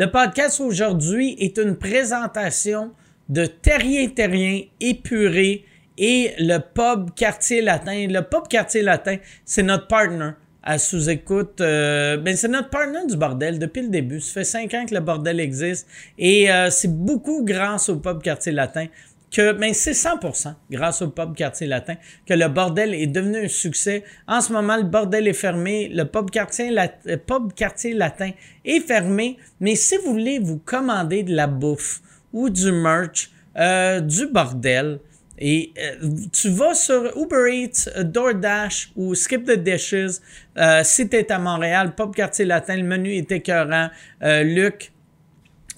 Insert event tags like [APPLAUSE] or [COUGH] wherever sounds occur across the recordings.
Le podcast aujourd'hui est une présentation de Terrien Terrien épuré et le pub Quartier Latin. Le pub Quartier Latin, c'est notre partner à sous-écoute. Euh, ben c'est notre partner du bordel depuis le début. Ça fait cinq ans que le bordel existe et euh, c'est beaucoup grâce au pub Quartier Latin que, mais c'est 100% grâce au pub Quartier Latin que le bordel est devenu un succès. En ce moment, le bordel est fermé, le pub Quartier, euh, Latin est fermé, mais si vous voulez vous commander de la bouffe ou du merch, euh, du bordel, et euh, tu vas sur Uber Eats, DoorDash ou Skip the Dishes. Euh, si tu es à Montréal, Pub Quartier Latin, le menu est écœurant. Luc,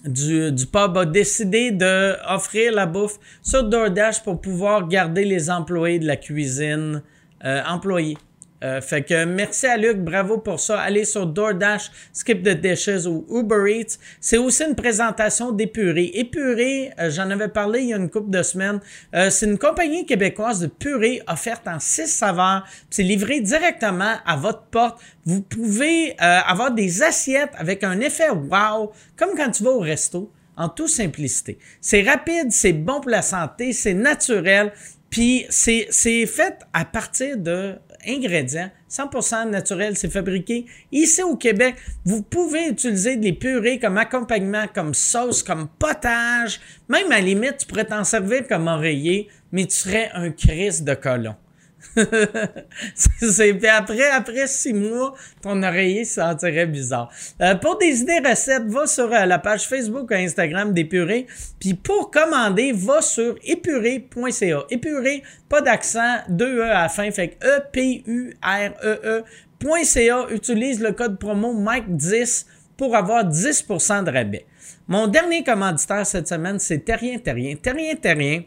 du, du pub a décidé d'offrir la bouffe sur DoorDash pour pouvoir garder les employés de la cuisine euh, employés. Euh, fait que merci à Luc, bravo pour ça. Allez sur DoorDash, Skip the Dishes ou Uber Eats. C'est aussi une présentation d'Épuré. Épuré, euh, j'en avais parlé il y a une couple de semaines. Euh, c'est une compagnie québécoise de purée offerte en six saveurs. C'est livré directement à votre porte. Vous pouvez avoir des assiettes avec un effet wow, comme quand tu vas au resto en toute simplicité. C'est rapide, c'est bon pour la santé, c'est naturel, puis c'est fait à partir de ingrédients 100% naturels. C'est fabriqué ici au Québec. Vous pouvez utiliser des purées comme accompagnement, comme sauce, comme potage. Même à la limite, tu pourrais t'en servir comme oreiller, mais tu serais un Christ de colon. [LAUGHS] c'est, après, après six mois, ton oreiller sentirait bizarre. Euh, pour des idées recettes, va sur euh, la page Facebook ou Instagram d'Épuré. Puis pour commander, va sur épuré.ca. Épuré, pas d'accent, deux E à la fin, fait que E-P-U-R-E-E.ca. Utilise le code promo Mike10 pour avoir 10% de rabais. Mon dernier commanditaire cette semaine, c'est Terrien Terrien. Terrien Terrien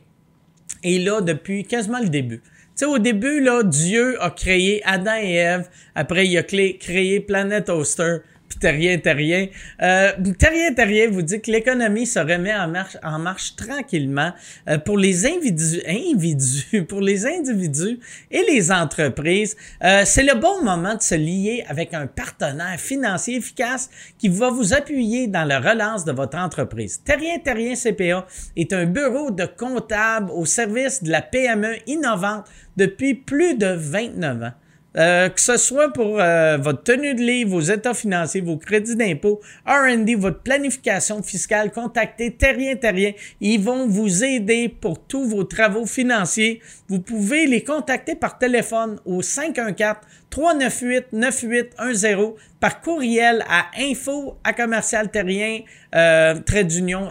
est là depuis quasiment le début. Tu sais, au début, là, Dieu a créé Adam et Ève. Après, il a créé Planet Oster Terrien Terrien. Euh, Terrien Terrien vous dit que l'économie se remet en marche, en marche tranquillement euh, pour les individus, individus, [LAUGHS] pour les individus et les entreprises. Euh, c'est le bon moment de se lier avec un partenaire financier efficace qui va vous appuyer dans la relance de votre entreprise. Terrien Terrien CPA est un bureau de comptable au service de la PME innovante depuis plus de 29 ans. Euh, que ce soit pour euh, votre tenue de livre, vos états financiers, vos crédits d'impôt, R&D, votre planification fiscale, contactez Terrien Terrien. Ils vont vous aider pour tous vos travaux financiers. Vous pouvez les contacter par téléphone au 514 398 9810 par courriel à info à commercial terrien euh,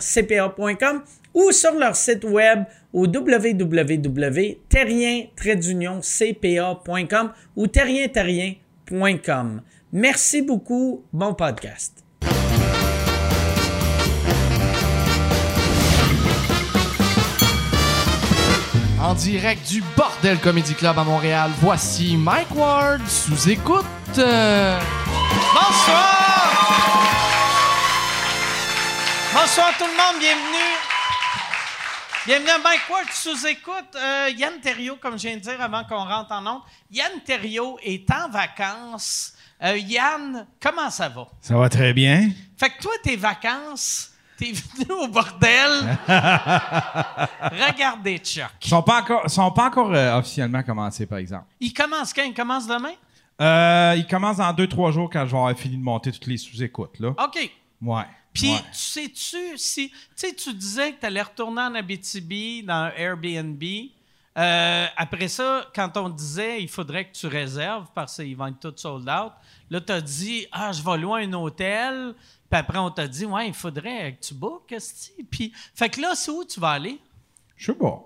cpa.com ou sur leur site web au www.terrien-cpa.com ou terrienterrien.com. Merci beaucoup. Bon podcast. En direct du Bordel Comedy Club à Montréal, voici Mike Ward sous écoute. Bonsoir! Bonsoir tout le monde, bienvenue. Bienvenue à Mike Ward sous-écoute. Euh, Yann Terriot, comme je viens de dire avant qu'on rentre en ondes, Yann Terriot est en vacances. Euh, Yann, comment ça va? Ça va très bien. Fait que toi, tes vacances, t'es venu au bordel. [LAUGHS] Regardez Chuck. Ils sont pas encore, sont pas encore euh, officiellement commencés, par exemple. Ils commencent quand? Ils commencent demain? ils commencent dans deux, trois jours quand je vais avoir fini de monter toutes les sous-écoutes. Là. OK. Ouais. Puis, tu sais-tu, si. Tu sais, tu disais que tu allais retourner en Abitibi dans Airbnb. Euh, après ça, quand on disait il faudrait que tu réserves parce qu'ils vont être tous sold out, là, tu as dit Ah, je vais loin un hôtel. Puis après, on t'a dit Ouais, il faudrait que tu bookes. Puis, fait que là, c'est où tu vas aller? Je sais pas.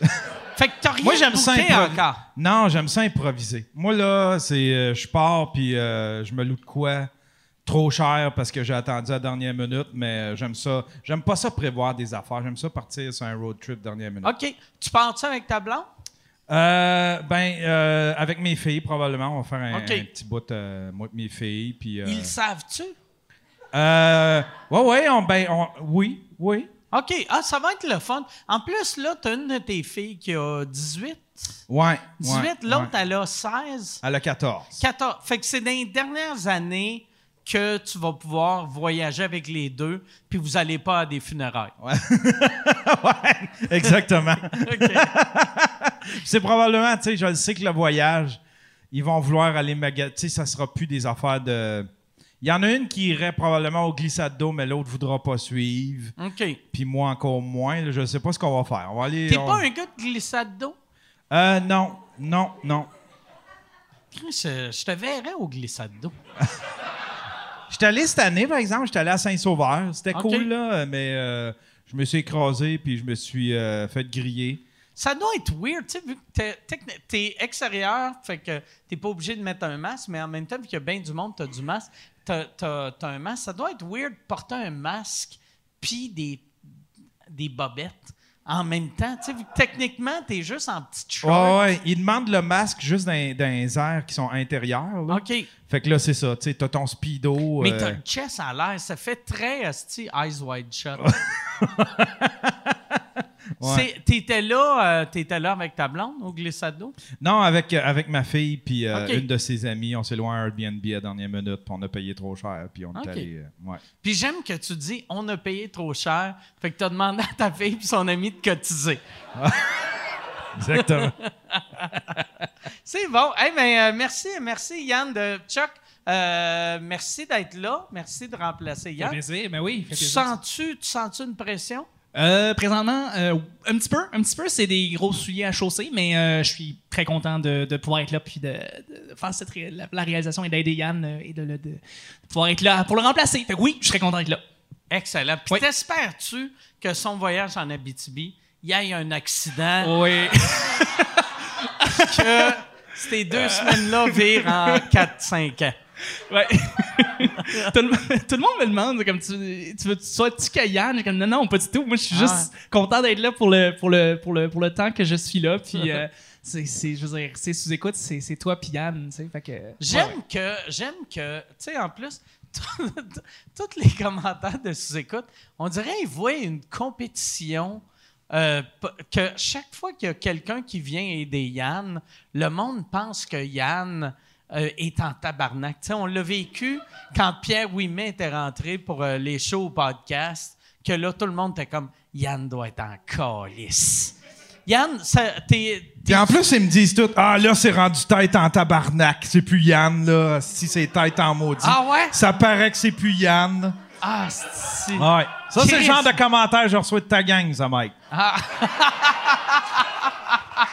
[LAUGHS] fait que t'as rien Moi, j'aime ça encore. Non, j'aime ça improviser. Moi, là, c'est euh, je pars puis euh, je me loue de quoi trop cher parce que j'ai attendu à la dernière minute, mais j'aime ça. J'aime pas ça prévoir des affaires. J'aime ça partir sur un road trip dernière minute. OK. Tu pars ça avec ta blonde? Euh, ben, euh, avec mes filles, probablement. On va faire un, petit bout, euh, moi mes filles. Puis, Ils le savent-tu? Euh, ouais, ouais, ben, oui, oui. OK. Ah, ça va être le fun. En plus, là, tu as une de tes filles qui a 18. Ouais. 18, l'autre, elle a 16. Elle a 14. 14. Fait que c'est dans les dernières années que tu vas pouvoir voyager avec les deux, puis vous allez pas à des funérailles. Ouais, [LAUGHS] exactement. [LAUGHS] C'est probablement, tu sais, je le sais que le voyage, ils vont vouloir aller magasiner. Tu sais, ça sera plus des affaires de. Il y en a une qui irait probablement au glissade d'eau, mais l'autre voudra pas suivre. OK. Puis moi encore moins. là, je sais pas ce qu'on va faire. On va aller. T'es on- pas un gars de glissade d'eau? Euh, non, non, non. Chris, euh, Je te verrais au glissade d'eau. [LAUGHS] J'étais allé cette année, par exemple, j'étais allé à Saint-Sauveur. C'était cool, là, mais euh, je me suis écrasé puis je me suis euh, fait griller. Ça doit être weird, tu sais, vu que t'es, extérieur, fait que t'es pas obligé de mettre un masque, mais en même temps, vu qu'il y a bien du monde, t'as du masque, t'as un masque. Ça doit être weird de porter un masque puis des, des bobettes en même temps. Tu sais, techniquement, t'es juste en petite short. Ouais, ouais, ils demandent le masque juste dans, dans les airs qui sont intérieurs. là. OK. Fait que là, c'est ça. Tu sais, t'as ton speedo. Mais euh, t'as le chest à l'air, ça fait très esti, eyes wide shut. [LAUGHS] C'est- T'étais là, euh, t'étais là avec ta blonde au glissade d'eau? Non, avec, euh, avec ma fille puis euh, une de ses amies. On s'est loin à Airbnb à la dernière minute puis on a payé trop cher. Puis on est allé. euh, ouais. Puis j'aime que tu dis on a payé trop cher, fait que t'as demandé à ta fille et son ami de cotiser. [LAUGHS] Exactement. [LAUGHS] C'est bon. Hey, mais, euh, merci, merci Yann de Chuck. euh, merci d'être là. Merci de remplacer fait Yann. plaisir, mais oui. fait Tu plaisir. sens-tu, tu sens-tu une pression? Euh, présentement, euh, un petit peu, un petit peu, c'est des gros souliers à chausser, mais euh, je suis très content de, de pouvoir être là puis de, de faire cette ré- la, la réalisation et d'aider Yann euh, et de, le- de- de pouvoir être là pour le remplacer. Fait que oui, je serais content d'être là. Excellent. Puis Oui. t'espères-tu que son voyage en Abitibi, il y ait un accident, Oui. [LAUGHS] que ces deux semaines-là virent en 4-5 ans? Ouais. [LAUGHS] [LAUGHS] tout, le, tout le monde me demande comme tu, tu veux tu sois-tu J'ai comme non non pas du tout. Moi je suis Ah juste content d'être là pour le pour le pour le pour le temps que je suis là puis euh, [LAUGHS] c'est c'est je veux dire c'est sous écoute c'est c'est toi puis Yann tu sais fait que J'aime ouais, ouais. que, j'aime que, tu sais, en plus, [LAUGHS] tous les commentaires de sous-écoute, on dirait qu'ils voient une compétition. euh, que chaque fois qu'il y a quelqu'un qui vient aider Yann, le monde pense que Yann euh, est en tabarnak. On l'a vécu quand Pierre Ouimet était rentré pour euh, les shows au podcast, que là, tout le monde était comme Yann doit être en calice. Yann, t'es. Puis en plus, ils me disent tout Ah là, c'est rendu tête en tabarnak. C'est plus Yann, là. Si c'est tête en maudit. Ah ouais? Ça paraît que c'est plus Yann. Ah, c'est. Ouais. Ça, c'est le genre de commentaire que je reçois de ta gang, ça, Mike. Ah. [LAUGHS]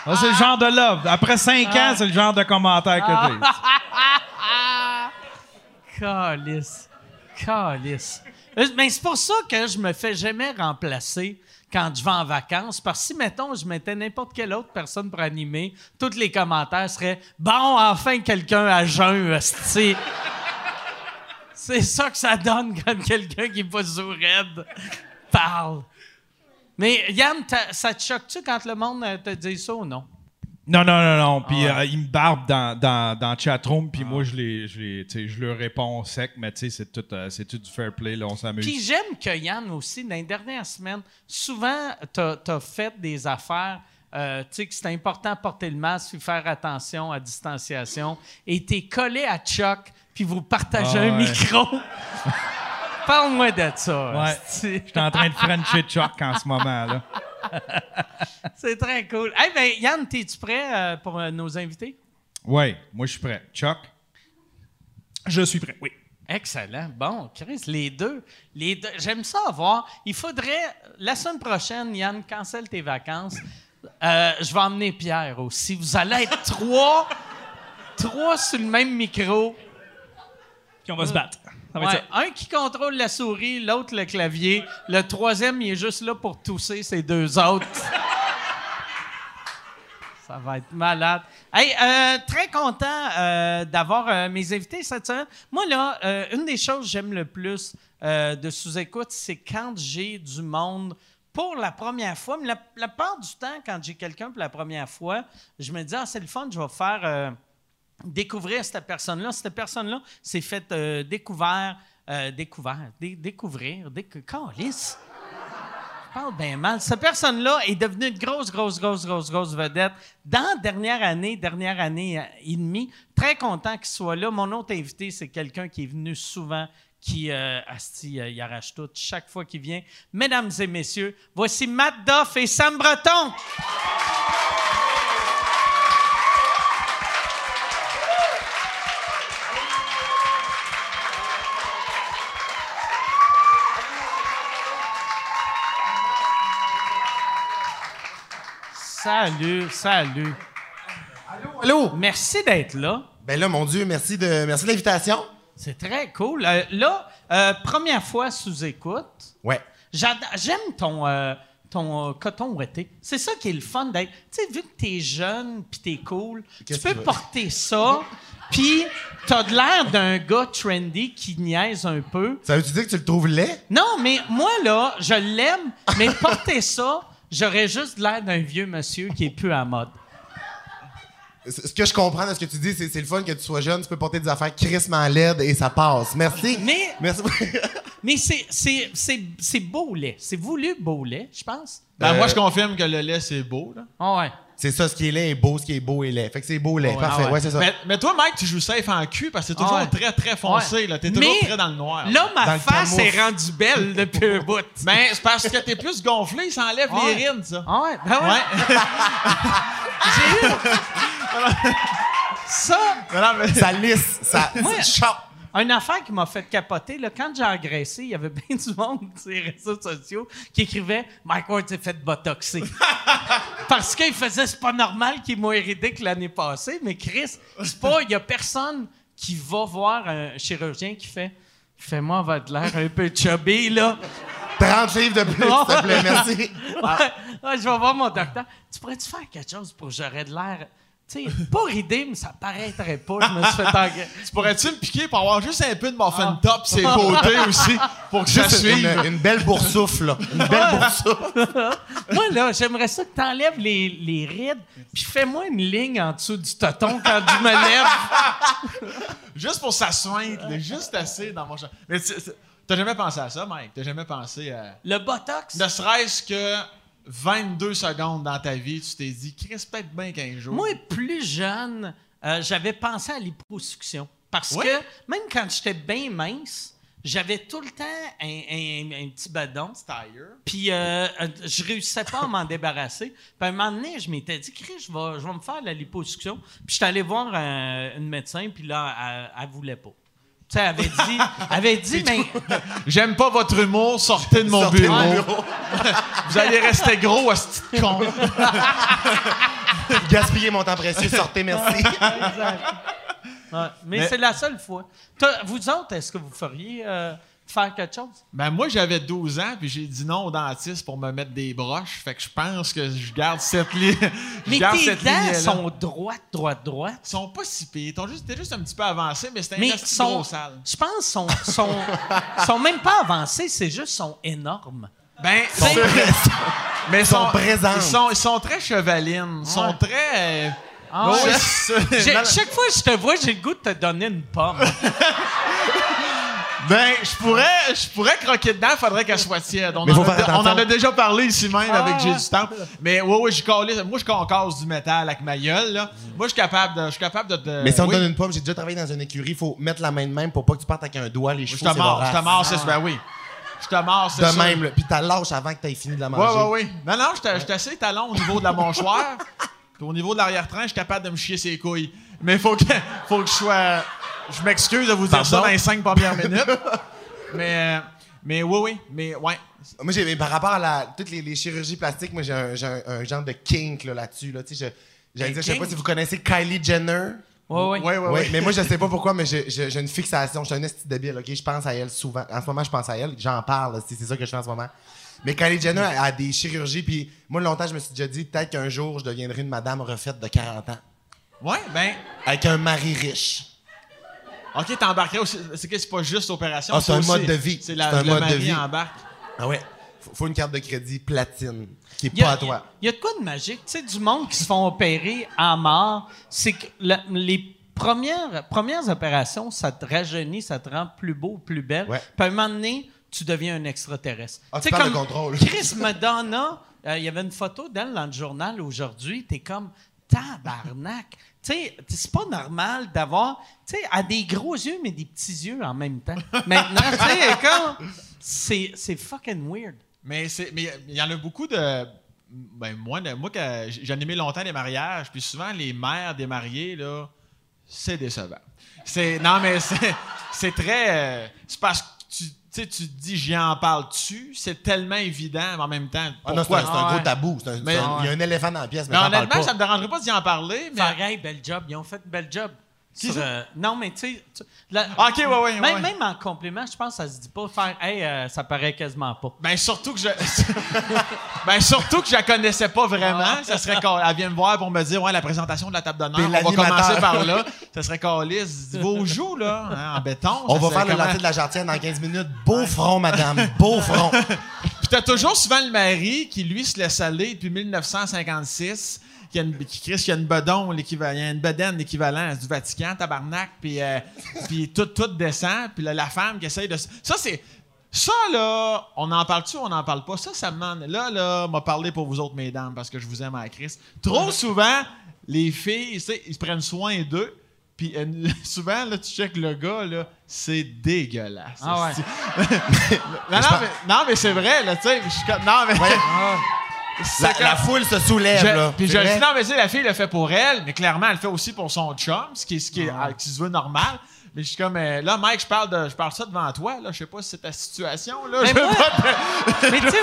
Ça, c'est le genre de love. Après cinq Ah. ans, c'est le genre de commentaire que j'ai. [LAUGHS] Calice. Calice. Euh, Mais c'est pour ça que je me fais jamais remplacer quand je vais en vacances. Parce que si, mettons, je mettais n'importe quelle autre personne pour animer, tous les commentaires seraient Bon, enfin quelqu'un à jeun. C'est ça que ça donne quand quelqu'un qui est pas sous raide parle. Mais Yann, t'as- ça te choque-tu quand le monde euh, te dit ça ou non? Non, non, non, non. Puis Ah ouais. euh, il me barbe dans, dans, dans le chatroom, puis moi, je, les, je, les, je leur réponds sec, mais tu sais, c'est tout, euh, c'est tout du fair play, là, on s'amuse. Puis j'aime que Yann aussi, dans les dernières semaines, souvent, tu as, fait des affaires. euh, tu sais que c'est important de porter le masque puis faire attention à distanciation. Et tu es collé à Chuck, puis vous partagez Ah un micro. [LAUGHS] Parle-moi de ça. Ouais. Je suis en train de frencher Chuck en ce moment, là. [LAUGHS] C'est très cool. Hey, ben, Yann, es-tu prêt euh, pour euh, nos invités? Ouais, moi, je suis prêt. Chuck? je suis prêt. Oui. Excellent. Bon, Chris, les deux. Les deux. J'aime ça avoir. Il faudrait. La semaine prochaine, Yann, cancelle tes vacances. Euh, je vais emmener Pierre aussi. Vous allez être trois. [LAUGHS] trois sur le même micro. Puis on va se battre. Ouais, un qui contrôle la souris, l'autre le clavier. Le troisième, il est juste là pour tousser ces deux autres. [LAUGHS] Ça va être malade. Hey, euh, très content euh, d'avoir euh, mes invités cette semaine. Moi, là, une des choses que j'aime le plus de sous-écoute, c'est quand j'ai du monde pour la première fois. Mais la, la part du temps, quand j'ai quelqu'un pour la première fois, je me dis, ah, c'est le fun, je vais faire. Euh, découvrir cette personne-là. Cette personne-là s'est faite euh, découvert, euh, découvert, dé- découvrir, déc Calice. parle bien mal. Cette personne-là est devenue une grosse, grosse, grosse, grosse, grosse vedette dans la dernière année, dernière année et demie. Très content qu'il soit là. Mon autre invité, c'est quelqu'un qui est venu souvent, qui, euh, asti, euh, il arrache chaque fois qu'il vient. Mesdames et messieurs, voici Matt Doff et Sam Breton. Salut, salut. Allô? Merci d'être là. Ben là, mon Dieu, merci de, merci de l'invitation. C'est très cool. Euh, là, euh, première fois sous écoute. Ouais. J'aime ton, euh, ton coton ouetté. C'est ça qui est le fun d'être. Tu sais, vu que t'es jeune puis t'es cool, tu peux porter ça, puis t'as de l'air d'un gars trendy qui niaise un peu. Ça veut-tu dire que tu le trouves laid? Non, mais moi, là, je l'aime, mais porter ça, j'aurais juste l'air d'un vieux monsieur qui est plus à mode. Ce que je comprends de ce que tu dis, c'est c'est le fun que tu sois jeune, tu peux porter des affaires crissement laides et ça passe. Merci. Mais- Merci. [LAUGHS] Mais c'est- c'est c'est- c'est beau lait. C'est voulu beau lait, je pense. Ben, Euh, moi, je confirme que le lait, c'est beau. Là. Ah ouais. C'est ça, ce qui est laid est beau, ce qui est beau est laid. Fait que c'est beau laid. Parfait, ah ouais. ouais, c'est ça. Mais, mais toi, Mike, tu joues safe en cul parce que c'est toujours Ah ouais. très, très foncé. Ouais. là. T'es toujours Mais très dans le noir. Là, ma Dans face est rendue belle depuis un bout. [LAUGHS] Ben, c'est parce que t'es plus gonflé, ça enlève Ouais. les rines, ça. Ah ouais, ben ouais. Ouais. [LAUGHS] J'ai eu. [LAUGHS] Ça, Mais non, mais- Ça lisse, ça, Ouais. Une affaire qui m'a fait capoter, là, quand j'ai engraissé, il y avait [LAUGHS] bien du monde sur les réseaux sociaux qui écrivait Mike Ward s'est fait botoxer. [LAUGHS] Parce qu'il faisait c'est pas normal qu'il moins ridé que l'année passée, mais Chris, c'est pas, il y a personne qui va voir un chirurgien qui fait Fais-moi avoir de l'air un peu chubby, là. 30 livres de plus, s'il te plaît, merci. [LAUGHS] Ouais, ouais, je vais voir mon docteur. Tu pourrais-tu faire quelque chose pour que j'aurais de l'air. Tu sais, pas ridé, mais ça paraîtrait pas. Je me suis fait [LAUGHS] tu pourrais-tu me piquer pour avoir juste un peu de muffin top ses [LAUGHS] côtés aussi pour que ça suive? une, une belle boursoufle, là. Une belle boursoufle. [LAUGHS] Moi, là, j'aimerais ça que t'enlèves les, les rides, puis fais-moi une ligne en dessous du toton quand je me lève. Juste pour ça sointe, là, juste assez dans mon champ. Mais tu- tu- t'as jamais pensé à ça, Mike? T'as jamais pensé à. Le botox? Ne serait-ce que 22 secondes dans ta vie, tu t'es dit, Chris, peut-être bien qu'un jour. Moi, plus jeune, euh, j'avais pensé à l'hyposuction. Parce Ouais. que même quand j'étais bien mince, j'avais tout le temps un, un- un petit badon. Puis euh, euh, je réussissais pas à m'en débarrasser. Puis à un moment donné, je m'étais dit, Chris, je vais, je vais me faire la liposuction. Puis j'étais allé voir un- une médecin, puis là, elle, elle voulait pas. Tu sais, avait dit, [LAUGHS] avait dit, mais J'aime pas votre humour, sortez de mon Sortez bureau. [LAUGHS] Vous allez rester gros, à ce con. [LAUGHS] Gaspiller mon temps précieux, sortez, merci. Ouais, mais, Mais- c'est la seule fois. Vous autres, est-ce que vous feriez euh, faire quelque chose? Ben moi, j'avais 12 ans, puis j'ai dit non au dentiste pour me mettre des broches. Fait que je pense que je garde cette ligne. [LAUGHS] je Mais garde tes cette dents sont droites, droites, droites. Ils sont pas si pires. Ils sont juste, t'es juste un petit peu avancé, mais c'est un sont, gros sale. je pense sont, sont, [LAUGHS] sont même pas avancés, c'est juste sont énormes. Ben, [LAUGHS] Sont mais ils sont présents. Ils sont, ils sont très chevalines. Ils sont Ouais. très. euh, Ah ouais, ouais? chaque fois que je te vois, j'ai le goût de te donner une pomme. Ben, je pourrais, je pourrais croquer dedans, faudrait qu'elle soit tiède. On, en, a, faire on en attention. a déjà parlé ici même Ah, avec J'ai ouais. du temps. Mais ouais, ouais, je calais- moi je concasse du métal avec ma gueule. Là. Moi, je suis capable de. Je suis capable de, de- Mais si on te donne une pomme, j'ai déjà travaillé dans une écurie, il faut mettre la main de même pour pas que tu partes avec un doigt, les Je cheveux, te c'est mords, je te mords, c'est ben oui. Je te mords, c'est De ça. même, là. Puis t'as lâche avant que t'aies fini de la Ouais, manger. ouais, ouais. Non, non, j'étais j'étais assez talon au niveau de la mâchoire. [LAUGHS] Puis au niveau de l'arrière-train, je suis capable de me chier ses couilles. Mais faut que, faut que je sois. Je m'excuse de vous dire ça dans les cinq premières minutes. [LAUGHS] Mais, euh, mais oui, oui. Mais ouais. Moi, j'ai, mais par rapport à la, toutes les, les chirurgies plastiques, moi, j'ai un, j'ai un- un genre de kink là, là-dessus. Là, Tu sais, je, j'allais dire, je sais pas si vous connaissez Kylie Jenner. Ouais, ouais. Ouais, ouais, Oui, ouais. mais moi, je sais pas pourquoi, mais j'ai, j'ai- j'ai une fixation. Je suis un esti débile, OK? Je pense à elle souvent. En ce moment, je pense à elle. J'en parle, c'est, c'est ça que je fais en ce moment. Mais Kylie Jenner a, a des chirurgies, puis moi, longtemps, je me suis déjà dit, peut-être qu'un jour, je deviendrai une madame refaite de 40 ans. Ouais, ben. Avec un mari riche. OK, t'embarquerais aussi. C'est que c'est pas juste opération. Ah, c'est un aussi- mode de vie. C'est la, un le mode de vie. embarque. Ah ouais? Faut, faut une carte de crédit platine, qui est pas à toi. il y a de quoi de magique? Tu sais, du monde qui se font opérer en mort, c'est que les premières, premières opérations, ça te rajeunit, ça te rend plus beau, plus belle. Ouais. Puis à un moment donné, tu deviens un extraterrestre. Ah, tu sais, parles de contrôle. Chris Madonna, euh, il y avait une photo d'elle dans le journal aujourd'hui. T'es comme tabarnak. Tu sais, c'est pas normal d'avoir. Tu sais, a des gros yeux, mais des petits yeux en même temps. Maintenant, tu sais, [LAUGHS] comme. C'est, c'est fucking weird. Mais c'est mais il y en a beaucoup de ben moi de- moi j'ai animé longtemps les mariages, puis souvent les mères des mariés là, c'est décevant. C'est non mais c'est c'est très euh, c'est parce que sais, tu te dis j'y en parle tu, c'est tellement évident mais en même temps Ah non, c'est pourquoi un, c'est un Ah gros tabou. C'est un- Mais- c'est un- Il y a un éléphant dans la pièce, mais Mais j'en honnêtement, pas. ça me dérangerait pas d'y en parler, mais Pareil, bel job. Ils ont fait bel job. Qui Sur, ça? euh, non, mais tu sais. Ah, OK, ouais ouais, même, ouais. même en compliment, je pense que ça se dit pas faire Hey, euh, ça paraît quasiment pas. Ben surtout que je [LAUGHS] Ben surtout que je la connaissais pas vraiment, ça serait qu'elle elle vient me voir pour me dire ouais la présentation de la table d'honneur, on va commencer par là. Ça serait calice, vos joues là, hein, en béton. On va faire le comment- lancer de la jarretière dans 15 minutes. Beau front, madame. Beau front. [LAUGHS] Puis t'as toujours souvent le mari qui, lui, se laisse aller depuis 1956, qui, a une, qui a une bedon, l'équivalent, il y a une bedaine, l'équivalent du Vatican, tabarnak, puis, euh, [LAUGHS] puis tout, tout descend, puis là, la femme qui essaye de... Ça, c'est... Ça, là, on en parle-tu ou on n'en parle pas? Ça, ça me demande... Là, là, m'a parlé pour vous autres, mesdames, parce que je vous aime à Christ. Trop souvent, les filles, tu sais, ils se prennent soin d'eux, puis euh, [LAUGHS] souvent, là, tu checkes le gars, là, c'est dégueulasse. Ah ouais. [LAUGHS] non, non, mais, non, mais c'est vrai, là, tu sais. je suis comme- Non, mais. La, comme- la foule se soulève, je- là. puis C'est je le dis, non, mais tu sais, la fille le fait pour elle, mais clairement, elle le fait aussi pour son chum, ce qui, est- ce qui, est, euh, qui se veut normal. Mais je suis comme, euh, là, Mike, je parle, de, je parle ça devant toi, là, je sais pas si c'est ta situation, là. Mais je veux moi- pas te- Mais tu sais,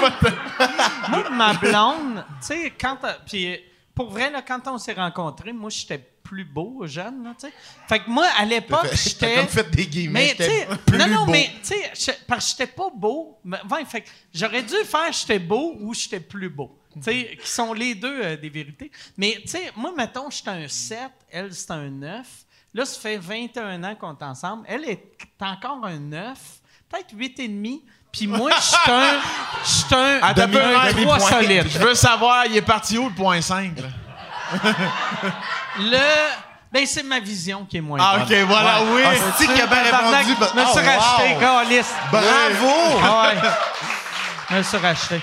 moi, ma blonde, tu sais, quand. euh, Puis pour vrai, là, quand on s'est rencontrés, moi, j'étais plus beau, jeune, là, tu sais. Fait que moi, à l'époque, j'étais. comme fait des guillemets. Mais plus non, non, beau. mais tu sais, je- parce que j'étais pas beau. mais- ouais, fait que j'aurais dû faire j'étais beau ou j'étais plus beau. Tu sais, qui sont les deux euh, des vérités. Mais tu sais, moi, mettons, j'étais un 7, elle, c'est un 9. Là, ça fait 21 ans qu'on est ensemble. Elle est encore un 9, peut-être 8 et demi. Puis moi, je suis un, je suis un, [LAUGHS] un peu, un Mike. trois demi-point. solide. Je veux savoir, il est parti où le point 5, là? Le, ben, c'est ma vision qui est moins Ah, bonne. ok, voilà, oui. Ah, c'est qui a bien répondu. Je me suis Oh, racheté. Bravo! Ah ouais. Je me suis racheté.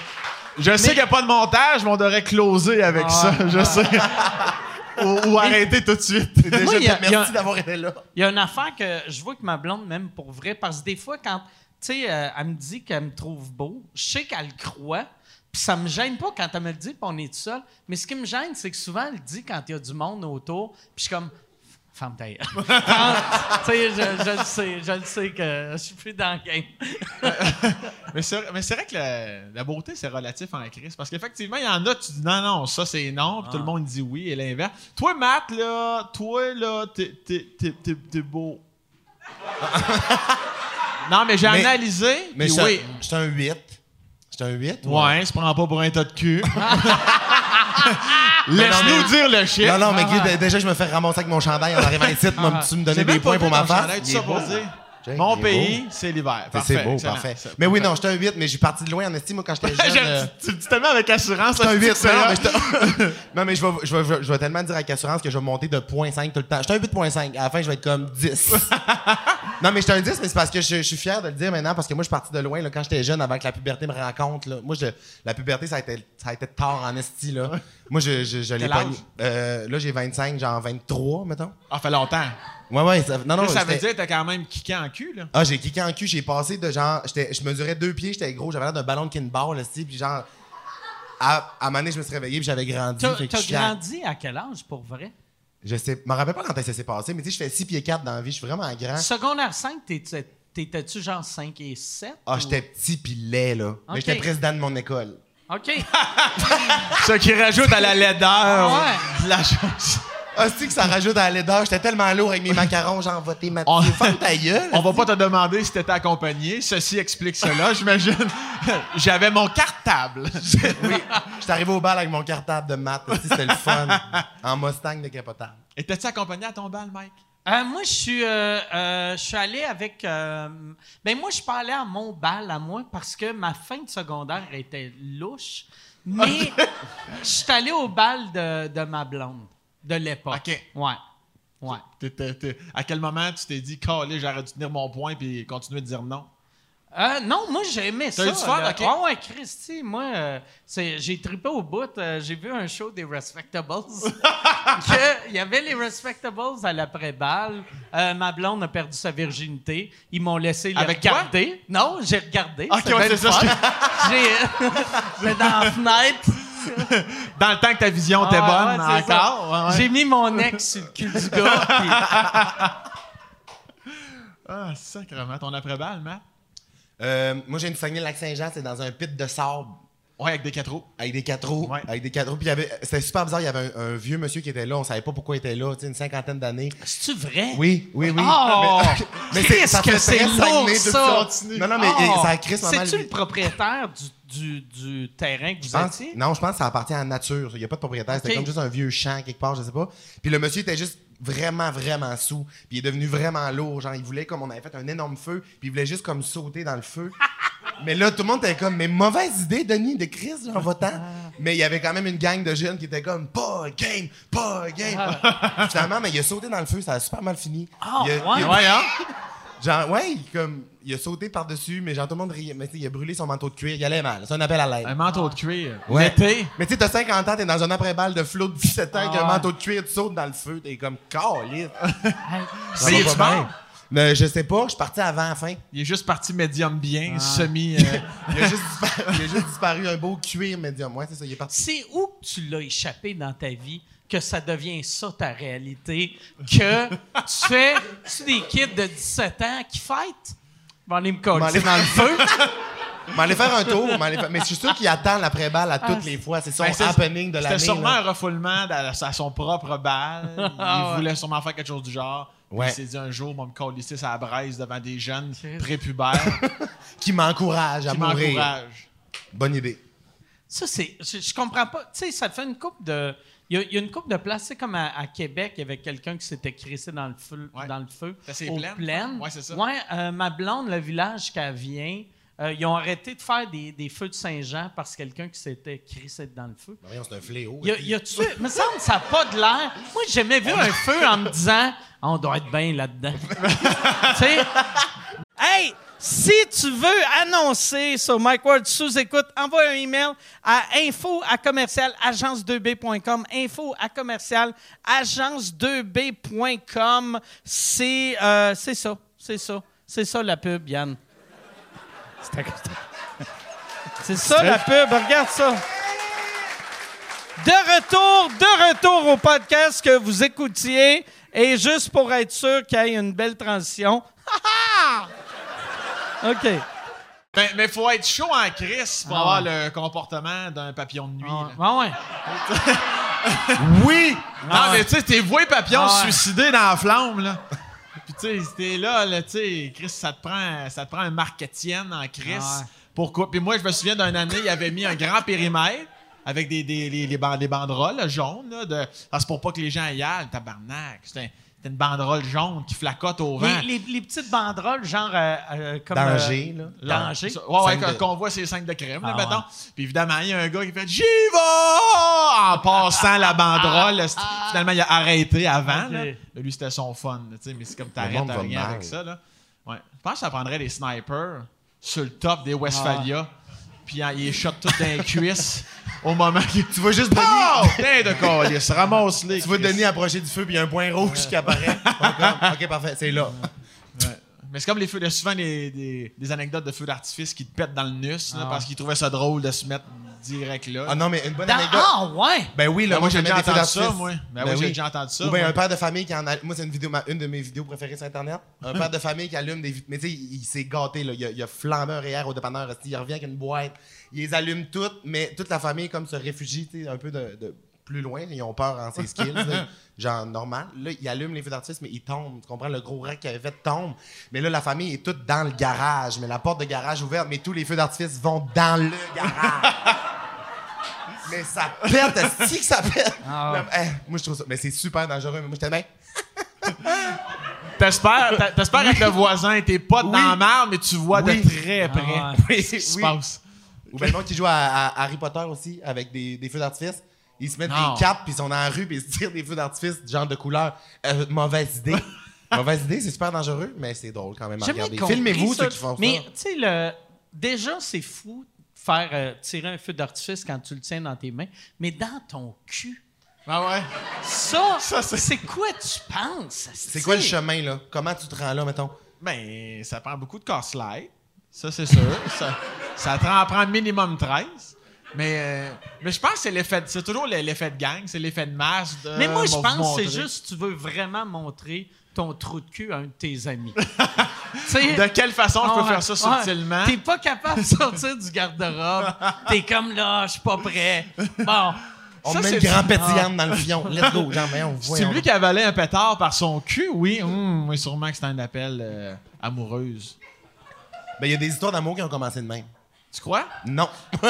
Je sais qu'il n'y a pas de montage, mais on devrait closer avec Ah, ça, je sais. [LAUGHS] ou, ou arrêter tout de suite. [LAUGHS] Déjà, Moi, a- a- merci d'avoir été là. Il y a une affaire que je vois que ma blonde m'aime pour vrai, parce que des fois, quand, tu sais, euh, elle me dit qu'elle me trouve beau, je sais qu'elle le croit, puis ça me gêne pas quand elle me le dit, puis on est tout seul. Mais ce qui me gêne, c'est que souvent, elle le dit quand il y a du monde autour, puis je suis comme... Femme ta gueule. [LAUGHS] Quand- Tu sais, je, je le sais, je le sais que je suis plus dans le game. [LAUGHS] Mais c'est, mais c'est vrai que la, la beauté, c'est relatif en crise. Parce qu'effectivement, il y en a, tu dis non, non, ça c'est non, puis tout le monde dit oui, et l'inverse. Toi, Matt, là, toi, là, t'es, t'es, t'es, t'es, t'es beau. [LAUGHS] non, mais j'ai Mais- analysé, Mais oui. j'étais un 8. J'étais un 8? Ouais, se prend pas pour un tas de cul. [LAUGHS] Laisse-nous dire le shit. Non, non, mais Guy, d- déjà, je me fais ramasser avec mon chandail en arrivant ici. Tu me donnais J'ai des points pour ma face. Mon pays, c'est l'hiver. C'est- beau, excellent. parfait. Mais oui, non, j'étais un 8, mais j'ai parti de loin en estime, moi, quand j'étais [LAUGHS] jeune. Euh, tu, le dis tellement avec assurance. J'étais un 8, c'est non, mais j'étais- non, mais je vais, je, vais, je vais tellement dire avec assurance que je vais monter de 0.5 tout le temps. J'étais un 8.5. À la fin, je vais être comme 10. [LAUGHS] non, mais j'étais un 10, mais c'est parce que je, je suis fier de le dire maintenant, parce que moi, je suis parti de loin là, quand j'étais jeune, avant que la puberté me rencontre. Là. Moi, je, la puberté, ça a, été, ça a été tard en esti. Là. Moi, je, je, je l'ai Quel pas. âge? Euh, là, j'ai 25, genre 23, mettons. Ah, fait longtemps. Ouais, ouais. Ça, non, non, Là, ça veut dire que t'as quand même kické en cul, là. Ah, j'ai kické en cul, j'ai passé de genre. Je mesurais deux pieds, j'étais gros, j'avais l'air d'un ballon de kinball, là, puis genre. À, à un moment donné, je me suis réveillé, puis j'avais grandi. T'as grandi à quel âge, pour vrai? Je sais, je me rappelle pas quand ça s'est passé, mais tu sais, je fais 6 pieds 4 dans la vie, je suis vraiment grand. Secondaire 5, t'étais- t'étais-tu genre 5 et 7? Ah, ou- j'étais petit pis laid, là. Mais j'étais président de mon école. OK. [LAUGHS] Ce qui rajoute à la laideur Ouais. la chose. Ah, c'est que ça rajoute à la laideur. J'étais tellement lourd avec mes macarons, genre voté ma On- Ferme ta gueule. [LAUGHS] On va pas te demander si t'étais accompagné. Ceci explique cela, [LAUGHS] j'imagine. J'avais mon cartable. [LAUGHS] J'étais arrivé au bal avec mon cartable de maths. C'était le fun. en Mustang décapotable. Étais-tu accompagné à ton bal, Mike? Euh, moi, je suis, euh, euh, je suis allé avec. euh, ben, moi, je suis pas allé à mon bal à moi parce que ma fin de secondaire était louche. Mais je suis allé au bal de, de ma blonde de l'époque. OK. Ouais. Ouais. T'es- à quel moment tu t'es dit, calé, j'aurais dû tenir mon point puis continuer de dire non? Euh, non, moi j'ai aimé ça. eu du fun, ok. Ah ouais, Christy, moi euh, c'est- j'ai trippé au bout. euh, j'ai vu un show des Respectables. [LAUGHS] Il y avait les Respectables à l'après-balle. Ma blonde a perdu sa virginité. Ils m'ont laissé le Avec regarder. Non, j'ai regardé. Ok, ouais, c'est ça. J'ai- [LAUGHS] J'étais dans la fenêtre. [LAUGHS] Dans le temps que ta vision était Ah, bonne, ouais, encore. ouais, ouais. J'ai mis mon ex sur le cul du gars. [LAUGHS] puis- Ah, sacrément. Ton après-balle, Matt? Euh, moi, j'ai une Saguenay-Lac-Saint-Jean, c'est dans un pit de sable. Ouais, avec des quatre roues. Avec des quatre roues. Ouais. Avec des quatre roues. Puis c'était super bizarre. Il y avait un, un vieux monsieur qui était là. On savait pas pourquoi il était là. Une cinquantaine d'années. C'est-tu vrai? Oui, oui, oui. Oh! Mais [LAUGHS] Christ ça que c'est lourd, ça! Non, non, mais Oh! ça a crisse. C'est-tu le propriétaire du, du, du terrain que vous pense- étiez? non, je pense que ça appartient à la nature. Il n'y a pas de propriétaire. C'était comme juste un vieux champ quelque part, je sais pas. Puis le monsieur était juste vraiment, vraiment sous. Puis il est devenu vraiment lourd. Genre, il voulait, comme on avait fait un énorme feu, puis il voulait juste comme sauter dans le feu. [LAUGHS] mais là, tout le monde était comme, mais mauvaise idée, Denis, de Chris, en votant. mais il y avait quand même une gang de jeunes qui étaient comme, pas game, pas game. Finalement, mais il a sauté dans le feu, ça a super mal fini. Ah, Il a- ouais? il a- Ouais, hein? Genre, ouais, il, comme, il a sauté par-dessus, mais genre, tout le monde riait. Mais tu sais, il a brûlé son manteau de cuir, il allait mal. C'est un appel à l'aide. Un manteau de cuir. Ouais. L'été. Mais tu sais, t'as 50 ans, t'es dans un après-balle de flot de 17 ans avec Ah un ouais. manteau de cuir, tu sautes dans le feu, t'es comme calice. [LAUGHS] Mais il est mort? Mais je sais pas, je suis parti avant la fin. Il est juste parti médium bien, Ah. semi. euh, [LAUGHS] Il a juste disparu, il a juste disparu un beau cuir médium. Ouais, c'est ça, il est parti. C'est où que tu l'as échappé dans ta vie que ça devient ça ta réalité? Que tu fais tu des kids de 17 ans qui fêtent? Bon, aller me coller aller- dans le feu. [LAUGHS] Mais aller faire un tour, faire- mais je suis sûr qu'il attend l'après-balle à toutes Ah, les fois. C'est son ben, c'est- happening de l'année. C'était sûrement là. un refoulement à, à son propre balle. Il Ah, ouais. voulait sûrement faire quelque chose du genre. Ouais. Il s'est dit un jour, on me coller ici à la braise devant des jeunes prépubères [LAUGHS] Qui m'encourage à qui mourir. m'encouragent. Bonne idée. Ça, c'est. Je, je comprends pas. Tu sais, ça fait une coupe de. Il y, a- il y a une coupe de place, c'est comme à, à Québec, il y avait quelqu'un qui s'était crissé dans le feu. Ouais. Dans le feu c'est aux Plaines, plaines. ouais, c'est ça. Ouais, euh, ma blonde, le village qu'elle vient, euh, ils ont arrêté de faire des, des feux de Saint-Jean parce que quelqu'un qui s'était crissé dans le feu. Ben c'est un fléau. Y a, y a-tu. me semble que ça n'a pas de l'air. Moi, j'ai jamais vu un feu en me disant Ah, on doit être bien là-dedans. [LAUGHS] tu sais? Hey! Si tu veux annoncer sur Mike Ward sous écoute, envoie un email à info à commercial agence2b.com. Info à commercial agence2b.com. C'est euh, c'est ça. C'est ça. C'est ça la pub, Yann. C'est ça la pub. Regarde ça. De retour, de retour au podcast que vous écoutiez. Et juste pour être sûr qu'il y ait une belle transition. [LAUGHS] OK. Ben, mais faut être chaud en crise pour Ah avoir ouais. le comportement d'un papillon de nuit. Ah ouais. [LAUGHS] Oui! Non, mais tu sais, t'es voué papillon Ah ouais. suicidé dans la flamme, là. Tu sais, t'es là, là, tu sais, Chris, ça te prend, ça te prend un Marc Étienne en Chris. Ah ouais. Pourquoi? Puis moi, je me souviens d'une année, il avait mis un grand périmètre avec des, des, les, les ban- des banderoles là, jaunes, là, de, c'est pour pas que les gens y aillent, tabarnak. C'était c'était une banderole jaune qui flacote au vent. Les, les- les petites banderoles, genre euh, euh, comme. Danger, euh, là. Danger. Ça- Ouais, ouais, de- qu'on voit ces cinq de crème, là, Ah, mettons. ouais. Puis évidemment, il y a un gars qui fait J'y vais! En passant la banderole. esti. Finalement, il a arrêté avant. Ah. Là? Mais lui, c'était son fun. tu sais, Mais c'est comme t'arrêtes à rien avec ça. Là. Ouais. Je pense que ça prendrait des snipers sur le top des Westphalia. Puis hein, il les shot tout dans les cuisses au moment que. Tu vois juste Denis, Oh! [LAUGHS] Putain de calice, ramasse-les. tu vois. Denis approcher du feu, puis il y a un point rouge qui apparaît. [LAUGHS] Ok, parfait, c'est là. Mais c'est comme les feux, il y a souvent des, des, des anecdotes de feux d'artifice qui te pètent dans le nus là, Ah. parce qu'ils trouvaient ça drôle de se mettre direct là. Ah non, mais une bonne Dans- anecdote. ah, ouais! Ben oui, là, Ben, moi, j'ai déjà entendu ça, moi. Ben oui, j'ai déjà entendu ça, Ou bien moi. un père de famille qui en a... Moi, c'est une vidéo, ma- une de mes vidéos préférées sur Internet. Un père de famille qui allume des... Mais tu sais, il, il s'est gâté, là. Il a, il a flambé un REER au dépanneur. Il revient avec une boîte. Il les allume toutes, mais toute la famille, comme se réfugie, tu sais, un peu de... de plus loin, ils ont peur en ses skills, là. [LAUGHS] genre normal. Là, il allume les feux d'artifice, mais il tombe. Tu comprends? Le gros rack qu'il avait fait tombe. Mais là, la famille est toute dans le garage, mais la porte de garage ouverte, mais tous les feux d'artifice vont dans le garage. [LAUGHS] Mais ça pète, est que ça pète? Ah ouais. Moi, je trouve ça. Mais c'est super dangereux. Mais moi, j'étais bien. [LAUGHS] T'espères, t'espères que le voisin, t'es pas dans Oui. la merde, mais tu vois Oui. de très près Ah Oui, ce qui se passe. Ou bien le monde qui joue à, à Harry Potter aussi, avec des, des feux d'artifice. Ils se mettent Non. des capes, puis ils sont dans la rue, puis ils se tirent des feux d'artifice, genre de couleur. Euh, mauvaise idée. [LAUGHS] Mauvaise idée, c'est super dangereux, mais c'est drôle quand même à regarder. Filmez-vous ceux qui font Mais ça. tu sais, le... déjà, c'est fou de faire euh, tirer un feu d'artifice quand tu le tiens dans tes mains, mais dans ton cul. Ah ouais? Ça, Ça, c'est- quoi tu penses? C'est quoi le chemin, là? Comment tu te rends là, mettons? Ben, ça prend beaucoup de casse-light. Ça, c'est sûr. ça, ça te en prend minimum 13. Mais, euh, mais je pense que c'est l'effet. C'est toujours l'effet de gang, c'est l'effet de masse. de- Mais moi, je pense que c'est juste tu veux vraiment montrer ton trou de cul à un de tes amis. [LAUGHS] De quelle façon je peux Ouais, faire ça ouais. subtilement? T'es pas capable de sortir du garde-robe. T'es comme là, je suis pas prêt. Bon. On Ça, met le c'est- grand pétillant dans le fion. Let's go, Jean, voyons, C'est voyons. lui qui avalait un pétard par son cul, oui. Oui, sûrement que c'était un appel euh, amoureuse. Ben, il y a des histoires d'amour qui ont commencé de même. Tu crois? Non. [LAUGHS]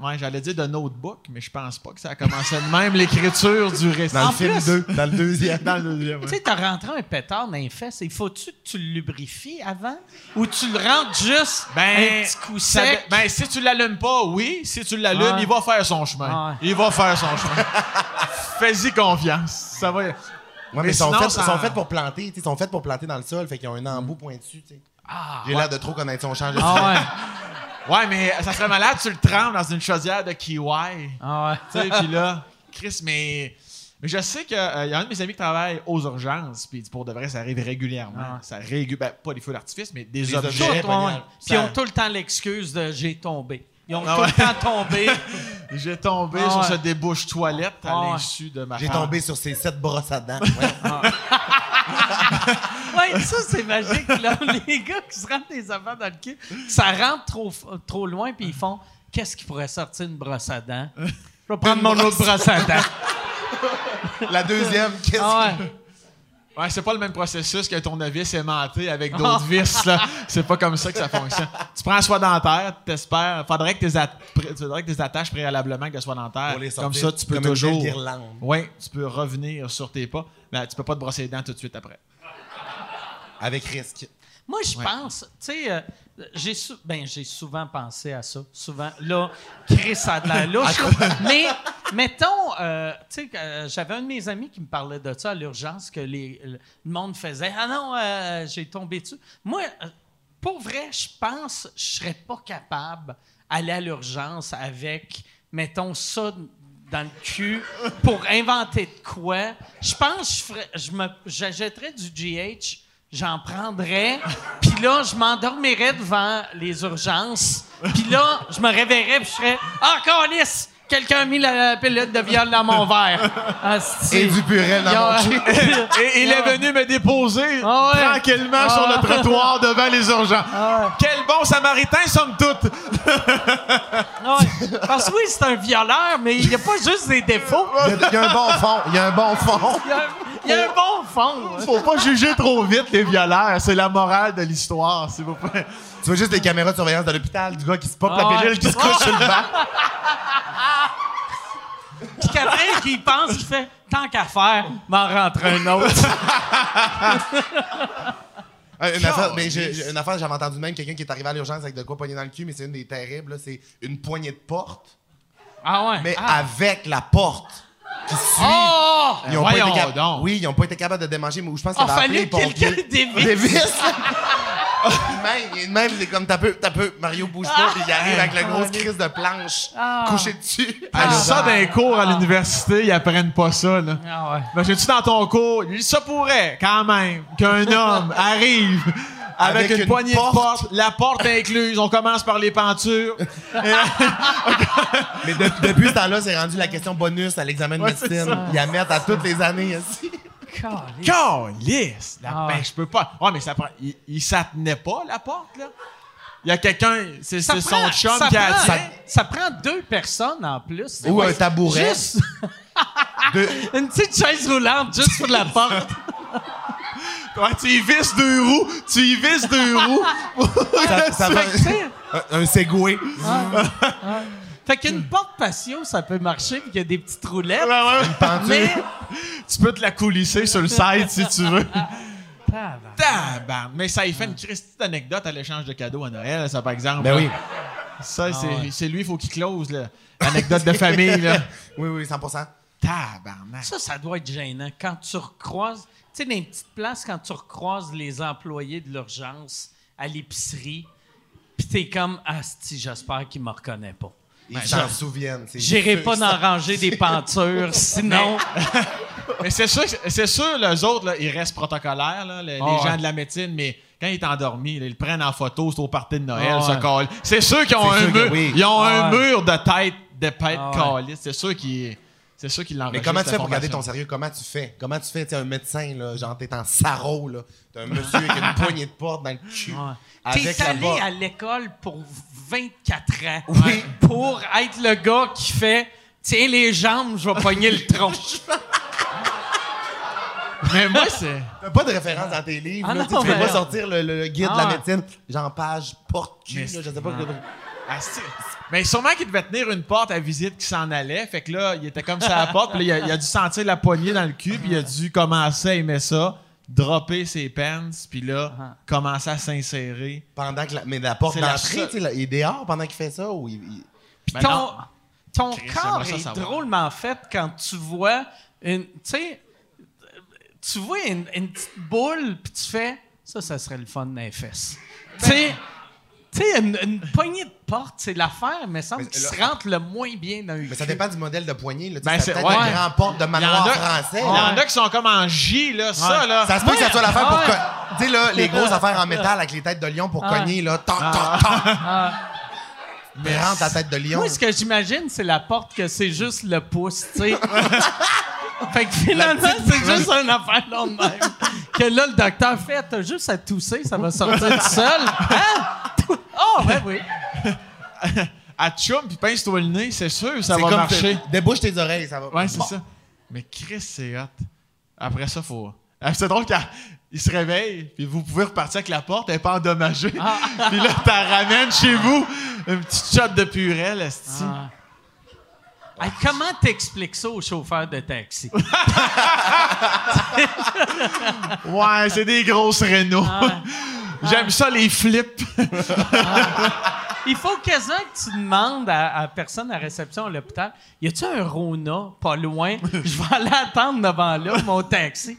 Ouais, j'allais dire de notebook, mais je pense pas que ça a commencé de même, l'écriture du récit. Dans En le film plus- 2, dans le deuxième. Dans le deuxième, Tu sais, t'as rentré un pétard dans les fesses. Il faut-tu que tu le lubrifies avant? Ou tu le rentres juste Ben, un petit coup sec? ben, si tu l'allumes pas, oui. Si tu l'allumes, il va faire son chemin. Il va faire son chemin. Fais-y confiance. Ça va. Ouais, mais, Mais ils sont, faits, ça- sont faits pour planter. Ils sont faits pour planter dans le sol. Fait qu'ils ont un embout pointu. tu sais. Ah, J'ai l'air de trop connaître son de ah ouais. [LAUGHS] Ouais, mais ça serait malade, tu le trempes dans une chaudière de kiwi. Ah ouais. Tu sais, puis là, Chris, mais. Mais je sais qu'il y a un de mes amis qui travaille aux urgences, puis pour de vrai, ça arrive régulièrement. Ah. Ça régule. Ben, pas des feux d'artifice, mais des, Des objets. Puis ils ont tout le temps l'excuse de j'ai tombé. Ils ont Ah tout ouais. le temps tombé. [LAUGHS] J'ai tombé Ah sur ouais. ce débouche toilette à Ah ouais. l'insu de ma J'ai tombé sur ces sept brosses à dents. Ouais. [LAUGHS] [LAUGHS] Ouais, ça, c'est magique. Là. [LAUGHS] Les gars qui se rentrent des affaires dans le cul, ça rentre trop, trop loin, puis ils font Qu'est-ce qui pourrait sortir une brosse à dents? [LAUGHS] Je vais prendre mon autre brosse à dents. [LAUGHS] La deuxième, qu'est-ce Ah que... ouais. Ouais, c'est pas le même processus qu'un tournevis aimanté avec d'autres vis, là. C'est pas comme ça que ça fonctionne. Tu prends un soie dentaire, t'espères. Faudrait que tu faudrait que t'es attaches préalablement avec le soie dentaire. Pour les comme ça, tu peux comme toujours. Oui, tu peux revenir sur tes pas. Mais tu peux pas te brosser les dents tout de suite après. Avec risque. Moi, je pense, tu sais, euh, j'ai sou- ben, j'ai souvent pensé à ça. Souvent. Là, Chris a de la [LAUGHS] louche. Mais, mettons, euh, tu sais, euh, j'avais un de mes amis qui me parlait de ça à l'urgence, que les, le monde faisait Ah non, j'ai tombé dessus. Moi, pour vrai, je pense je serais pas capable d'aller à l'urgence avec, mettons, ça dans le cul pour inventer de quoi. Je pense que je ferais, je me, du GH, j'en prendrais, puis là, je m'endormirais devant les urgences, puis là, je me réveillerais, puis je serais « Ah, calice! Quelqu'un a mis la pilule de viol dans mon verre. Asti. Et du purel dans mon cul. Et il est venu me déposer Ah ouais. tranquillement Ah. sur le trottoir devant les urgences. Ah Quel bon samaritain, somme toute! Ah ouais. Parce que oui, c'est un violeur, mais il n'y a pas juste des défauts. Il y, a, il y a un bon fond. Il y a un bon fond. Il y a, il y a un bon fond. hein. Faut pas juger trop vite les violeurs. C'est la morale de l'histoire, s'il vous plaît. Tu vois juste les caméras de surveillance de l'hôpital du gars qui se pop Ah la ouais. pilule qui se couche sur le banc. [LAUGHS] Puis quelqu'un qui pense, il fait tant qu'à faire, m'en rentre un autre. [LAUGHS] Euh, Une affaire, mais j'ai- j'ai- une affaire, j'avais entendu même quelqu'un qui est arrivé à l'urgence avec de quoi pogner dans le cul, mais c'est une des terribles. là, C'est une poignée de porte, Ah ouais. mais ah. avec la porte qui suit. Oh! Ils ont pas été voyons cap- donc. Oui, ils n'ont pas été capables de démanger, mais je pense Ah, qu'il avait fallait appelé les que quelqu'un dévisse. [LAUGHS] Même, il est même, c'est comme t'as peu, t'as peu, Mario bouge pas, puis il arrive avec la grosse crise de planche Ah. couché dessus. Ah, À ça, d'un cours à l'université, ils apprennent pas ça, là. Ah ouais. Imagine-tu dans ton cours, il dit, ça pourrait, quand même, qu'un [LAUGHS] homme arrive avec, Avec une, une poignée porte. de porte, la porte incluse, on commence par les pentures. [LAUGHS] Mais de- depuis ce temps-là, c'est rendu la question bonus à l'examen de Ouais, médecine. Ils la mettent à toutes les années ici. Calisse! La- Ah ben, je peux pas. Ouais, mais ça prend. Il, il s'attenait pas, la porte, là? Il y a quelqu'un, c'est son prend- chum ça qui a prend- dit. Ça prend deux personnes en plus. Ou un tabouret. Juste De- [LAUGHS] une petite chaise roulante juste pour la porte. [LAUGHS] Ouais, tu y visses deux roues, tu y visses deux [LAUGHS] roues. ça, ça [LAUGHS] un, un Segway. Fait qu'une porte patio, ça peut marcher, puis qu'il y a des petites roulettes. Ouais, ouais. Mais. Tu peux te la coulisser sur le site si tu veux. Tabarn. Mais ça, il fait une Christie d'anecdote à l'échange de cadeaux à Noël, ça, par exemple. Ben oui. Ça, c'est ouais. c'est lui, il faut qu'il close, là. Anecdote de famille, là. Oui, oui, 100% Tabarnak. Ça, ça doit être gênant. Quand tu recroises, sais, dans les petites places, quand tu recroises les employés de l'urgence à l'épicerie, puis t'es comme, asti, j'espère qu'il me reconnaît pas. Ils s'en souviennent. J'irai pas d'en ranger des pentures, [LAUGHS] sinon. Mais c'est sûr, que- c'est sûr, les autres, là, ils restent protocolaires, là, les, les Ah ouais. gens de la médecine, mais quand il est endormi, là, ils le prennent en photo, c'est au party de Noël, Ah ce ouais. C'est sûr qu'ils ont un sûr mur, oui. ils ont Ah un ouais. mur de tête, de Ah calice. C'est sûr qu'ils, c'est sûr qu'ils Mais l'enregistrent. comment tu fais pour garder ton sérieux? Comment tu fais? Comment tu fais? Tu un médecin, là, genre, t'es en sarreau, là. T'as un monsieur avec une poignée de porte dans le cul. Ouais. T'es allé à l'école pour 24 ans. Oui. Pour être le gars qui fait Tiens les jambes, je vais pogner le tronc. [LAUGHS] Mais moi, c'est. T'as pas de référence dans tes livres, Ah là. Tu non, mais- pas sortir le, guide Ah de la ouais. médecine, genre page porte-cul, Mais je sais pas. Ah, Mais sûrement qu'il devait tenir une porte à visite qui s'en allait. Fait que là, il était comme ça à la porte. Puis là, il a, il a dû sentir la poignée dans le cul. Puis il a dû commencer à aimer ça, dropper ses pants. Puis là, Ah. commencer à s'insérer. Pendant que la, mais la porte C'est la d'entrée, il est dehors pendant qu'il fait ça ou il, il- Puis Ben ton, non. ton Chris, corps est savoir. drôlement fait quand tu vois une. Tu sais, tu vois une, une petite boule, puis tu fais ça, ça serait le fun fesses. Tu sais, tu sais, une, une poignée de porte, c'est l'affaire, mais semble là- se rentre le moins bien dans le Mais ça dépend du modèle de poignée, là. Ben, c'est peut-être ouais. une grande porte de Il manoir a- français, Il y en a qui sont comme en J, là. Ça, là. Ça se peut que ça soit l'affaire pour... Ouais. Tu sais, là, les grosses affaires en métal avec les têtes de lion pour Ah. cogner, là. Toc, toc. Mais rentre la tête de lion. Moi, ce que j'imagine, c'est la porte que c'est juste le pouce, tu sais. [LAUGHS] fait que finalement, c'est juste une affaire là même. Que là, le docteur fait, t'as juste à tousser, ça va sortir tout seul. Hein? Oh, ben [LAUGHS] oui. À chum, puis pince-toi le nez, c'est sûr, ça C'est va comme marcher. te- Débouche tes oreilles, ça va. Ouais, c'est Bon. ça. Mais Chris, c'est hot. Après ça, faut. Ah, C'est drôle qu'il se réveille, puis vous pouvez repartir avec la porte, elle n'est pas endommagée. [LAUGHS] Puis là, t'en ramènes chez vous, une petite shot de purée, esti. Hey, comment t'expliques ça au chauffeur de taxi? [LAUGHS] Ouais, c'est des grosses Renault. J'aime ça, les flips. Il faut quasiment que tu demandes à, personne à réception à l'hôpital Y a-tu un Rona pas loin? Je vais aller attendre devant là mon taxi.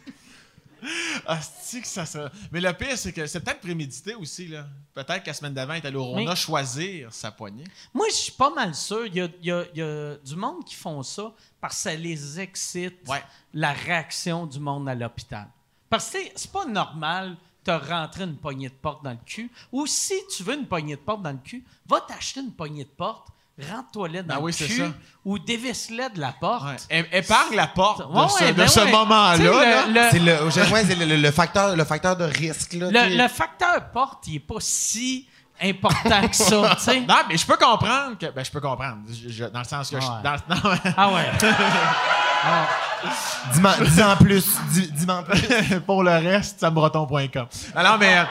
Ah, que ça, ça. Mais le pire, c'est que c'est peut-être prémédité aussi, là. Peut-être qu'à la semaine d'avant, il est allé au Rona Mais- choisir sa poignée. Moi, je suis pas mal sûr. Il y a, il y a- il y a du monde qui font ça parce que ça les excite, Ouais. la réaction du monde à l'hôpital. Parce que c'est- c'est pas normal de rentrer une poignée de porte dans le cul. Ou si tu veux une poignée de porte dans le cul, va t'acheter une poignée de porte, rentre-toi-la dans Ben le oui, c'est cul ou dévisse-la de la porte. Ouais. Épargne la porte de ce, ouais, ben ce moment-là. le- le- C'est le, au- ouais, c'est le, le- le facteur, le facteur de risque, là. Le, le facteur porte, il est pas si important que ça, tu sais. [LAUGHS] Non, mais je peux comprendre que. Ben, je peux comprendre. Je- je- dans le sens que. je- dans- non, Ah ouais. [LAUGHS] Dis-moi dis en plus. Dis- Dis-moi en plus. [LAUGHS] pour le reste, sambreton.com. Alors, mais. euh,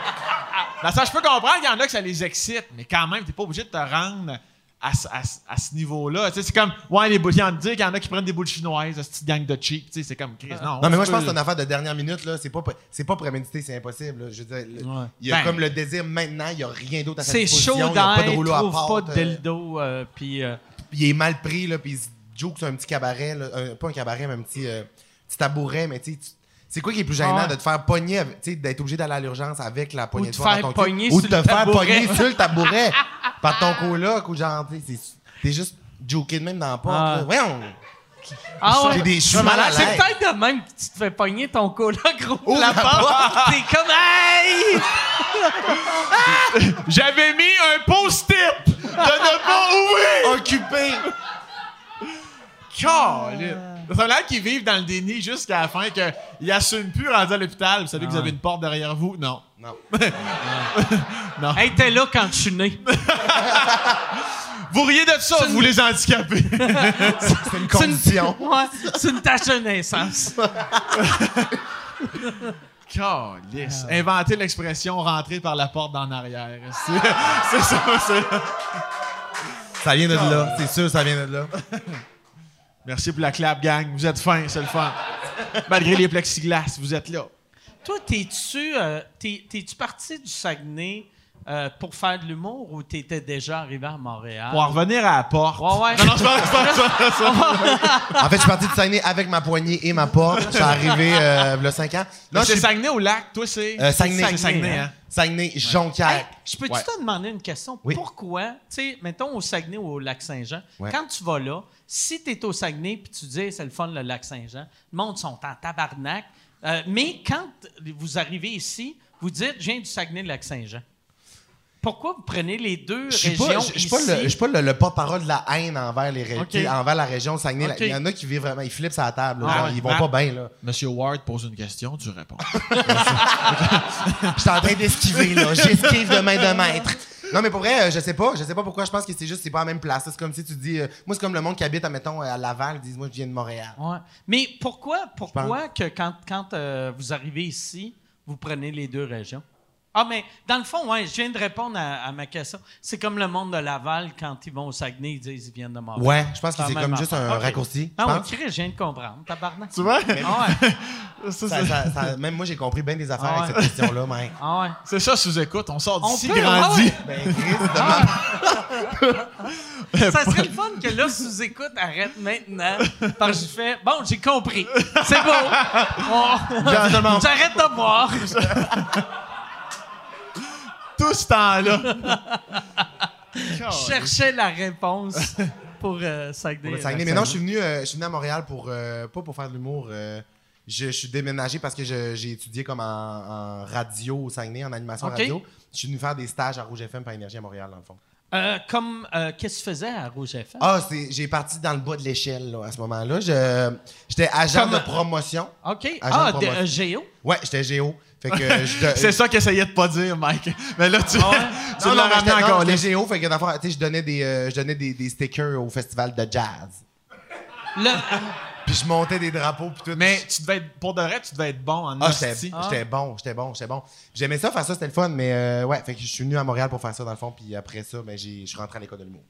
dans le sens, je peux comprendre qu'il y en a que ça les excite, mais quand même, t'es pas obligé de te rendre à, ce- à ce- à ce niveau-là. Tu sais, c'est comme. Ouais, les boules. Il y en a dire qu'il y en a qui prennent des boules chinoises, cette petite gang de cheap. Tu sais, c'est comme. Chris, non, Non, mais moi, je pense que c'est une affaire de dernière minute, là. C'est pas, c'est pas prémédité, c'est impossible, là. Je veux dire, le- il y a Ben. comme le désir maintenant, il y a rien d'autre à sa C'est disposition. chaud il y a pas de d'air, rouleau à trouve pas de euh, dildo, euh, puis... euh, Puis il est mal pris, là, puis il se que c'est un petit cabaret, là, un- pas un cabaret, mais un petit, euh, petit tabouret, mais tu c'est quoi qui est plus gênant Ah ouais. de te faire pogner, d'être obligé d'aller à l'urgence avec la poignée de dans ton cul, pogner ou de te faire pogner sur le tabouret [LAUGHS] par ton coloc, ou genre, t'es juste joké de même dans la porte, Ah. là. Ah ouais. J'ai des- je suis mal à C'est peut-être de même que tu te fais pogner ton coloc gros Ouvre la la porte. T'es comme hey! [LAUGHS] J'avais mis un post-it de ne pas ouvrir! Occupé! Caliste. Ça a l'air qu'ils vivent dans le déni jusqu'à la fin, qu'ils assument plus rendu à l'hôpital. Vous savez que vous avez une porte derrière vous? [LAUGHS] Non. Non. Hey, t'es là quand je suis né. [LAUGHS] Vous riez de ça, vous les handicapés. [LAUGHS] C'est une condition. Ouais, c'est une tâche de naissance. Calisse. Inventer l'expression rentrer par la porte d'en arrière. C'est c'est ça, c'est. Ça vient de là, c'est sûr, ça vient de là. Merci pour la clap, gang. Vous êtes fins, c'est le fun. Malgré les plexiglas, vous êtes là. Toi, t'es-tu euh, t'es- parti du Saguenay euh, pour faire de l'humour ou t'étais déjà arrivé à Montréal? Pour en revenir à la porte. Ouais, ouais. Non, non. En fait, je suis parti de Saguenay avec ma poignée et ma porte. Je suis arrivé euh, a 5 ans. Non, c'est Saguenay au lac. Toi, c'est. euh, Saguenay. C'est Saguenay, hein. Saguenay, Jonquière. Hey, je peux-tu Ouais. te demander une question? Oui. Pourquoi, tu sais, mettons au Saguenay ou au Lac-Saint-Jean, Ouais. quand tu vas là, si tu es au Saguenay puis tu dis c'est le fun le Lac-Saint-Jean, le monde sont en tabarnak. Euh, mais quand vous arrivez ici, vous dites Je viens du Saguenay-Lac-Saint-Jean. Pourquoi vous prenez les deux Je suis pas, régions je- suis ici? pas le, je suis pas le, le porte-parole de la haine envers les envers la région Saguenay. Il y en a qui vivent vraiment, ils flippent sa table. là. Ah Genre. Ils vont Ah. pas bien là. Monsieur Ward pose une question, tu réponds. [LAUGHS] Je suis en train d'esquiver là. J'esquive de main de maître. Non mais pour vrai, euh, je sais pas, je sais pas pourquoi. Je pense que c'est juste c'est pas la même place. C'est comme si tu dis, euh, moi c'est comme le monde qui habite, admettons, à Laval, ils disent moi je viens de Montréal. Ouais. Mais pourquoi, pourquoi que quand, quand euh, vous arrivez ici, vous prenez les deux régions? Ah, mais dans le fond, ouais, je viens de répondre à, à ma question. C'est comme le monde de Laval, quand ils vont au Saguenay, ils disent qu'ils viennent de Montréal. Ouais, je pense que c'est comme juste un Ok. raccourci. Ah. Chris, je viens de comprendre, tabarnak. tu vois? Ah ouais, [LAUGHS] Ça, Ça- c'est- ça- ça- même moi, j'ai compris bien des affaires Ah avec cette question-là, mec. [LAUGHS] ah ouais. C'est ça, sous-écoute. On sort On d'ici peut, grandi. ouais, Ben, Ah. Ça serait le fun que là, sous-écoute, arrête maintenant. Parce que je fais, bon, j'ai compris. C'est beau. [LAUGHS] J'arrête de boire. Tout ce temps-là. Je cherchais la réponse pour euh, Saguenay. Pour le Saguenay. Mais non, je suis venu, euh, je suis venu à Montréal pour euh, pas pour faire de l'humour. euh, je, je suis déménagé parce que j'ai étudié comme en, en radio au Saguenay, en animation radio. Je suis venu faire des stages à Rouge FM par Énergie à Montréal, dans le fond. Euh, comme, euh, qu'est-ce que tu faisais à Rouge FM? Ah, c'est, j'ai parti dans le bas de l'échelle à ce moment-là. Je, j'étais agent Comme- de promotion. OK. Agent Ah, de de, promotion. euh, Géo? Ouais, j'étais géo. Fait que je, C'est ça qu'essayait de pas dire, Mike. Mais là, tu, [LAUGHS] tu Non, l'as non, mais ramené encore. j'étais géo, fait que tu sais, je donnais des, euh, je donnais des, des stickers au festival de jazz. Le- Puis je montais des drapeaux puis tout. Mais tu devais être, pour de vrai, tu devais être bon en Ah, j'étais j'étais bon, j'étais bon, j'étais bon. J'aimais ça, faire ça, c'était le fun, mais euh, ouais, fait que je suis venu à Montréal pour faire ça dans le fond, puis après ça, ben, j'ai- je suis rentré à l'école de l'humour.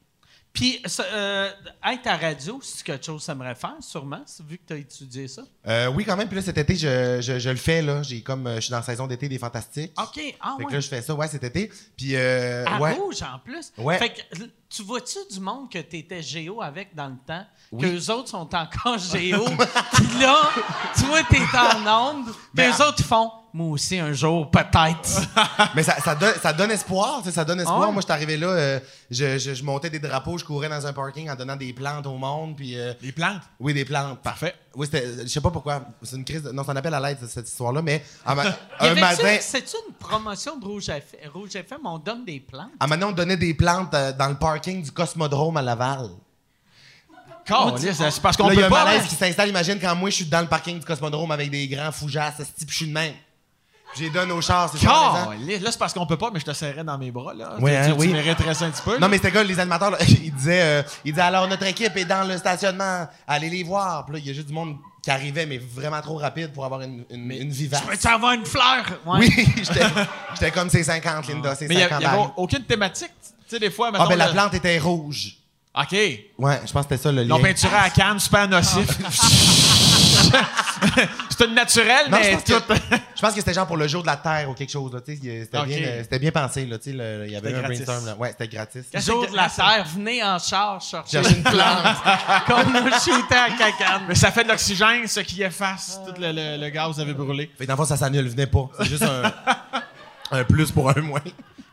Puis, ça, euh, être à radio, c'est quelque chose que tu aimerais faire, sûrement, vu que tu as étudié ça? Euh, oui, quand même, puis là, cet été, je, je, je le fais, là. J'ai comme, euh, je suis dans la saison d'été des Fantastiques. OK. Ah, Fait que ouais. là, je fais ça, ouais, cet été. Puis, euh, à ouais. Rouge, en plus. Ouais. Fait que, tu vois-tu du monde que tu étais géo avec dans le temps, Oui. qu'eux autres sont encore [LAUGHS] géo, puis là, tu vois, t'es en onde, puis Ben, eux autres, ils font « Moi aussi, un jour, peut-être. [LAUGHS] Mais ça, ça, donne, ça donne espoir, ça donne espoir. Ouais? Moi, je suis arrivé là, euh, je, je, je montais des drapeaux, je courais dans un parking en donnant des plantes au monde, puis... euh, Les plantes? oui, des plantes. Parfait. Oui, c'était, je sais pas pourquoi, c'est une crise, de- non, c'est un appel à l'aide, cette histoire-là, mais [LAUGHS] un, ma- matin... C'est-tu une promotion de Rouge FM? Rouge FM, on donne des plantes? À donné, on donnait des plantes euh, dans le parking du Cosmodrome à Laval. C'est parce qu'on il y a peut un pas. malaise qui s'installe. Imagine quand moi, je suis dans le parking du Cosmodrome avec des grands fougasses, esti, puis je suis de même. J'ai donné au char, c'est ça. Là, c'est parce qu'on peut pas, mais je te serrais dans mes bras, là. Oui, tu, hein, tu, oui. tu mériterais ça un petit peu. Non, là. mais c'était quoi, les animateurs, là, [LAUGHS] ils disaient, euh, ils disaient, alors notre équipe est dans le stationnement, allez les voir. Puis là, il y a juste du monde qui arrivait, mais vraiment trop rapide pour avoir une, une, une vivace. Peux-tu avoir une fleur? Ouais. Oui, [LAUGHS] j'étais comme c'est 50, Linda, c'est Mais il 50 n'y avait aucune thématique. Tu sais, des fois, mettons, Ah, ben la plante était rouge. OK. Ouais, je pense que c'était ça le Ils lien. l'ont peinturé à Cannes, super [LAUGHS] nocif. C'est une naturelle, Non, je mais pense, tout. que, [LAUGHS] je pense que c'était genre pour le jour de la Terre ou quelque chose. C'était bien, c'était bien pensé. Là, le- il y avait C'était un gratis. brainstorm. Là. Ouais, c'était gratis. Le jour de la Terre, venez en charge chercher une plante. [LAUGHS] Comme nous shooter à cacane. Mais ça fait de l'oxygène, ce qui efface tout le, le- le gaz que vous avez brûlé. Fait que dans le fond, ça s'annule, venait pas. C'est juste un, [LAUGHS] un plus pour un moins.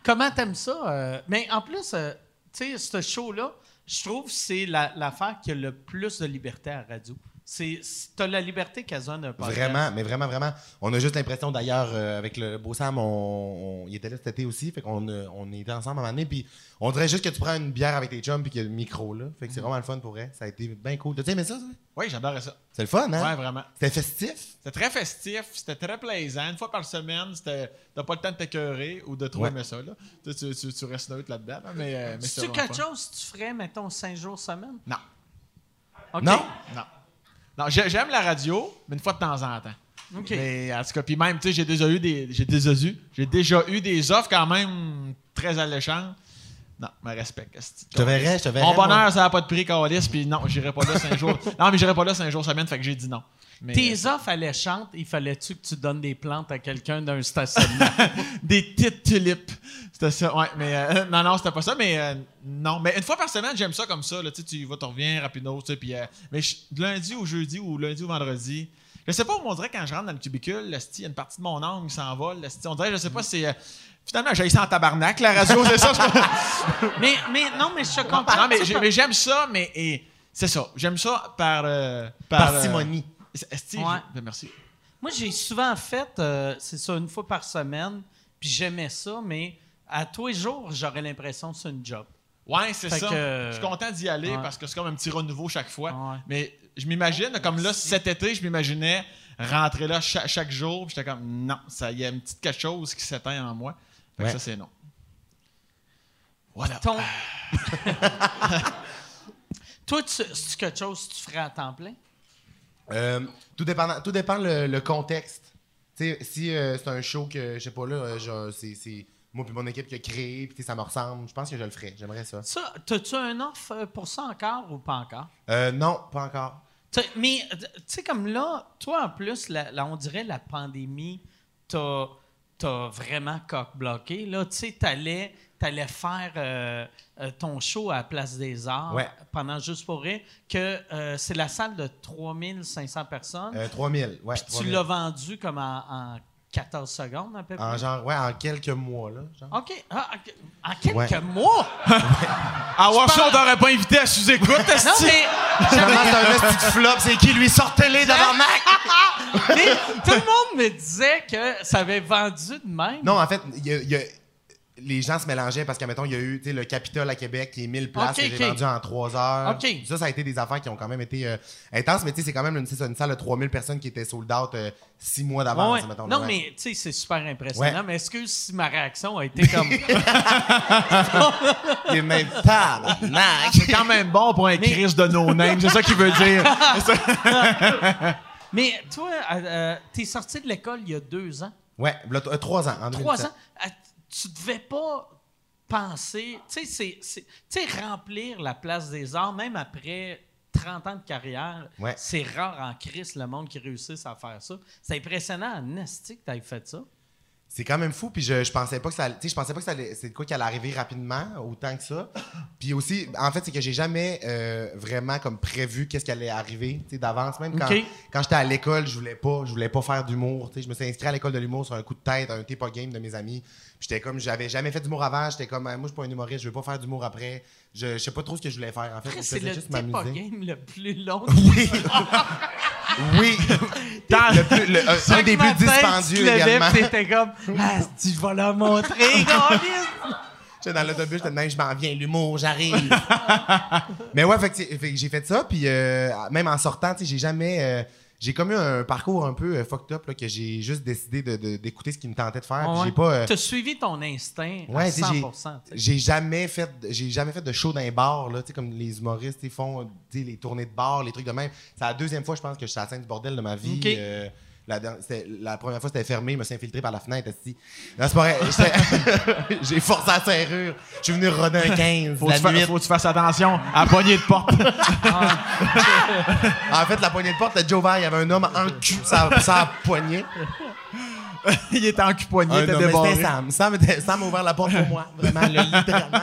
Comment t'aimes ça? euh, mais en plus, euh, tu sais, ce show-là, je trouve que c'est la- l'affaire qui a le plus de liberté à la radio. C'est, t'as la liberté quasiment d'un podcast. Vraiment, mais vraiment, vraiment. On a juste l'impression d'ailleurs, euh, avec le beau Sam, on, on- il était là cet été aussi. Fait qu'on a- on était ensemble à un moment donné. Puis on dirait juste que tu prends une bière avec tes chums puis qu'il y a le micro là. Fait que c'est vraiment le fun pour vrai. Ça a été bien cool. T'as aimé ça, ça? Oui, j'adorais ça. C'est le fun, hein? Ouais, vraiment. C'était festif? C'était très festif, c'était très plaisant. Une fois par semaine, c'était t'as pas le temps de t'écœurer ou de trop Ouais. aimer ça. Là. Tu, tu, tu- tu restes neutre là-dedans, là, mais, euh, mais C'est quelque fun. chose que tu ferais, mettons, cinq jours semaine? Non. Non? Non. Non, j'ai- j'aime la radio, mais une fois de temps en temps. OK. Mais en tout cas, puis même, tu sais, j'ai déjà eu des. J'ai déjà eu. J'ai déjà eu des offres quand même très alléchantes. Non, me respecte. Je te verrais, je te verrais. Mon moi. bonheur, ça n'a pas de prix, Calis, puis non, j'irai pas là cinq jours. [LAUGHS] Non, mais j'irai pas là cinq jours semaine, fait que j'ai dit non. Mais, Tes euh, offres alléchantes, il fallait-tu que tu donnes des plantes à quelqu'un d'un stationnement? [LAUGHS] des petites tulipes. C'était ça, ouais, mais euh, [LAUGHS] non, non, c'était pas ça, mais euh, non. Mais une fois par semaine, j'aime ça comme ça, là, tu vas, tu reviens rapido, tu sais, puis euh, mais je- lundi ou jeudi ou lundi ou vendredi, je sais pas, on dirait quand je rentre dans le cubicule, là, il y a une partie de mon âme qui s'envole, là, on dirait, je sais pas, c'est... euh, finalement, j'ai ça en tabarnak, la radio, c'est ça? je- [LAUGHS] mais, mais non, mais je comprends. non, mais, j'aime ça, mais c'est ça, j'aime ça par... par Parcimonie. Esti, Ouais. ben, merci. Moi, j'ai souvent fait, euh, c'est ça, une fois par semaine, puis j'aimais ça, mais à tous les jours, j'aurais l'impression que c'est une job. Ouais, c'est ça. que- Je suis content d'y aller Ouais. parce que c'est comme un petit renouveau chaque fois. Ouais. Mais je m'imagine, comme là, cet été, je m'imaginais rentrer là cha- chaque, jour. puis J'étais comme, non, ça y a une petite quelque chose qui s'éteint en moi. Fait que ça, c'est non. Voilà. Ton... [LAUGHS] [LAUGHS] Toi, tu- c'est quelque chose que tu ferais à temps plein? Euh, tout, dépend, tout dépend le, le contexte. Si euh, c'est un show que, je sais pas, là, euh, c'est, moi puis mon équipe qui a créé, puis ça me ressemble, je pense que je le ferais. J'aimerais ça. Ça, t'as-tu un offre pour ça encore ou pas encore? Euh, non, pas encore. Mais, tu sais, comme là, toi, en plus, la, la- on dirait la pandémie t'a t'as vraiment coq-bloqué. Là, tu sais, t'allais t'allais faire euh, euh, ton show à la Place des Arts Ouais. pendant Juste pour rire, que euh, c'est la salle de 3500 personnes. Euh, 3000, ouais. Tu 3000. l'as vendu comme en, en 14 secondes, à peu près? En genre, ouais, en quelques mois, là. Genre. OK. Ah, ok. en quelques Ouais. mois? Ah, [LAUGHS] ouais, ça, on t'aurait pas invité à sous-écoute, non, mais, [LAUGHS] c'est un petit flop? C'est qui, lui? Sortez-les devant Mac! [LAUGHS] mais tout le monde me disait que ça avait vendu de même. Non, en fait, il y a- il y a- les gens se mélangeaient parce qu'à mettons, il y a eu tu sais, le Capitole à Québec qui est 1000 places Ok, que j'ai ok. vendu en 3 heures. Ok. Ça, ça a été des affaires qui ont quand même été euh, intenses, mais tu sais, c'est quand même une, salle de 3000 personnes qui était sold out 6 mois Ouais, d'avance, ouais. non, ouais. mais tu sais, c'est super impressionnant. Ouais. Mais excuse si ma réaction a été comme. [LAUGHS] Il est même. C'est quand même bon pour un Chris de no-name, c'est ça qu'il veut dire. [LAUGHS] mais toi, euh, euh, t'es sorti de l'école il y a deux ans, Ouais, euh, trois ans, en trois 2017. ans. Tu devais pas penser. Tu sais, tu remplir la place des arts, même après 30 ans de carrière, Ouais. c'est rare en crise le monde qui réussisse à faire ça. C'est impressionnant en que t'aies fait ça. C'est quand même fou, puis je, je pensais pas que ça allait- tu sais, je pensais pas que ça c'est de quoi qui allait arriver rapidement, autant que ça. Puis aussi, en fait, c'est que j'ai jamais euh, vraiment comme prévu qu'est-ce qui allait arriver, tu sais, d'avance. Même quand, j'étais à l'école, je voulais pas, je voulais pas faire d'humour. tu sais. Je me suis inscrit à l'école de l'humour sur un coup de tête, un pas game de mes amis. J'étais comme, j'avais jamais fait d'humour avant. J'étais comme, Ah, moi, je suis pas un humoriste, je veux pas faire d'humour après. Je, je sais pas trop ce que je voulais faire. En fait, je c'est le juste game le plus long. [LAUGHS] Oui. oui. le plus, le- un- un des plus tu te dispendieux levais, également. T'étais comme, [LAUGHS] ah, tu vas leur montrer. J'étais dans l'autobus, j'étais de même, je m'en viens, l'humour, j'arrive. mais ouais, fait fait j'ai fait ça, puis euh, même en sortant, tu j'ai jamais. euh, j'ai comme eu un parcours un peu euh, fucked up, là, que j'ai juste décidé d'écouter ce qui me tentait de faire. Ouais. J'ai pas. euh, T'as suivi ton instinct à Ouais, tu sais, 100%. j'ai- jamais fait de- j'ai jamais fait de show dans les bars là, tu sais comme les humoristes ils font les tournées de bars, les trucs de même. C'est la deuxième fois je pense que je suis à la scène du bordel de ma vie. Euh, la, c'était- première fois c'était fermé, je me suis infiltré par la fenêtre. Non, c'est pas vrai. [LAUGHS] J'ai forcé la serrure. Je suis venu roder un 15 Faut, que la tu fa- nuit. faut que tu fasses attention à la poignée de porte. [LAUGHS] En fait, la poignée de porte, le Joe Vert, il y avait un homme en cul, ça, ça poignée. il était en cul il était débarré. c'était Sam. Sam, était- Sam a ouvert la porte pour moi, vraiment, là, littéralement.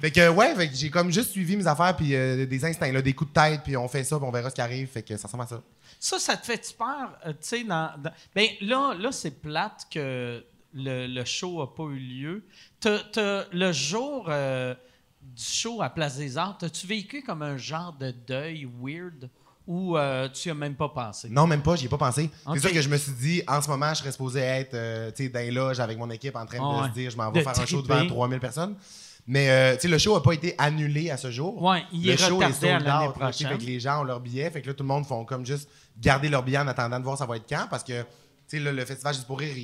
Fait que, ouais, fait que j'ai comme juste suivi mes affaires, puis euh, des instincts, là, des coups de tête, puis on fait ça, puis on verra ce qui arrive. Fait que ça ressemble à ça. Ça, ça te fait-tu peur? euh, tu sais, dans, dans- Ben là, là c'est plate que le, le show n'a pas eu lieu. T'as- t'as- le jour euh, du show à Place des Arts, as-tu vécu comme un genre de deuil weird ou euh, tu y as même pas pensé? Non, même pas, j'y ai pas pensé. Ok. C'est sûr que je me suis dit, en ce moment, je serais supposé être euh, tu sais, dans les loges avec mon équipe en train de Ah ouais. se dire, je m'en vais De faire un show devant 3000 personnes. Mais euh, le show n'a pas été annulé à ce jour. Ouais, il le est show retardé à sold l'année prochaine. Fait que les gens ont leur billet. Fait que là, tout le monde font comme juste garder leur billet en attendant de voir ça va être quand. Parce que, tu sais, là, le festival Juste pour rire,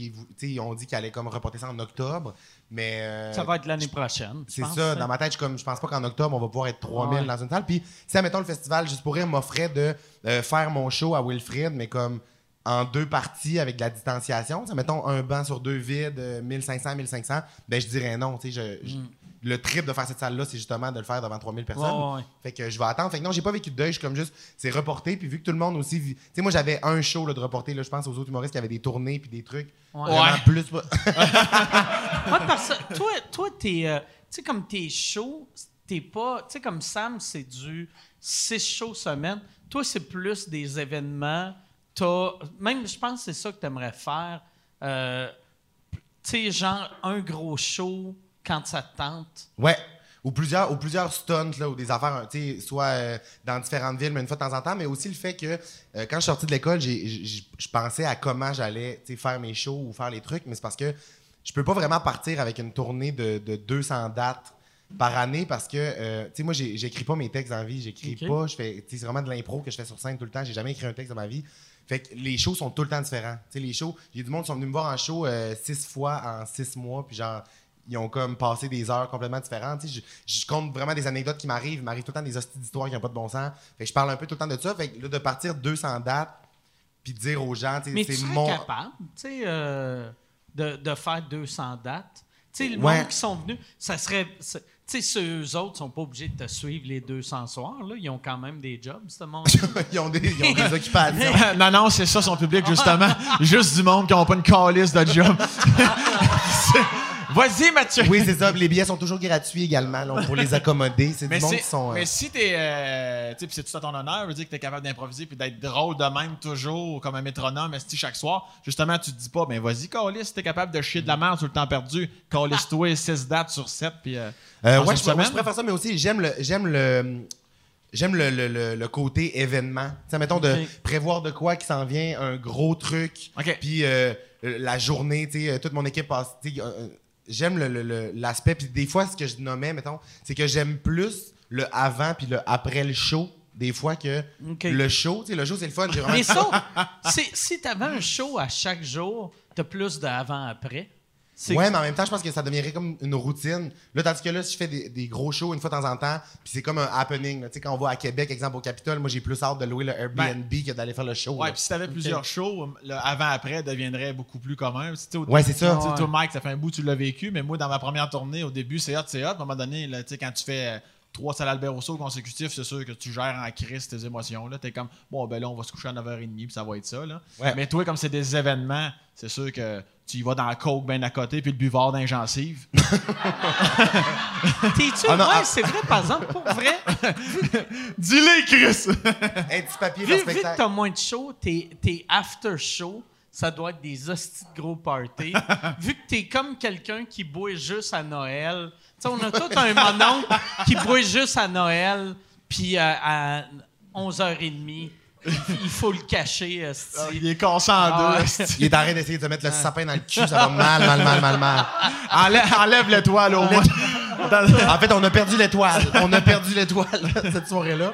ils, ont dit qu'ils allaient comme reporter ça en octobre. Mais. euh, Ça va être l'année prochaine. c'est ça, hein. dans ma tête, je, comme, je pense pas qu'en octobre, on va pouvoir être 3000 Ouais. dans une salle. Puis, si, admettons, le festival Juste pour rire m'offrait de euh, faire mon show à Wilfrid, mais comme en deux parties avec de la distanciation, mettons un banc sur deux vide, euh, 1500, 1500, ben je dirais non. tu sais, Je, je- le trip de faire cette salle-là, c'est justement de le faire devant 3000 personnes. Ouais. Fait que je vais attendre. Fait que non, j'ai pas vécu de deuil. Je suis comme juste, c'est reporté. Puis vu que tout le monde aussi. Tu sais, moi, j'avais un show là, de reporter. Là, je pense aux autres humoristes qui avaient des tournées puis des trucs. Ouais. Plus. [LAUGHS] Ouais, parce que toi, toi t'es. euh, tu sais, comme t'es chaud, t'es pas. Tu sais, comme Sam, c'est du 6 shows semaine. Toi, c'est plus des événements. T'as. Même, je pense que c'est ça que t'aimerais faire. Euh, tu sais, genre, un gros show quand ça te tente. Ouais. Ou plusieurs, ou plusieurs stunts, là, ou des affaires, tu sais, soit euh, dans différentes villes, mais une fois de temps en temps, mais aussi le fait que euh, quand je suis sorti de l'école, je pensais à comment j'allais tu sais, faire mes shows ou faire les trucs, mais c'est parce que je peux pas vraiment partir avec une tournée de, de 200 dates par année parce que, euh, tu sais, moi, j'écris pas mes textes en vie, j'écris Ok. pas, je fais, c'est vraiment de l'impro que je fais sur scène tout le temps, j'ai jamais écrit un texte de ma vie. Fait que les shows sont tout le temps différents. Tu sais, les shows, j'ai du monde qui sont venus me voir en show euh, six fois en six mois, puis genre, ils ont comme passé des heures complètement différentes. Tu sais, je, je compte vraiment des anecdotes qui m'arrivent. Il m'arrive tout le temps des hosties d'histoires qui n'ont pas de bon sens. Fait que je parle un peu tout le temps de ça. Fait que là, de partir 200 dates, puis de dire aux gens, tu sais, c'est mon. capable, tu sais, euh, de, de faire 200 dates? Tu sais, le Ouais. monde qui sont venus, ça serait. Tu sais, ceux eux autres sont pas obligés de te suivre les 200 soirs. Là. Ils ont quand même des jobs, ce monde. [LAUGHS] ils, ont des, ils ont des [LAUGHS] occupations. [LAUGHS] non, non, c'est ça son public, justement. Juste du monde qui n'a pas une calice de job. Vas-y, Mathieu. oui, c'est ça. Les billets sont toujours gratuits également là, pour les [LAUGHS] accommoder. C'est Mais, du monde qui sont. euh, mais si t'es. Euh, tu sais, c'est tout à ton honneur, veut dire que t'es capable d'improviser puis d'être drôle de même toujours, comme un métronome, esti, chaque soir. Justement, tu te dis pas, ben vas-y, Calis, si t'es capable de chier de la merde sur le temps perdu, Calis-toi 6 dates sur 7, puis. Euh, Euh, ouais, je, moi, je préfère ça, mais aussi, j'aime le, j'aime le, j'aime le, le- le- le côté événement. Sais, mettons, de prévoir de quoi qui s'en vient, un gros truc. OK. Puis euh, la journée, tu sais, toute mon équipe passe. tu sais, euh, J'aime le- le- le- l'aspect. Puis des fois, ce que je nommais, mettons, c'est que j'aime plus le avant puis le après le show. Des fois que le show, tu sais, le show, c'est le fun. Mais ça, [LAUGHS] si tu avais un show à chaque jour, tu as plus d'avant-après. Ouais, mais en même temps, je pense que ça deviendrait comme une routine. Là, tandis que là, si je fais des, des gros shows une fois de temps en temps, puis c'est comme un happening. Tu sais, quand on va à Québec, exemple au Capitole, moi, j'ai plus hâte de louer le Airbnb que d'aller faire le show. Ouais, puis si t'avais plusieurs shows, le avant-après deviendrait beaucoup plus commun. Tu au- Ouais, c'est ça. tu Ouais. Toi, Mike, ça fait un bout que tu l'as vécu, mais moi, dans ma première tournée, au début, c'est hot, c'est hot. À un moment donné, là, tu sais, quand tu fais euh, trois salles Albert Rousseau consécutifs, c'est sûr que tu gères en crise tes émotions. Là. T'es comme, bon, ben là, on va se coucher à 9h30, puis ça va être ça. Là. Ouais. Mais toi, comme c'est des événements, c'est sûr que tu y vas dans la coke bien à côté, puis le buvard dans les gencives. [LAUGHS] T'es-tu? Ah ouais, ah. c'est vrai, par exemple, pour vrai? [LAUGHS] Dis-le, Chris! Un petit papier Vu, vu que t'as moins de shows, tes, tes after shows, ça doit être des hosties de gros parties. [LAUGHS] vu que t'es comme quelqu'un qui boit juste à Noël. Tu sais, on a tout un mononcle qui boit juste à Noël, puis euh, à 11h30, il faut le cacher. hostie. Il est cassé en Ah deux. ouais. Il est en train d'essayer de te mettre le sapin dans le cul, ça va mal, mal, mal, mal, mal. enlève, enlève l'étoile au moins. En fait, on a perdu l'étoile. On a perdu l'étoile cette soirée-là.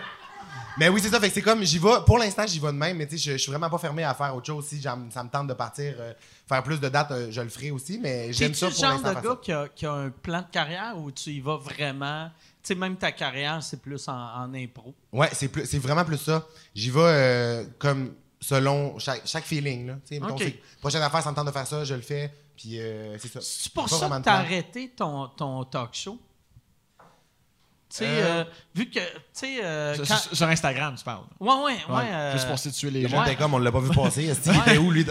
Mais oui, c'est ça. Fait que c'est comme, j'y vais. Pour l'instant, j'y vais de même, mais tu sais, je, je suis vraiment pas fermé à faire autre chose. Si ça me tente de partir, euh, faire plus de dates, euh, je le ferai aussi. Mais j'aime T'es-tu ça le pour genre l'instant. de faire gars ça. qui a, qui a un plan de carrière où tu y vas vraiment? Tu sais, même ta carrière, c'est plus en, en impro. Ouais, c'est plus, c'est vraiment plus ça. J'y vais euh, comme selon chaque, chaque feeling. Là. Tu sais, mettons, Ok. c'est- prochaine affaire, ça me tente de faire ça, je le fais. Puis euh, c'est ça. C'est pour Pas ça vraiment que de t'as plan. arrêté ton, ton talk show? Tu sais, Euh, euh, vu que, tu sais, euh, Sur- quand... sur, sur Instagram, tu parles. Ouais, ouais, ouais. Ouais, euh, Juste pour situer les Le gens. monde était comme, on l'a pas vu passer. [LAUGHS] Est-ce Ouais. était où, lui?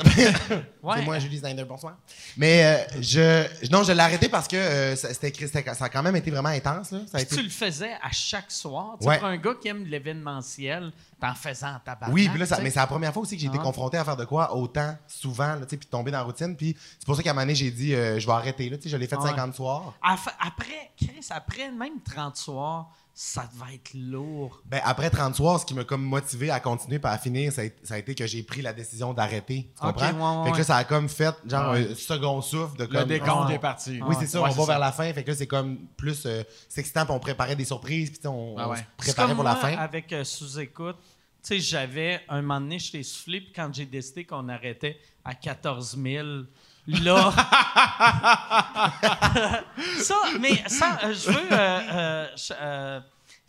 ouais. [LAUGHS] C'est moi, Julie Snyder, bonsoir. Mais euh, je, non, je l'ai arrêté parce que euh, ça, ça a quand même été vraiment intense. Là. Ça a Puis été... tu le faisais à chaque soir. Tu sais, Ouais. Pour un gars qui aime l'événementiel, t'en faisais en tabac. Oui, puis là, ça- mais c'est la première fois aussi que j'ai été Ah. confronté à faire de quoi autant souvent, puis tomber dans la routine. Puis c'est pour ça qu'à un moment donné, j'ai dit, euh, je vais arrêter. Là, je l'ai fait Ah ouais. 50 soirs. Après, Chris, après même 30 soirs, ça devait être lourd. Ben, après 30 soirs, ce qui m'a comme motivé à continuer puis à finir, ça a, ça a été que j'ai pris la décision d'arrêter. Tu comprends? ouais, ouais, fait que là, ça a comme fait genre Ouais. un second souffle de Le comme. décompte Ah, est parti. Oui, c'est ça, on va vers la fin. Fait que là, c'est comme plus. euh, c'est excitant, puis on préparait des surprises, puis on, se préparait comme pour moi, la fin. avec euh, sous-écoute. Tu sais, j'avais, un moment donné, je t'ai soufflé, puis quand j'ai décidé qu'on arrêtait à 14 000, là... [LAUGHS] ça, mais ça, euh, je veux... euh, euh, je- euh,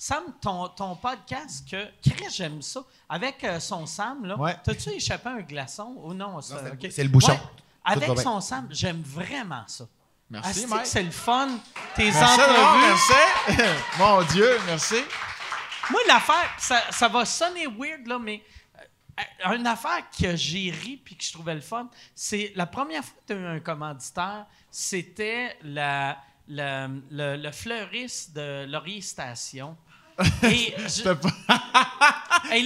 Sam, ton, ton podcast, que Chris, j'aime ça. Avec son Sam, là, Ouais. t'as-tu échappé un glaçon? Ou non? ça, c'est- le bouchon. Ouais. Avec bien. son Sam, j'aime vraiment ça. Merci, Mike. c'est le fun. Tes Merci, merci. [LAUGHS] Mon Dieu, merci. Moi, l'affaire, ça, ça va sonner weird, là, mais euh, une affaire que j'ai ri puis que je trouvais le fun, c'est la première fois que tu as eu un commanditaire, c'était la, la- le, le fleuriste de Laurier Station. [LAUGHS] C'était pas, [LAUGHS]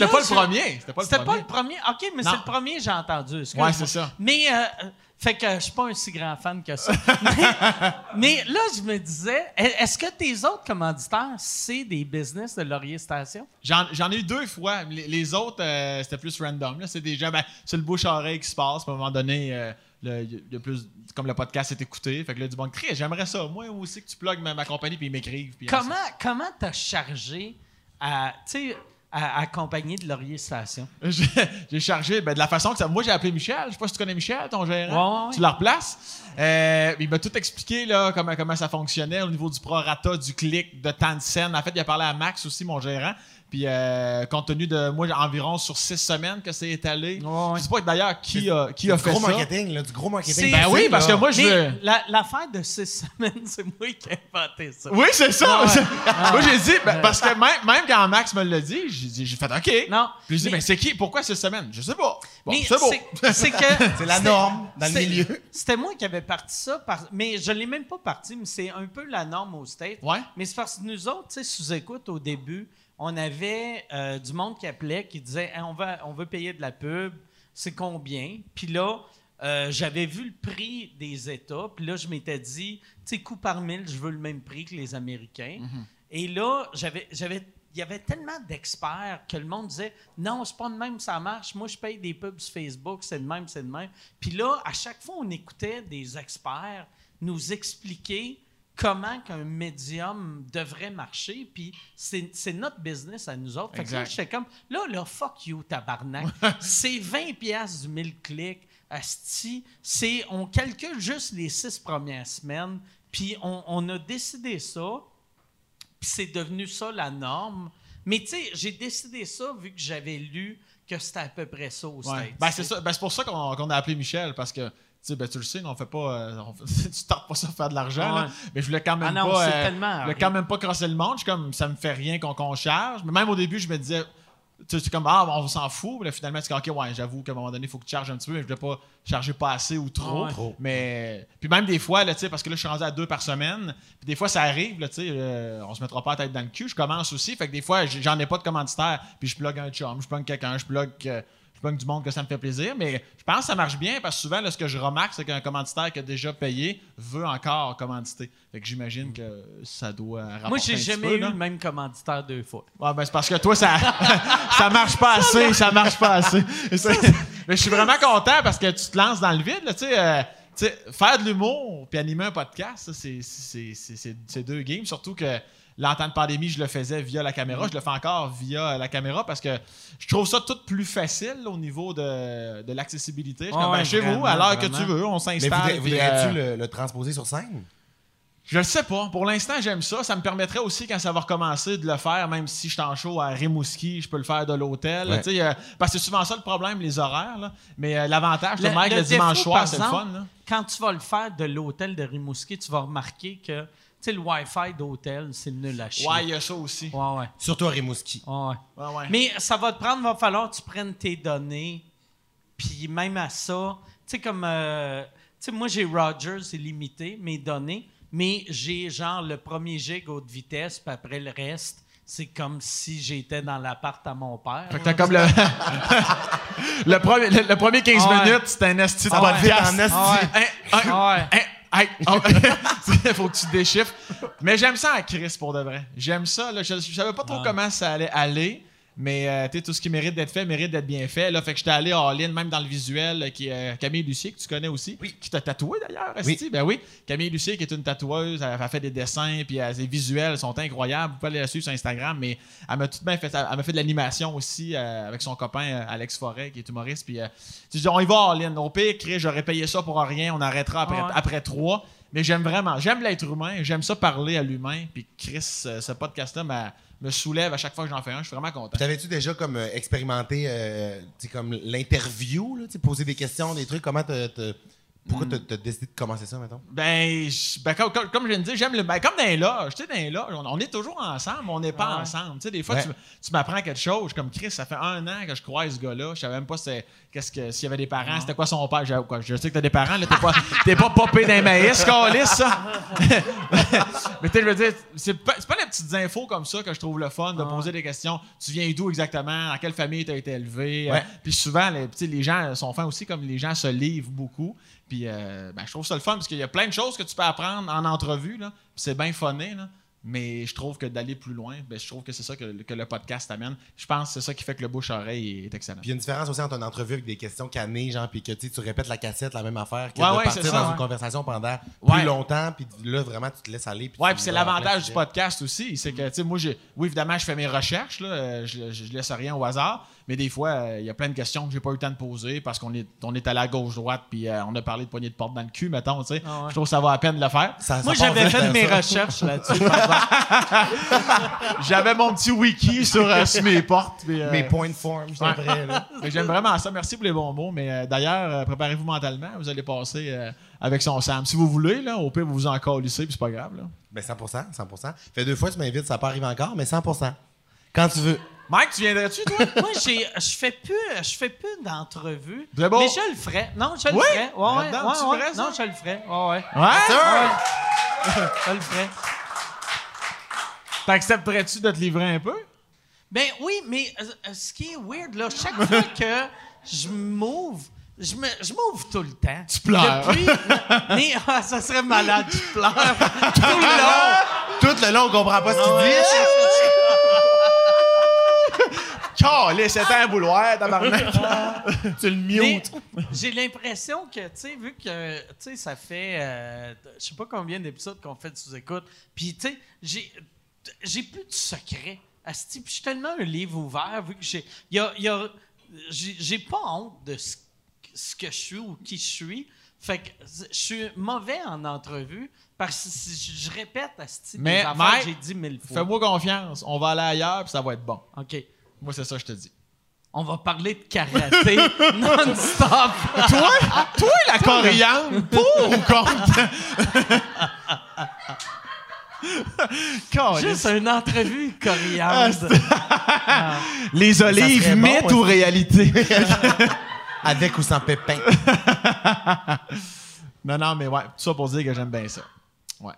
pas le premier. C'était pas le premier. pas le premier. OK, mais c'est le premier que j'ai entendu. Ouais, c'est ça. Mais, euh, fait que je suis pas un si grand fan que ça. [LAUGHS] mais, mais là, je me disais, est-ce que tes autres commanditaires, c'est des business de Laurier Station? J'en, ai eu deux fois. Les, les autres, euh, c'était plus random. Là. C'est gens, ben, c'est le bouche-oreille qui se passe. À un moment donné, euh, le- plus, comme le podcast est écouté, fait que là, du bon cri, j'aimerais ça. Moi aussi que tu plugues ma, ma compagnie puis ils m'écrivent. comment t'as chargé à, tu sais, accompagner de Laurier Station? [LAUGHS] J'ai chargé ben, de la façon que ça. Moi, j'ai appelé Michel. Je sais pas si tu connais Michel, ton gérant. Ouais, ouais, ouais. Tu le replaces. Euh, il m'a tout expliqué là, comment, comment ça fonctionnait au niveau du prorata, du clic, de temps de scène. En fait, il a parlé à Max aussi, mon gérant. Puis, euh, compte tenu de moi, environ sur six semaines que c'est étalé. Ouais, ouais. Je sais pas d'ailleurs qui a, qui a du fait gros ça? marketing, là, du gros marketing. C'est- Ben oui, parce que moi, je veux. la- l'affaire de six [LAUGHS] semaines, c'est moi qui ai inventé ça. Oui, c'est ça. Ouais. [LAUGHS] moi, j'ai dit, ben, parce que même, même quand Max me l'a dit, j'ai dit- j'ai fait OK. Non. Puis j'ai dit, mais- ben, c'est qui? Pourquoi cette semaine? Je sais pas. Bon, mais c'est bon. c'est- que. [LAUGHS] C'est la norme dans le milieu. C'était moi qui avais parti ça, par- mais je l'ai même pas parti, mais c'est un peu la norme au States. Ouais. Mais c'est parce que nous autres, tu sais, sous-écoute, au début, on avait euh, du monde qui appelait, qui disait Hey, on, va, on veut payer de la pub, c'est combien? Puis là, euh, j'avais vu le prix des États, puis là, je m'étais dit, tu sais, coup par mille, je veux le même prix que les Américains. Et là, j'avais. j'avais il y avait tellement d'experts que le monde disait non, c'est pas de même, ça marche. Moi, je paye des pubs sur Facebook, c'est de même, c'est de même. Puis là, à chaque fois, on écoutait des experts nous expliquer comment qu'un médium devrait marcher, puis c'est notre business à nous autres. Fait que là, j'étais comme, là, là, fuck you, tabarnak. [LAUGHS] c'est 20 pièces du 1000 clics, asti. C'est, on calcule juste les six premières semaines, puis on, on a décidé ça, puis c'est devenu ça la norme. Mais tu sais, j'ai décidé ça vu que j'avais lu que c'était à peu près ça au Ouais. States. Ben, c'est ça. Ben, c'est pour ça qu'on a appelé Michel, parce que, sais, ben, tu le sais, on fait pas. euh, on fait- [LAUGHS] tu tapes pas ça pour faire de l'argent, Ouais. là. Mais je voulais quand même Ah non, pas. euh, tellement je voulais quand même pas crosser le monde. Je suis comme, ça me fait rien qu'on qu'on charge. Mais même au début, je me disais. Tu sais, comme, ah, on s'en fout. Mais là, finalement, c'est comme, OK, ouais, j'avoue qu'à un moment donné, il faut que tu charges un petit peu. Mais je voulais pas charger pas assez ou trop. Ouais. Mais. Puis même des fois, là, tu sais, parce que là, je suis rendu à deux par semaine. Puis des fois, ça arrive, là, tu sais, euh, on se mettra pas la tête dans le cul. Je commence aussi. Fait que des fois, j'en ai pas de commanditaire. Puis je plug un chum, je plug quelqu'un, je plug. Plug du monde que ça me fait plaisir, mais je pense que ça marche bien parce que souvent, là, ce que je remarque, c'est qu'un commanditaire qui a déjà payé veut encore commanditer. Fait que j'imagine que ça doit rapporter Moi, j'ai jamais peu, eu là. le même commanditaire deux fois. Ouais, ben c'est parce que toi, ça, [LAUGHS] ça marche pas assez, [LAUGHS] ça marche pas assez. Mais je suis vraiment content parce que tu te lances dans le vide, là, tu sais. euh, faire de l'humour puis animer un podcast, c'est deux games. Surtout que l'entente de pandémie, je le faisais via la caméra. Je le fais encore via la caméra parce que je trouve ça tout plus facile au niveau de, de l'accessibilité. Je suis Ouais, comme, ben, chez vous, à l'heure que tu veux, on Mais s'installe. voudrais-tu euh, le, le transposer sur scène? je le sais pas. Pour l'instant, j'aime ça. Ça me permettrait aussi, quand ça va recommencer, de le faire, même si je suis en show à Rimouski, je peux le faire de l'hôtel. Ouais. Tu sais, euh, parce que c'est souvent ça le problème, les horaires. là. Mais euh, l'avantage, le, mec, le, défaut, dimanche soir, c'est le fun. là. Quand tu vas le faire de l'hôtel de Rimouski, tu vas remarquer que sais, le Wi-Fi d'hôtel, c'est nul à chier. Ouais, il y a ça aussi. ouais, ouais. Surtout à Rimouski. ouais, ouais. Ouais, ouais. Mais ça va te prendre, va falloir que tu prennes tes données. Puis même à ça, tu sais, comme. euh, tu sais, moi, j'ai Rogers illimité, mes données, mais j'ai genre le premier gig haute vitesse, puis après le reste, c'est comme si j'étais dans l'appart à mon père. Fait que t'as comme le. [LAUGHS] le, premier, le, le premier 15 Ah ouais. minutes, c'était un esti de Ça va vite podcast. en esti. Ah ouais. Hein, hein, Ah hein, oh. [LAUGHS] faut que tu déchiffres. Mais j'aime ça à Chris pour de vrai. J'aime ça. Là. Je, je savais pas trop comment ça allait aller. Mais euh, tu sais, tout ce qui mérite d'être fait mérite d'être bien fait. Là, fait que j'étais allé all-in, même dans le visuel, euh, qui est euh, Camille Lucier, que tu connais aussi. Qui t'a tatoué d'ailleurs, esti. Ben oui. Camille Lucier, qui est une tatoueuse, elle a fait des dessins, puis ses visuels sont incroyables. Vous pouvez aller la suivre sur Instagram, mais elle m'a tout bien fait. Elle m'a fait de l'animation aussi euh, avec son copain euh, Alex Forêt, qui est humoriste. Puis euh, tu dis, on y va all-in. Au pire, Chris, j'aurais payé ça pour rien. On arrêtera après, ouais. après trois. Mais j'aime vraiment, j'aime l'être humain, j'aime ça parler à l'humain. Puis Chris, euh, ce podcast-là m'a- me soulève à chaque fois que j'en fais un. Je suis vraiment content. T'avais-tu déjà comme euh, expérimenté euh, comme l'interview, poser des questions, des trucs, comment te, te- Pourquoi t'as t'as décidé de commencer ça, mettons? Ben, je- ben, comme, comme, comme je viens de dire, j'aime le. Ben, comme dans les loges, tu sais, dans les loges, on, on est toujours ensemble, on n'est pas Ouais. ensemble. Tu sais, des fois, Ouais. tu, tu m'apprends quelque chose. Je suis comme Chris, ça fait un an que je croise ce gars-là. Je savais même pas c'est- qu'est-ce que, s'il y avait des parents, c'était quoi son père? Quoi, Je sais que t'as des parents, là, t'es pas, [LAUGHS] t'es pas popé dans les maïs, câlisse, ça. [LAUGHS] mais tu sais, je veux dire, c'est pas, pas les petites infos comme ça que je trouve le fun de poser des questions. Tu viens d'où exactement? Dans quelle famille t'as été élevé? Euh, Puis souvent, les, tu sais, les gens sont fins aussi comme les gens se livrent beaucoup. Puis euh, ben, je trouve ça le fun parce qu'il y a plein de choses que tu peux apprendre en entrevue. Là, puis c'est bien funné. Là. Mais je trouve que d'aller plus loin, ben, je trouve que c'est ça que, que le podcast amène. Je pense que c'est ça qui fait que le bouche-oreille est excellent. Puis il y a une différence aussi entre une entrevue avec des questions cannées, genre, puis que tu répètes la cassette, la même affaire, que Ouais, de ouais, partir c'est dans ça, une conversation pendant plus longtemps, puis là, vraiment, tu te laisses aller. puis Ouais, puis c'est l'avantage du podcast aussi. C'est que, tu sais, moi, j'ai, oui, évidemment, je fais mes recherches, là, euh, je, je, je laisse rien au hasard, mais des fois, euh, il y a plein de questions que j'ai pas eu le temps de poser parce qu'on est, on est allé à gauche-droite, puis euh, on a parlé de poignée de porte dans le cul, mettons, tu sais. Ah ouais. Je trouve que ça va à peine de le faire. Ça- Moi, j'avais fait hein, mes ça. recherches là-dessus. [LAUGHS] J'avais mon petit wiki sur, euh, sur mes portes. puis, euh, Mes points form, c'est Ouais. vrai, là. [LAUGHS] mais J'aime vraiment ça. Merci pour les bons mots. Mais euh, d'ailleurs, euh, préparez-vous mentalement. Vous allez passer euh, avec son Sam. Si vous voulez, là, au pire, vous vous en calissez, puis c'est pas grave. Là. Ben 100%, 100%. Fait deux fois, tu m'invites, ça peut arriver encore, mais 100%. Quand tu veux. Mike, tu viendrais-tu, toi? [LAUGHS] Moi, j'ai, je fais plus, je fais plus d'entrevues. Mais je le ferais. Non, je le Oui? ferais. Ouais, ouais, Là-dedans, ouais, tu ouais. ferais ça? Non, je le ferais. Ouais, ouais. Ouais? Je le ferais. T'accepterais-tu de te livrer un peu? Ben oui, mais euh, euh, ce qui est weird, là, chaque fois [LAUGHS] que je m'ouvre, je me, je m'ouvre tout le temps. Tu pleures. Depuis, [LAUGHS] mais ah, ça serait malade, tu pleures tout le long. Tout le long, on comprend pas ce qu'il dit. Calais, c'était un bouloir, tabarnak. [LAUGHS] tu le Mais mutes. j'ai l'impression que, tu sais, vu que, tu sais, ça fait, euh, je sais pas combien d'épisodes qu'on fait de sous-écoute, puis, tu sais, j'ai, j'ai plus de secret. Asti, puis je suis tellement un livre ouvert, vu que j'ai, y a, y a- j'ai, pas honte de ce, ce que je suis ou qui je suis. Fait que je suis mauvais en entrevue parce que si je, répète Asti, des Mais, affaires Mike, que j'ai dit mille fois. Fais-moi confiance. On va aller ailleurs, puis ça va être bon. OK. Moi, c'est ça, je te dis. On va parler de karaté [LAUGHS] non-stop. toi, toi, la coriandre, pour ou contre? Juste une entrevue coriandre. Les Ça olives, bon, mythe ouais. ou réalité? [LAUGHS] Avec ou sans pépin. non, non, mais ouais, tout ça pour dire que j'aime bien ça. Ouais.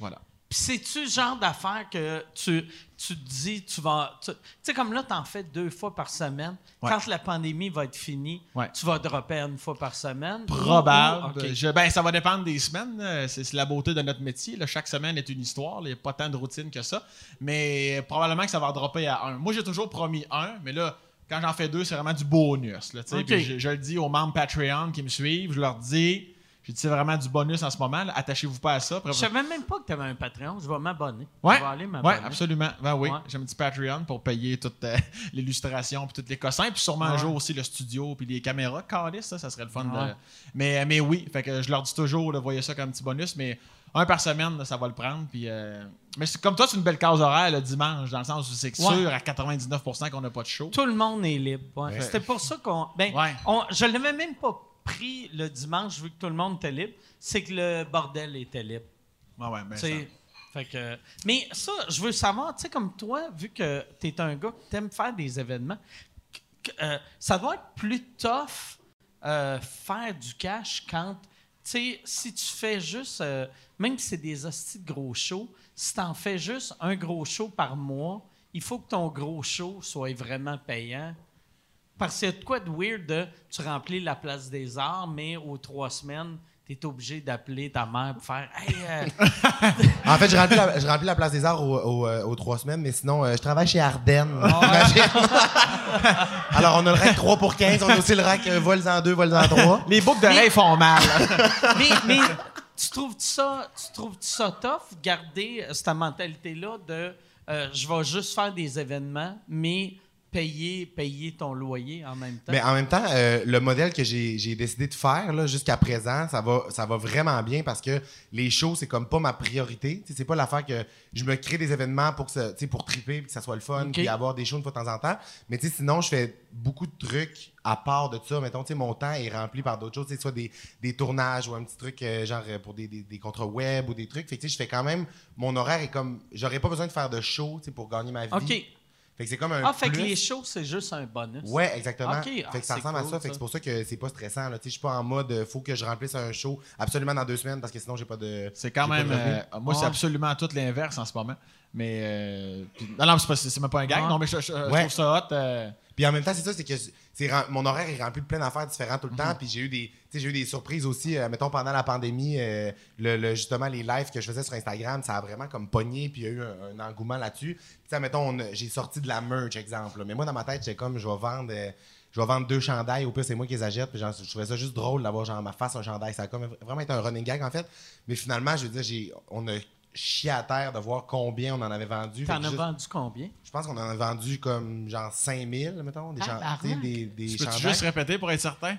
Voilà. Puis c'est-tu le genre d'affaire que tu, tu te dis, tu vas. Tu tu sais, comme là, t'en fais deux fois par semaine. Ouais. Quand la pandémie va être finie, Ouais. tu vas dropper une fois par semaine? Probable. Je- ben, ça va dépendre des semaines. C'est la beauté de notre métier. là. Chaque semaine est une histoire. Il n'y a pas tant de routine que ça. Mais probablement que ça va dropper à un. Moi, j'ai toujours promis un, mais là, quand j'en fais deux, c'est vraiment du bonus. Là, tu je, je le dis aux membres Patreon qui me suivent. Je leur dis, j'ai dit, c'est vraiment du bonus en ce moment. Attachez-vous pas à ça. Après- Je savais même pas que tu avais un Patreon. Je vais m'abonner. Ouais, Je vais aller ouais, m'abonner. absolument. Ben oui, Ouais. j'ai un petit Patreon pour payer toute euh, [LAUGHS] l'illustration puis tous les cossins, puis sûrement un Ouais. jour aussi le studio puis les caméras. Calice, ça, ça serait le fun. de- Ouais. Mais, mais oui, fait que je leur dis toujours de voyez ça comme un petit bonus, mais un par semaine, là, ça va le prendre. Puis, euh, Mais c'est- comme toi, c'est une belle case horaire le dimanche, dans le sens où c'est Ouais. sûr à 99% qu'on n'a pas de show. Tout le monde est libre. ouais. C'était pour ça qu'on. Ben, Ouais. on- je l'avais même pas pris le dimanche vu que tout le monde était libre. C'est que le bordel était libre. Ouais, ouais, ben fait que, mais ça, je veux savoir, tu sais, comme toi, vu que tu es un gars qui aime faire des événements, que- euh, ça doit être plus tough euh, faire du cash quand, tu sais, si tu fais juste, euh, même si c'est des hosties de gros shows, si tu en fais juste un gros show par mois, il faut que ton gros show soit vraiment payant. Parce qu'il y a de quoi de weird de tu remplis la place des arts, mais aux trois semaines, tu es obligé d'appeler ta mère pour faire Hey, euh, [LAUGHS] En fait, je remplis la, je remplis la place des arts aux, aux, euh, aux trois semaines, mais sinon, euh, je travaille chez Ardennes. Imagine. [LAUGHS] Alors, on a le rack 3 pour 15, on a aussi le rack euh, vols en 2, vols en 3. Les boucles d'oreilles font mal. [LAUGHS] mais, mais tu trouves ça, tu trouves ça tough garder euh, cette mentalité-là de euh, je vais juste faire des événements, mais payer, payer ton loyer en même temps? Mais en même temps, euh, le modèle que j'ai décidé de faire jusqu'à présent, ça va, ça va vraiment bien parce que les shows, c'est comme pas ma priorité. C'est pas l'affaire que je me crée des événements pour, que pour triper puis que ça soit le fun Ok. puis avoir des shows une fois de temps en temps. Mais sinon, je fais beaucoup de trucs à part de ça. Mettons, mon temps est rempli par d'autres choses. Soit des, des tournages ou un petit truc euh, genre euh, pour des, des, des contrats web ou des trucs. Fait que je fais quand même... Mon horaire est comme... J'aurais pas besoin de faire de show pour gagner ma vie. Fait que c'est comme un Ah, fait que les shows, c'est juste un bonus. Ouais, exactement. Ok, Fait ah, que ça ressemble à ça. Fait que c'est pour ça que c'est pas stressant. Là. Tu sais, Je suis pas en mode euh, faut que je remplisse un show absolument dans deux semaines parce que sinon j'ai pas de. C'est quand j'ai pas de même. euh, moi, c'est Ouais. absolument tout l'inverse en ce moment. Mais. euh, non, non, c'est pas- c'est même pas un gag. Ouais. Non, mais je, je- je Ouais. trouve ça hot. euh, Puis en même temps, c'est ça, c'est que c'est mon horaire est rempli de plein d'affaires différentes tout le Mhm. temps. Puis j'ai eu des, j'ai eu des surprises aussi. euh, mettons pendant la pandémie, euh, le, le- justement les lives que je faisais sur Instagram, ça a vraiment comme pogné. Puis il y a eu un, un engouement là-dessus. Puis mettons, j'ai sorti de la merch, exemple. là. Mais moi dans ma tête, j'étais comme, je vais vendre. euh, je vais vendre deux chandails, au pire c'est moi qui les achète, puis genre, je trouvais ça juste drôle d'avoir genre ma face un chandail. Ça a comme vraiment été un running gag en fait. Mais finalement, je veux dire, j'ai, on a chié à terre de voir combien on en avait vendu. T'en as juste- vendu combien? je pense qu'on en a vendu comme genre 5000, mettons, des, sais, des, des Tu chandails. juste répéter pour être certain?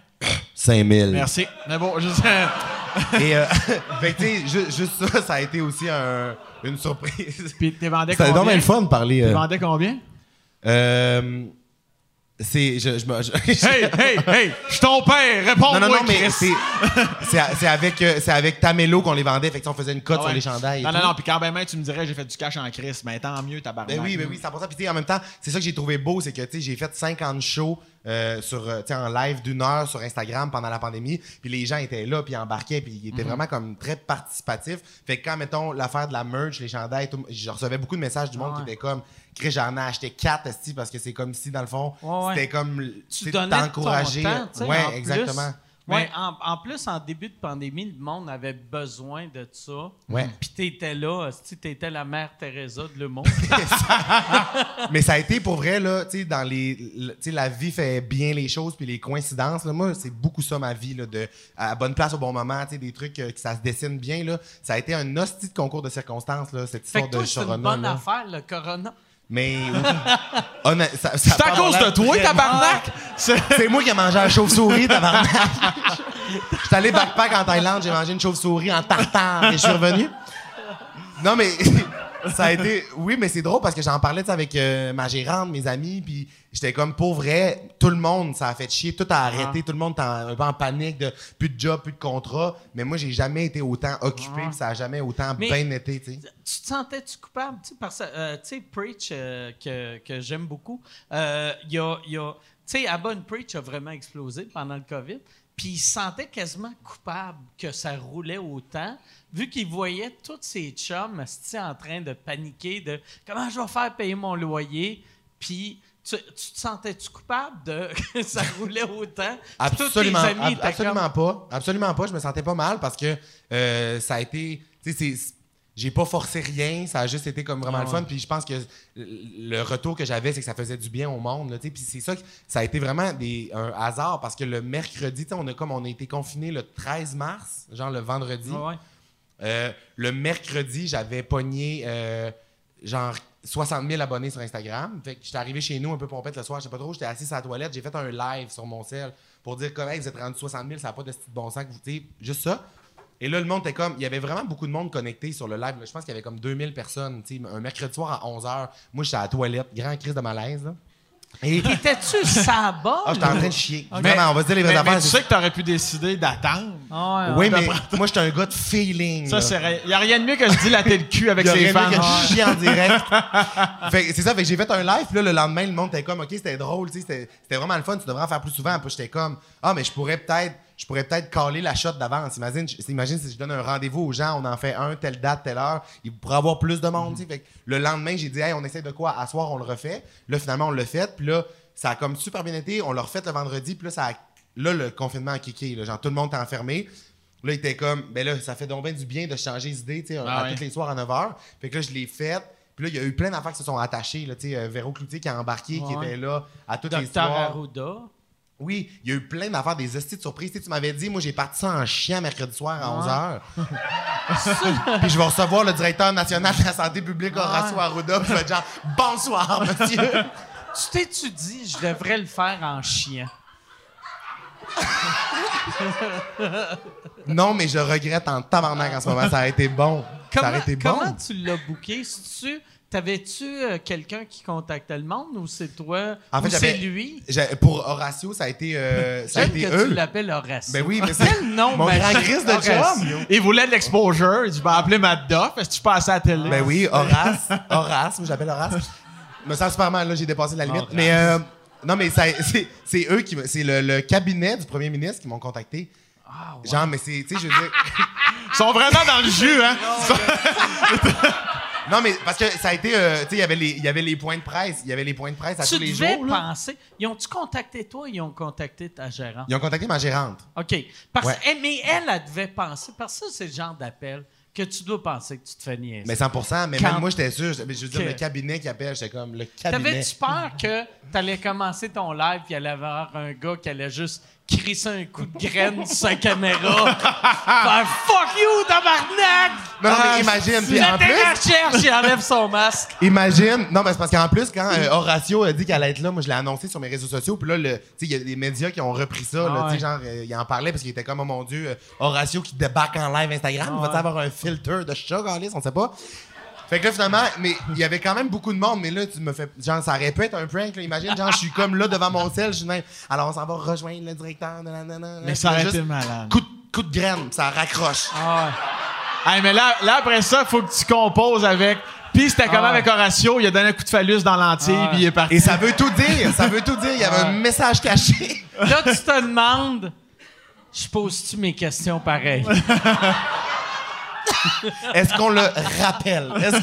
5000. Merci. Mais bon, juste. Et euh, [LAUGHS] fait que, juste ça, ça a été aussi un- une surprise. Puis t'es vendais C'était combien? donc bien le fun de parler. T'es euh, vendais combien? euh, c'est. Je, je, me- je- [LAUGHS] Hey, hey, hey! Je suis ton père! Réponds-moi, non, non, non, mais c'est, avec, euh, avec Tamelo qu'on les vendait. Fait que, on faisait une cote Ah sur les chandails. et Non, non, tout. non, puis quand ben même tu me dirais j'ai fait du cash en Chris, ben tant mieux, tabarnak. Ben oui, ben oui, 100%. Puis en même temps, c'est ça que j'ai trouvé beau, c'est que tu sais, j'ai fait 50 shows euh, sur, euh, en live d'une heure sur Instagram pendant la pandémie. Puis les gens étaient là, puis embarquaient, puis ils étaient vraiment comme très participatifs. Fait que quand, mettons, l'affaire de la merch, les chandails, tout, je recevais beaucoup de messages du monde Ouais. qui étaient comme, Chris, j'en ai acheté 4 esti, parce que c'est comme si, dans le fond, Ouais, ouais. c'était comme, Tu t'encourager. Ouais, exactement. Ouais, en, en plus, en début de pandémie, le monde avait besoin de ça. Ouais. Puis t'étais là, tu t'étais la mère Teresa de le monde. [LAUGHS] Mais ça a été pour vrai, là, tu sais, dans les. le- Tu sais, la vie fait bien les choses, puis les coïncidences, là. Moi, c'est beaucoup ça, ma vie, là, de. À bonne place au bon moment, tu sais, des trucs euh, que ça se dessine bien, là. Ça a été un hostie de concours de circonstances, là, cette fait histoire que toi, de c'est une Corona, bonne là. affaire, le Corona. Mais. honnête- [LAUGHS] ça- ça C'est à cause de toi, tabarnak! C'est- moi qui ai mangé la chauve-souris, tabarnak. J'étais allé backpack en Thaïlande, j'ai mangé une chauve-souris en tartare et je suis revenu. Non, mais [LAUGHS] ça a été. Oui, mais c'est drôle parce que j'en parlais avec euh, ma gérante, mes amis, puis j'étais comme pour vrai, tout le monde, ça a fait chier, tout a arrêté, tout le monde un peu en panique de plus de job, plus de contrat. Mais moi, j'ai jamais été autant occupé, puis ça a jamais autant Mais- bien été, tu sais. Tu te sentais-tu coupable? Tu sais, parce que, euh, tu sais, Preach, euh, que, que j'aime beaucoup, euh, il y a. y a- tu sais, Abba Preach a vraiment explosé pendant le COVID. Puis il se sentait quasiment coupable que ça roulait autant, vu qu'il voyait tous ses chums en train de paniquer de comment je vais faire payer mon loyer. Puis tu, tu te sentais-tu coupable de [LAUGHS] que ça roulait autant? Tous tes Absolument, amis ab- absolument pas. Absolument pas. Je me sentais pas mal parce que euh, ça a été. Tu sais, j'ai pas forcé rien. Ça a juste été comme vraiment le fun. Puis je pense que le retour que j'avais, c'est que ça faisait du bien au monde. là. Puis c'est ça, que- ça a été vraiment des, un hasard parce que le mercredi, tu sais, on a comme on a été confiné le 13 mars, genre le vendredi. ouais. Euh, le mercredi, j'avais pogné euh, genre 60 000 abonnés sur Instagram. Fait que j'étais arrivé chez nous un peu pompette le soir, je sais pas trop, j'étais assis à la toilette, j'ai fait un live sur mon sel pour dire comme Hey, vous êtes rendu 60 000, ça n'a pas de style bon sens que vous sais, juste ça. Et là, le monde était comme, il y avait vraiment beaucoup de monde connecté sur le live. Je pense qu'il y avait comme 2000 personnes, un mercredi soir à 11h. Moi, j'étais à la toilette, grand crise de malaise. Là. Et T'étais-tu sabbat? ah, j'étais en train de chier. Mais- Vraiment, on va se dire les vraies mais, mais affaires. tu sais que t'aurais pu décider d'attendre. Ah oui, mais moi, j'étais un gars de feeling. Ça, c'est. Il y a rien de mieux que se dilater le cul avec Il y ses aurait fans. mieux que je chie en direct. Fait que c'est ça, fait que j'ai fait un live, puis là, le lendemain, le monde était comme, OK, c'était drôle, c'était vraiment le fun, tu devrais en faire plus souvent. Puis j'étais comme, ah, mais je pourrais peut-être, je pourrais peut-être caler la shot d'avance. Imagine, imagine si je donne un rendez-vous aux gens, on en fait un, telle date, telle heure, il pourrait avoir plus de monde. Fait que le lendemain, j'ai dit, hey, on essaie de quoi? À soir, on le refait. Là, finalement, on l'a fait, puis là, ça a comme super bien été, on l'a refait le vendredi, puis là, ça a- là, le confinement a kické, là, genre, tout le monde était enfermé. Là, il était comme, ben là, ça fait donc bien du bien de changer les idées, tu sais, Ah à ouais. tous les soirs à 9h. Fait que là, je l'ai fait. Puis là, il y a eu plein d'affaires qui se sont attachées. Là, tu sais, euh, Véro Cloutier qui a embarqué, qui était là à toutes les Docteur soirs. Arruda. Oui, il y a eu plein d'affaires, des hosties de surprises. Tu sais, tu m'avais dit, moi, j'ai parti ça en chien mercredi soir à 11h. [LAUGHS] puis je vais recevoir le directeur national de la santé publique, Horacio Arruda, puis je vais être genre, bonsoir, monsieur. Tu t'es-tu dit, je devrais le faire en chien? Non, mais je regrette en tabarnak en ce moment. Ça a été bon. ça Comment, a été bon. comment tu l'as booké? Si-tu- T'avais-tu euh, quelqu'un qui contactait le monde ou c'est toi? En fait, ou c'est lui? J'ai- Pour Horatio, ça a été, euh, [LAUGHS] ça a J'aime été que eux. tu l'appelles Horace. Ben oui, mais c'est Quel nom mon grand magique, Chris de chum. Il voulait de l'exposure. Il dit, je vais appeler Matt Duff. Est-ce que tu passes à la télé? Ben oui, Horace. Horace, moi j'appelle Horace. Je me sens super mal, là, j'ai dépassé la limite. Mais euh, non, mais ça- c'est c'est eux qui me- c'est le, le cabinet du premier ministre qui m'ont contacté. Genre, mais c'est, tu sais, je veux dire. Ils sont vraiment dans le jus, hein? [LAUGHS] non, mais parce que ça a été, euh, tu sais, il y avait les- points de presse, il y avait les points de presse à Tu tous les jours. là. penser. Ils ont-tu contacté toi ils ont contacté ta gérante? Ils ont contacté ma gérante. OK. Parce, Ouais. eh, mais elle, elle devait penser, parce que c'est le genre d'appel que tu dois penser que tu te fais niaiser. Mais 100% mais Quand- même moi, j'étais sûr. Je, je veux dire, Que- le cabinet qui appelle, j'étais comme, le cabinet. T'avais-tu peur que t'allais commencer ton live puis il allait avoir un gars qui allait juste crisser un coup de graine [LAUGHS] sur sa caméra? faire fuck you, tabarnak! Non, non, mais Ah, imagine, puis en plus- recherches, il enlève son masque. Imagine. Non, mais c'est parce qu'en plus, quand euh, Horatio a dit qu'elle allait être là, moi, je l'ai annoncé sur mes réseaux sociaux. Puis là, le- tu sais, il y a des médias qui ont repris ça. là, Ah tu sais, genre, euh, il en parlait parce qu'il était comme, oh mon Dieu, euh, Horatio qui débarque en live Instagram. il va avoir un filter de chat, Alice, on sait pas. Fait que là, finalement, mais il y avait quand même beaucoup de monde, mais là, tu me fais. Genre, ça être un prank, là. Imagine, genre, je suis comme là devant mon sel, je suis même. Alors, on s'en va rejoindre le directeur. nanana. Mais ça aurait été malade. Coup de, coup de graine, ça raccroche. Hey, mais là, là, après ça, il faut que tu composes avec. Puis c'était comment avec Horatio? Il a donné un coup de phallus dans l'entier, puis il est parti. Et ça veut tout dire, ça veut tout dire. Il y avait un message caché. Là, tu te demandes, je pose-tu mes questions pareilles? [LAUGHS] [LAUGHS] Est-ce qu'on le rappelle? Est-ce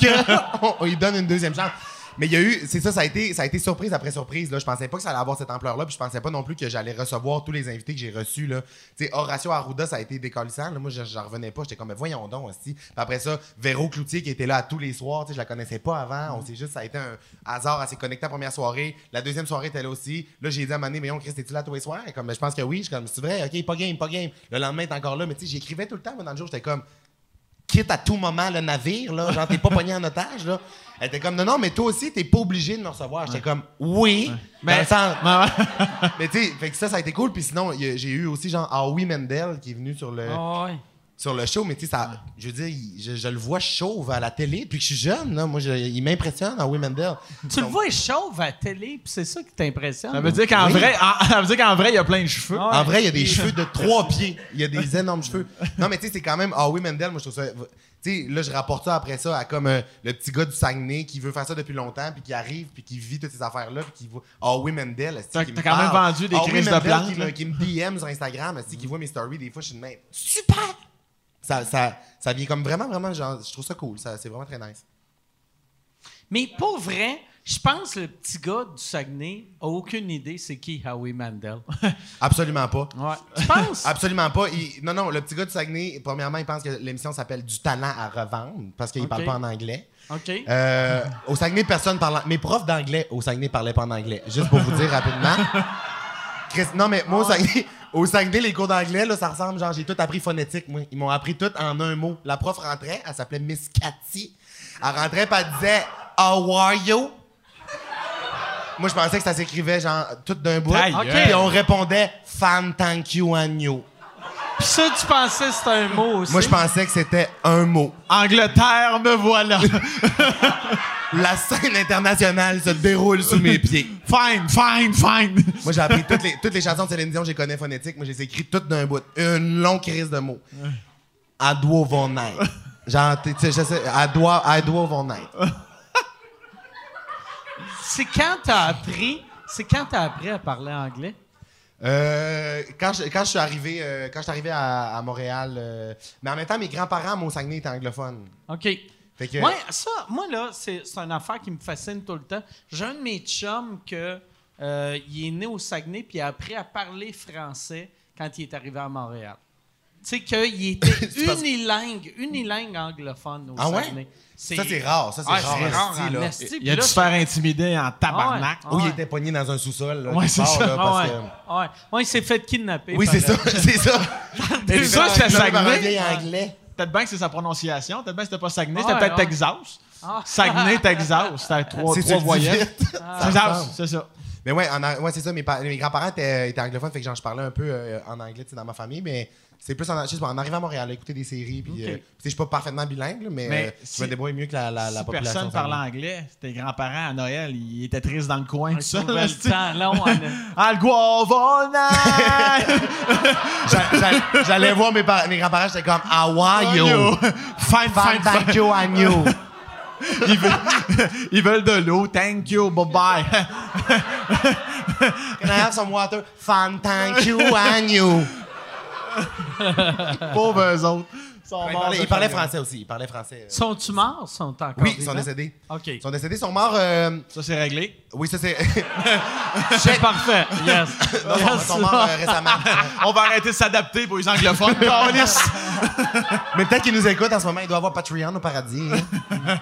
qu'on [LAUGHS] on lui donne une deuxième chance? Mais il y a eu, c'est ça, ça a été, surprise après surprise. Là. Je pensais pas que ça allait avoir cette ampleur-là, puis je pensais pas non plus que j'allais recevoir tous les invités que j'ai reçus. Là. Tu sais, Horacio Arruda, ça a été décollissant. Là. Moi, je- j'en revenais pas. J'étais comme, mais voyons donc aussi. Après ça, Véro Cloutier qui était là tous les soirs. Je la connaissais pas avant. On s'est juste, ça a été un hasard. Elle s'est connectée la première soirée. La deuxième soirée était là aussi. Là, j'ai dit à Mané, mais on, Chris, es-tu là tous les soirs? Comme, je pense que oui. Je suis comme, c'est vrai, ok, pas game, pas game. Le lendemain, t'es encore là. Mais tu sais, j'écrivais tout le temps, moi, le jour. J'étais comme, quitte à tout moment le navire, là, genre t'es pas pogné en otage, là. Elle était comme, non, non, mais toi aussi, t'es pas obligé de me recevoir. J'étais comme, oui, mais ouais. mais tu sais, fait que ça, ça a été cool. Puis sinon, j'ai eu aussi, genre, Howie Mendel qui est venu sur le, Ah ouais. Sur le show, mais tu sais, ça, je veux dire, je, je le vois chauve à la télé depuis que je suis jeune, là. Moi, je- il m'impressionne, Howie Mendel. Tu le vois chauve à la télé, puis c'est ça qui t'impressionne. Ça veut dire qu'en Oui. vrai, en- [LAUGHS] ça veut dire qu'en vrai, il y a plein de cheveux. Ah. En vrai, il y a des cheveux de trois pieds. Il y a des [LAUGHS] énormes cheveux. Non, mais tu sais, c'est quand même Howie Mendel, moi, je trouve ça. Tu sais, là, je rapporte ça après ça à comme euh, le petit gars du Saguenay qui veut faire ça depuis longtemps, puis qui arrive, puis qui vit toutes ces affaires-là, puis qui voit Howie Mendel. esti, T'as- quand même vendu des Howie crises de Mendel plantes, Qui, me- là. qui me DM sur Instagram, esti, qui voit mes stories, des fois, je suis de même. Super! Ça, ça, ça vient comme vraiment, vraiment, genre, je trouve ça cool. Ça, c'est vraiment très nice. Mais pour vrai, je pense que le petit gars du Saguenay a aucune idée c'est qui Howie Mandel. [LAUGHS] Absolument pas. Ouais. Tu penses? [LAUGHS] Absolument pas. Il- non, non, le petit gars du Saguenay, premièrement, il pense que l'émission s'appelle Du talent à revendre parce qu'il Ok. parle pas en anglais. OK. Euh, au Saguenay, personne parle. Mes profs d'anglais au Saguenay parlaient pas en anglais. Juste pour vous dire rapidement. [LAUGHS] Chris- non, mais moi, au Saguenay, au Saguenay, les cours d'anglais, là, ça ressemble, genre, j'ai tout appris phonétique, moi. Ils m'ont appris tout en un mot. La prof rentrait, elle s'appelait Miss Cathy. Elle rentrait, puis elle disait How are you? Moi, je pensais que ça s'écrivait, genre, tout d'un bout. Gueule. Puis on répondait Fan, thank you, and you. Puis ça, tu pensais que c'était un mot aussi? Moi, je pensais que c'était un mot. Angleterre, me voilà. [LAUGHS] La scène internationale se déroule sous mes pieds. fine, fine, fine. Moi, j'ai appris toutes les, toutes les chansons de Céline Dion, je les connais phonétique. Moi, je les ai écrites toutes d'un bout. Une longue crise de mots. I do von night. Genre, tu sais, je sais, I do, I do von night. C'est quand t'as appris... C'est quand t'as appris à parler anglais? Euh, quand, je, quand je suis arrivé, euh, quand je suis arrivé à, à Montréal, euh, mais en même temps, mes grands-parents, mon Saguenay, étaient anglophones. OK. Fait que, Ouais, ça, moi, là, c'est c'est une affaire qui me fascine tout le temps. J'ai un de mes chums que, euh, il est né au Saguenay puis il a appris à parler français quand il est arrivé à Montréal. Tu sais qu'il [LAUGHS] était unilingue, unilingue anglophone au Ah ouais? Saguenay. ça, c'est rare. Ça, c'est Ah, rare. c'est rare là. Il a dû se faire intimider en tabarnak. Ah Ou ouais. il était pogné dans un sous-sol. là, Ouais, quelque c'est ça. là, Ah parce ouais. que- Ouais. Ouais, il s'est fait kidnapper. Oui, c'est ça. [LAUGHS] C'est ça. Et Il ça, s'est c'était fait Peut-être bien que c'est sa prononciation. Peut-être bien que c'était pas Saguenay. Ouais, C'était peut-être ouais. Texas. Saguenay, Texas. C'était [LAUGHS] trois, C'est trois voyelles. Texas, c'est ça. Mais ouais, ouais c'est ça. Mes, pa- mes grands-parents étaient, étaient anglophones, fait que genre, je parlais un peu euh, en anglais dans ma famille, mais c'est plus en, en arrivant à Montréal, à écouter des séries, puis euh, tu sais, je suis pas parfaitement bilingue, mais, Mais euh, si- je me débrouille mieux que la, la, la si population. personne ça. anglais, tes grands-parents à Noël, ils étaient tristes dans le coin, tout Ils ça. là, le temps long. en- Ah, [LAUGHS] [LAUGHS] j'a- J'allais voir mes, mes grands-parents, j'étais comme Hawaii. Fine, fine, fine. Fandango agneau. [LAUGHS] Ils veulent, ils veulent de l'eau. Thank you. Bye-bye. Can I have some water? Fandango agneau. [LAUGHS] Pauvres eux autres. Ils sont Ils morts ils faim. français aussi. Ils parlaient français. euh. Sont-tu morts? Sont encore Oui, ils sont décédés. OK. Ils sont décédés, ils sont morts. euh, Ça, c'est réglé. Oui, ça c'est. [LAUGHS] C'est parfait. Yes. [LAUGHS] non, ils sont morts euh, récemment. On va arrêter de s'adapter pour les anglophones. Mais peut-être qu'ils nous écoutent en ce moment. Il doit avoir Patreon au paradis. hein.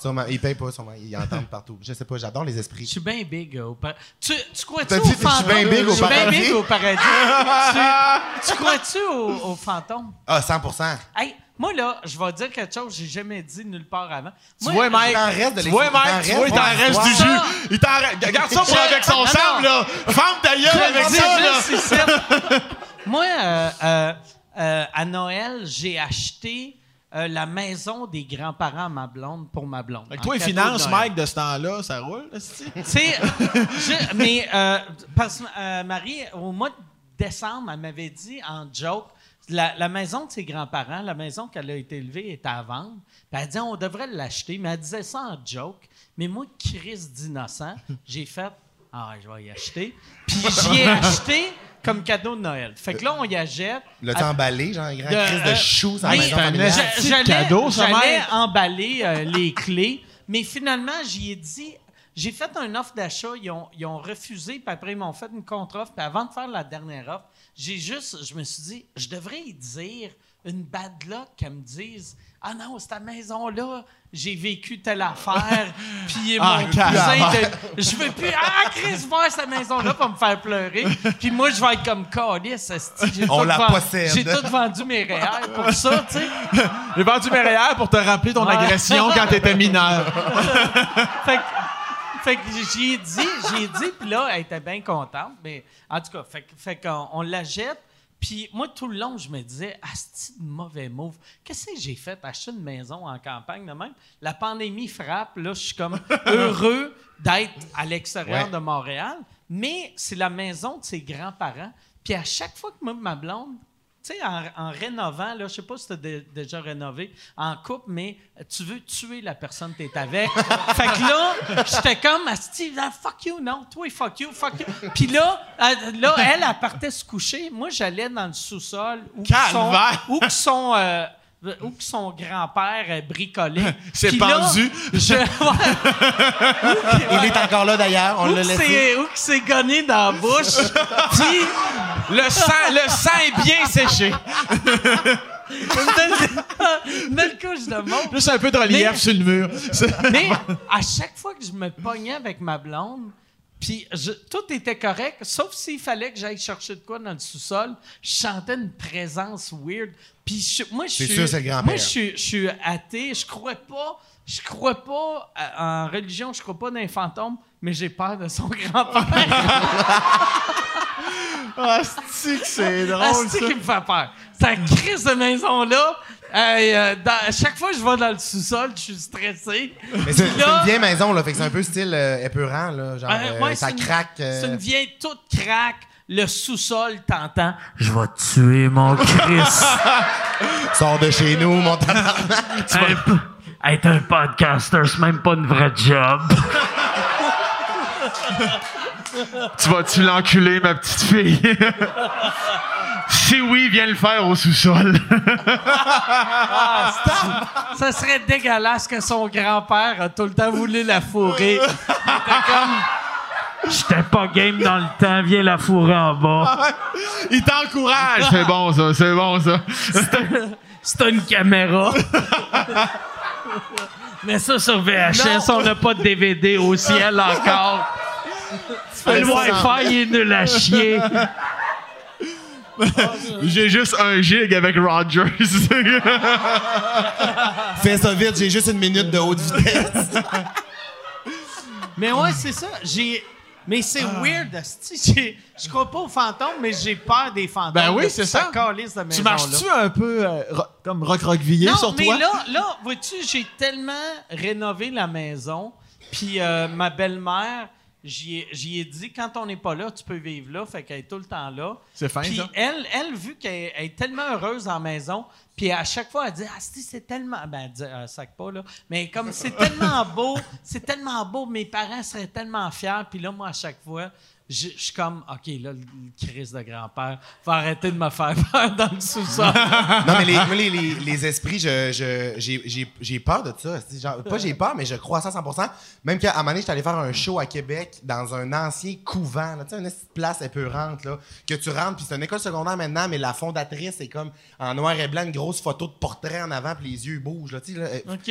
Sûrement. Ils payent pas, sûrement. Ils entendent partout. Je sais pas, j'adore les Je esprits. suis bien big au paradis. Tu, tu crois-tu T'as au dit que je suis fantôme? bien big au Je suis bien paradis? big au paradis. tu tu crois-tu au, au fantôme? Ah, 100% Hey, moi, là, je vais dire quelque chose que j'ai jamais dit nulle part avant. Tu Moi, vois, Mike. il t'en reste de Tu vois, Mike. Tu vois, il t'en reste, du jus. Il t'en reste. Regarde ça pour Je- avec son sable, là. Gueule Je avec ça, là. Moi, euh, euh, euh, à Noël, j'ai acheté euh, la maison des grands-parents à ma blonde pour ma blonde. Fait que toi, les finances. Mike, de ce temps-là, ça roule? [LAUGHS] Tu sais, je- mais euh, parce que euh, Marie, au mois de décembre, elle m'avait dit en joke, la, la maison de ses grands-parents, la maison qu'elle a été élevée, est à vendre. Puis elle dit, on devrait l'acheter. Mais elle disait ça en joke. Mais moi, Chris d'innocent, j'ai fait, ah, je vais y acheter. Puis j'y ai [LAUGHS] acheté comme cadeau de Noël. Fait que là, on y achète. L'as-tu emballé, genre, un grand De- crise de euh, choux dans la oui, maison c'est familiale? J'allais cadeau, ça, j'allais Mike. emballer euh, les clés, mais finalement, j'y ai dit. J'ai fait un offre d'achat, ils ont, ils ont refusé, puis après, ils m'ont fait une contre-offre. Puis avant de faire la dernière offre, j'ai juste, je me suis dit, je devrais y dire une bad luck qu'elle me dise Ah non, cette maison-là, j'ai vécu telle affaire, [LAUGHS] puis Ah, mon cousin, calvaire. de- [LAUGHS] je veux plus, ah, Chris, voir cette maison-là pour me faire pleurer. Puis moi, je vais être comme Calice, j'ai On la vend- possède. J'ai tout vendu mes réels pour [LAUGHS] ça, tu sais. J'ai vendu mes réels pour te rappeler ton Ouais. agression quand t'étais mineur. fait que, fait que j'y ai dit, j'y ai dit, puis là, elle était bien contente. Mais en tout cas, fait qu'on on la jette. Puis moi, tout le long, je me disais, ah, c'est de mauvais move. Qu'est-ce que j'ai fait? Acheter une maison en campagne de même? La pandémie frappe. Là, je suis comme [LAUGHS] heureux d'être à l'extérieur Ouais. de Montréal. Mais c'est la maison de ses grands-parents. Puis à chaque fois que ma blonde, tu sais, en, en rénovant, là, je sais pas si tu as déjà rénové en couple, mais tu veux tuer la personne que tu es avec. [LAUGHS] fait que là, j'étais comme, Steve, ah, fuck you, non, toi, fuck you, fuck you. Puis là, elle, là, elle, elle partait se coucher. Moi, j'allais dans le sous-sol où que son, Calvaire! où que son, euh, où que son grand-père bricolait. [LAUGHS] C'est pendu. Je, [LAUGHS] [LAUGHS] Il est encore là, d'ailleurs. On où l'a que laissé. c'est- où que c'est gonné dans la bouche. Puis... Le sang, le sang est bien séché. une belle couche de monde. Juste un peu de relief Mais- sur le mur. Mais à chaque fois que je me pognais avec ma blonde, puis je- tout était correct, sauf s'il fallait que j'aille chercher de quoi dans le sous-sol, je sentais une présence weird. Puis je- moi, je suis, sûr, moi, je suis, je suis athée, je crois pas, je crois pas à- en religion, je crois pas dans les fantômes, mais j'ai peur de son [LAUGHS] grand-père. [LAUGHS] Ah, c'est que c'est Ah, drôle, c'est ça? qui me fait peur? Cette crise de maison-là, hey, euh, dans- à chaque fois que je vais dans le sous-sol, je suis stressé. Mais c'est là- une vieille maison, là. Fait que c'est un peu style euh, épeurant, là. Genre, Euh, euh, ouais, ça c'est une- craque. euh, C'est une vieille toute craque. Le sous-sol, t'entends. Je vais tuer mon [LAUGHS] Chris. Sors de chez nous, mon tabarnak. Être un podcaster, c'est même pas une vraie job. Tu vas-tu l'enculer, ma petite fille? [LAUGHS] si oui, viens le faire au sous-sol. [LAUGHS] Ça serait dégueulasse que son grand-père a tout le temps voulu la fourrer. Il était comme. J'étais pas game dans le temps, viens la fourrer en bas. Il t'encourage. C'est bon, ça. C'est bon, ça. C'est une caméra. Mais ça, sur VHS, on n'a pas de DVD au ciel encore. Le Wi-Fi il est nul à chier. [LAUGHS] J'ai juste un gig avec Rogers. [LAUGHS] Fais ça vite, j'ai juste une minute de haute vitesse. [LAUGHS] Mais ouais, c'est ça. J'ai. Mais c'est weird, asti. J'ai- Je crois pas aux fantômes, mais j'ai peur des fantômes. Ben oui, c'est ça. de tu marches-tu un peu euh, ro- comme recroquevillé sur mais toi? là, là vois-tu, j'ai tellement rénové la maison, puis euh, ma belle-mère, j'y ai, dit, quand on n'est pas là, tu peux vivre là, fait qu'elle est tout le temps là. C'est fin, Puis ça. elle, elle, vu qu'elle elle est tellement heureuse en maison, puis à chaque fois, elle dit, ah, si, c'est tellement, ben, elle dit, euh, sac pas, là, mais comme c'est tellement beau, c'est tellement beau, mes parents seraient tellement fiers, puis là, moi, à chaque fois, je suis comme, OK, là, le crise de grand-père va arrêter de me faire [LAUGHS] peur dans le sous-sol. [LAUGHS] non, mais les, moi, les, les, [LAUGHS] les esprits, je, je- j'ai, j'ai, j'ai peur de ça. Genre, pas j'ai peur, mais je crois à ça à 100% Même qu'à un moment donné, j'étais allé faire un show à Québec dans un ancien couvent. là. Tu sais, une place épeurante, là, que tu rentres, puis c'est une école secondaire maintenant, mais la fondatrice est comme en noir et blanc, une grosse photo de portrait en avant, puis les yeux bougent. Là, tu sais, là, euh, OK.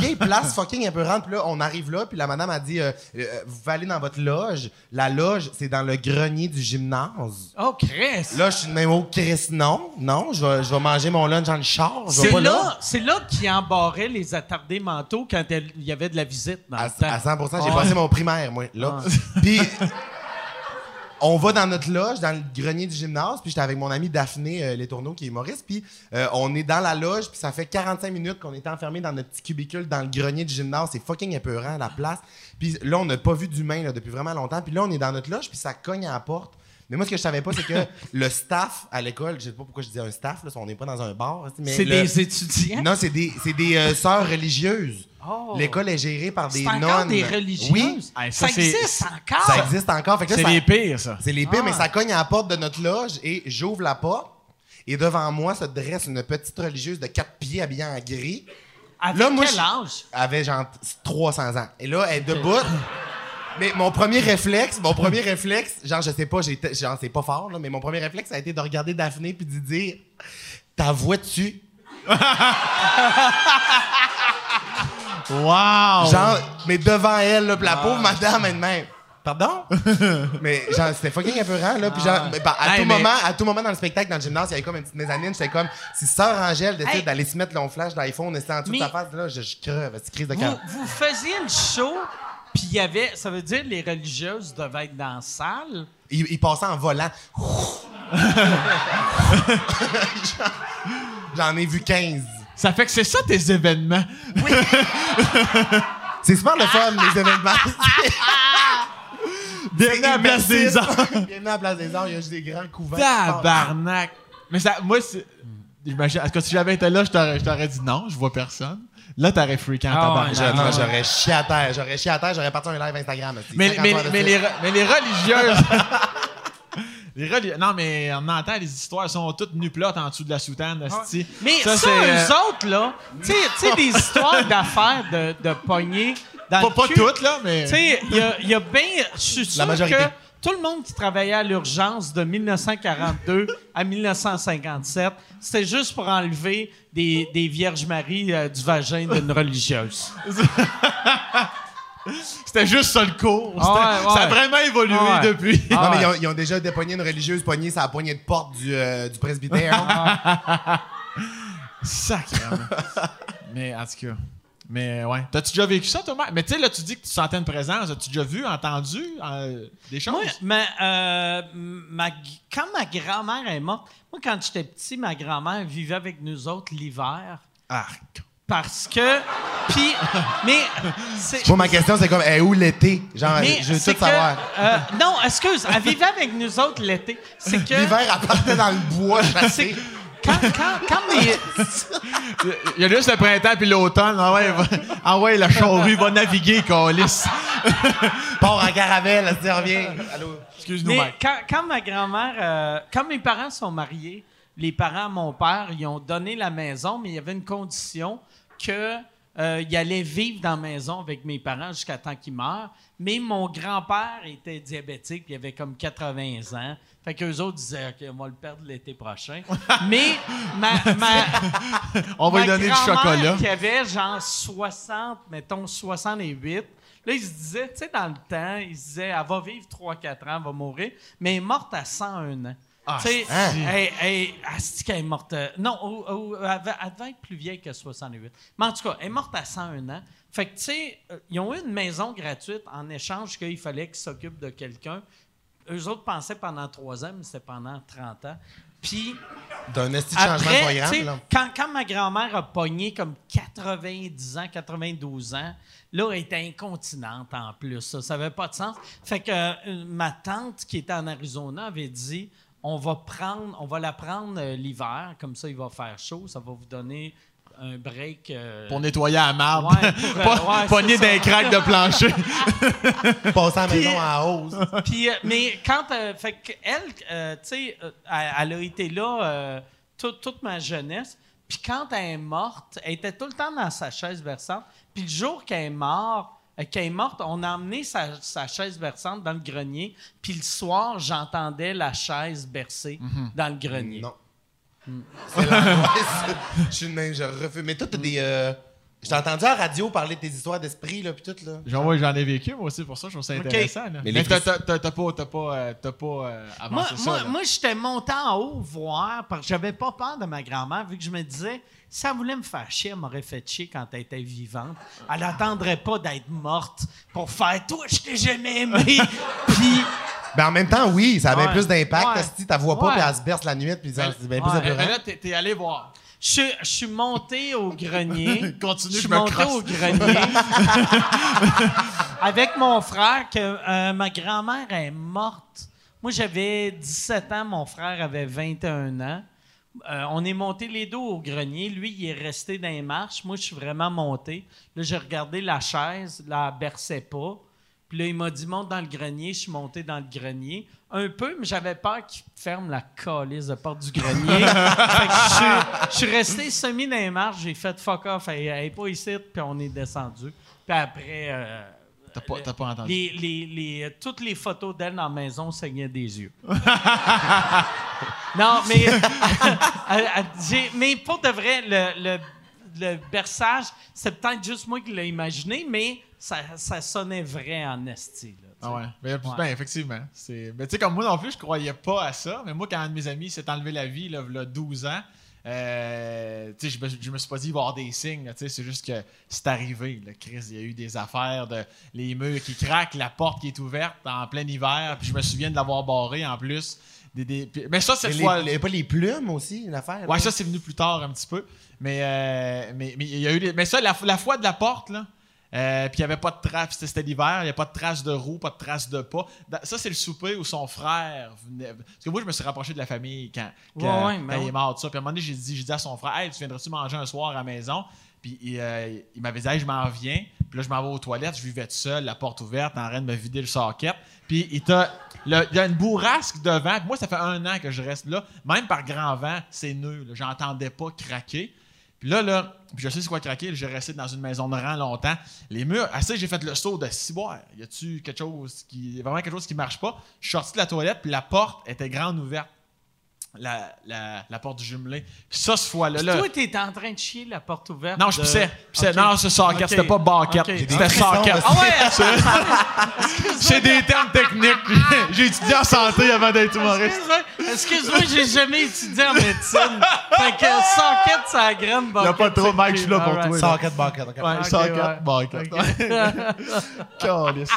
vieille place fucking épeurante. Puis là, on arrive là, puis la madame a dit euh, euh, Vous aller dans votre loge. La loge, c'est dans le grenier du gymnase. Oh, Chris! Là, je suis de même au Chris, non, non, je vais, je vais manger mon lunch dans le char. Je vais C'est pas là. là, c'est là qu'ils embarraient les attardés mentaux quand elle- il y avait de la visite dans À, le temps. à 100 j'ai Ah. passé mon primaire, moi, là. Puis, on va dans notre loge, dans le grenier du gymnase, puis j'étais avec mon ami Daphné euh, Les Tourneaux, qui est humoriste, puis euh, on est dans la loge, puis ça fait 45 minutes qu'on est enfermé dans notre petit cubicule dans le grenier du gymnase. C'est fucking épeurant, la place. Puis là, on n'a pas vu d'humain là, depuis vraiment longtemps. Puis là, on est dans notre loge, puis ça cogne à la porte. Mais moi, ce que je savais pas, c'est que [LAUGHS] le staff à l'école, je sais pas pourquoi je dis un staff, là, on n'est pas dans un bar, mais C'est le- des étudiants? non, c'est des, c'est des euh, sœurs religieuses. Oh. L'école est gérée par des encore nonnes. des religieuses? Oui, Hey, ça, existe encore? ça existe encore. C'est les pires, ça. C'est les pires, Ah. mais ça cogne à la porte de notre loge et j'ouvre la porte. Et devant moi se dresse une petite religieuse de quatre pieds habillée en gris. Avec Là, moi, quel âge? Elle avait genre 300 ans. Et là, elle est debout. Mais mon premier réflexe, mon premier réflexe, genre, je sais pas, genre, c'est pas fort, là, mais mon premier réflexe, ça a été de regarder Daphné puis de dire Ta voix dessus. Wow! Genre, mais devant elle, là, puis la pauvre madame elle-même. Pardon? [LAUGHS] mais genre, c'était fucking épeurant, là. Puis genre, mais, bah, à, Hey, tout mais- moment, à tout moment dans le spectacle, dans le gymnase, il y avait comme une petite mezzanine. J'étais comme, si Sœur Angèle décide Hey. d'aller se mettre long flash d'iPhone, c'était en dessous de Mais- sa face, là, je, je creve, c'est crise de Vous, calme. vous faisiez le show, puis il y avait... Ça veut dire les religieuses devaient être dans la salle? Il, il passait en volant. [LAUGHS] [LAUGHS] J'en ai vu 15. Ça fait que c'est ça tes événements. [LAUGHS] C'est super le fun, les événements. [LAUGHS] Bienvenue à la place des arts. [LAUGHS] Bienvenue à la place des arts, il y a juste des grands couverts. Tabarnak! Mais ça, moi, c'est. J'imagine. Est-ce que si j'avais été là, je t'aurais, je t'aurais dit non, je vois personne. Là, t'aurais freaké en Ah non. J'aurais chié à terre, j'aurais chié à terre, j'aurais parti un live Instagram. aussi. Mais, 50 mais, heures de mais, suite. les, re- mais les religieuses. Les reli- Non, mais on entend les histoires, elles sont toutes nu plottes en dessous de la soutane. asti. Mais ça, c'est, euh, eux autres, là, tu sais- des histoires d'affaires de, de pogner dans Pas, le pas cul. toutes, là, mais. Tu sais, il y a, il y a bien... Je suis sûr majorité. que tout le monde qui travaillait à l'urgence de 1942 à 1957, c'était juste pour enlever des, des Vierges Marie euh, du vagin d'une religieuse. [LAUGHS] C'était juste ça le cours. Ah ouais, Ça a vraiment évolué Ah ouais. depuis. Non, Ah mais ouais. ils ont, ils ont déjà dépogné une religieuse poignée sur la poignée de porte du, euh, du presbytère. Sacrément. mais en tout cas. Mais ouais. T'as-tu déjà vécu ça, Thomas? Mais tu sais, là, tu dis que tu sentais une présence. As-tu déjà vu, entendu euh, des choses? Moi, ma, euh, ma, quand ma grand-mère est morte, moi, quand j'étais petit, ma grand-mère vivait avec nous autres l'hiver. Arc. Parce que. Puis. Mais. c'est- Moi, ma question, c'est comme, est où l'été? Genre, mais je veux tout que- savoir. euh, non, excuse, elle vivait avec nous autres l'été? C'est que. L'hiver, elle partait dans le bois [LAUGHS] C'est chassé. quand, quand, quand mes- Il y a juste le printemps puis l'automne. Ah ouais, va- ah ouais, la charrue va naviguer, Calis. [LAUGHS] Part en caravelle, elle reviens. Allô? Excuse-nous, Mike. quand, quand ma grand-mère, euh, quand mes parents sont mariés, les parents à mon père, ils ont donné la maison, mais il y avait une condition que euh, il allait vivre dans la maison avec mes parents jusqu'à temps qu'ils meurent. Mais mon grand-père était diabétique, puis il avait comme 80 ans. Fait qu'eux autres disaient, OK, on va le perdre l'été prochain. [LAUGHS] mais ma, ma, [LAUGHS] On va lui donner du chocolat. qui avait genre 60, mettons 68. Là, il se disait, tu sais, dans le temps, il se disait, elle va vivre 3-4 ans, elle va mourir, mais elle est morte à 101 ans. Ah, Tu sais, qu'elle est morte. non, ou- ou- elle, elle devait être plus vieille que 68. Mais en tout cas, elle est morte à 101 ans. Fait que, tu sais, euh, ils ont eu une maison gratuite en échange qu'il fallait qu'ils s'occupent de quelqu'un. Eux autres pensaient pendant trois ans, mais c'était pendant 30 ans. Puis, D'un esti de changement de programme, là. quand, quand ma grand-mère a pogné comme 90 ans, 92 ans, là, elle était incontinente en plus. Ça n'avait pas de sens. Fait que euh, ma tante qui était en Arizona avait dit on va prendre, on va la prendre euh, l'hiver, comme ça il va faire chaud, ça va vous donner un break. euh, Pour nettoyer la marbre. Ouais, pour, [LAUGHS] euh, ouais, pogner d'un crack de plancher. [LAUGHS] Passer à la maison en hausse. Puis, euh, mais quand. euh, fait elle, euh, tu sais, euh, elle, elle a été là euh, toute- toute ma jeunesse. Puis quand elle est morte, elle était tout le temps dans sa chaise versante. Puis le jour qu'elle est morte, euh, qu'elle est morte, on a emmené sa, sa chaise berçante dans le grenier. Puis le soir, j'entendais la chaise bercer dans le grenier. Non. C'est l'angoisse. [LAUGHS] Je suis le même, je refuse. Mais toi, t'as des. euh, J'ai entendu à la radio parler de tes histoires d'esprit, là, puis tout, là. Genre, ouais, j'en ai vécu, moi aussi, pour ça, je trouve ça intéressant. là. Mais Mais, t'as t'as- t'as- t'as pas, t'as pas, euh, t'as pas euh, Moi, avancé ça. moi, là. moi, j'étais monté en haut voir parce que j'avais pas peur de ma grand-mère vu que je me disais si elle voulait me faire chier, elle m'aurait fait chier quand elle était vivante. Elle attendrait pas d'être morte pour faire toi, je t'ai jamais aimé. [LAUGHS] Puis Ben, en même temps, oui, ça avait Ouais. plus d'impact. Ouais. Si ta voix pas, Ouais. puis elle se berce la nuit, puis ça, c'est bien plus Ouais. Là, t'es t'es allé voir. Je, je suis monté au grenier. [LAUGHS] Continue, je suis monté crosse. au grenier [LAUGHS] avec mon frère que euh, ma grand-mère est morte. Moi, j'avais 17 ans, mon frère avait 21 ans. Euh, on est monté les deux au grenier. Lui, il est resté dans les marches. Moi, je suis vraiment monté. Là, j'ai regardé la chaise. Là, elle berçait pas. Puis là, il m'a dit, monte dans le grenier. Je suis monté dans le grenier. Un peu, mais j'avais peur qu'il ferme la calice de porte du grenier. [LAUGHS] fait que je suis- je suis resté semi dans les marches. J'ai fait fuck off. Elle, elle est pas ici. Puis on est descendu. Puis après... euh, T'as pas, t'as pas entendu. les, les, les- toutes les photos d'elle dans la maison saignaient des yeux. [LAUGHS] non, mais, elle- [LAUGHS] elle- j'ai- mais pour de vrai, le, le, le berçage, c'est peut-être juste moi qui l'ai imaginé, mais ça, ça sonnait vrai en esti. là. Ah ouais. Ouais. Ben, effectivement. C'est... Mais tu sais, comme moi non plus, je croyais pas à ça. Mais moi, quand un de mes amis s'est enlevé la vie, là, il 12 ans, euh, tu sais, je, me, je me suis pas dit il va y avoir des signes. là, tu sais, C'est juste que c'est arrivé. Chris, il y a eu des affaires de les murs qui craquent, la porte qui est ouverte en plein hiver. Puis je me souviens de l'avoir barré en plus. Des, des- Mais ça, cette fois. les, pas les plumes aussi, l'affaire? Ouais, là? ça, c'est venu plus tard un petit peu. Mais euh, mais mais il y a eu des- mais ça la, la fois de la porte là. Euh, puis il n'y avait pas de traces, c'était- l'hiver, il n'y a pas de traces de roues, pas de traces de pas. Ça, c'est le souper où son frère venait. Parce que moi, je me suis rapproché de la famille quand, quand, Ouais, ouais, quand ben il est mort de ça. Puis à un moment donné, j'ai dit, dit à son frère Hey, tu viendrais-tu manger un soir à la maison? Puis il, euh, il m'avait dit Hey, je m'en viens. Puis là, je m'en vais aux toilettes, je vivais tout seul, la porte ouverte, en train de me vider le socket. Puis il, le- il y a une bourrasque devant. Puis moi, ça fait un an que je reste là. Même par grand vent, c'est nœud. J'entendais pas craquer. Puis là, là, puis je sais c'est quoi craquer. J'ai resté dans une maison de rang longtemps. Les murs, assez, j'ai fait le saut de ciboire. Y a-tu quelque chose qui. Vraiment quelque chose qui marche pas? Je suis sorti de la toilette, puis la porte était grande ouverte. La, la, la porte du jumelé. Puis ça, ce fois-là. Là, toi, t'étais en train de chier la porte ouverte. non, je pissais. Je pissais. Ok. Non, c'est socket. Ok. C'était pas banquette. C'était socket. Ah ouais! [LAUGHS] C'est des termes techniques. [LAUGHS] J'ai étudié en santé avant d'être humoriste. Excuse-moi, j'ai jamais étudié en médecine. fait que socket, ça a grande Y a pas trop, Mike, je suis là pour toi. Socket, ok. Ouais, socket, ouais. banquette. [LAUGHS] Calisse.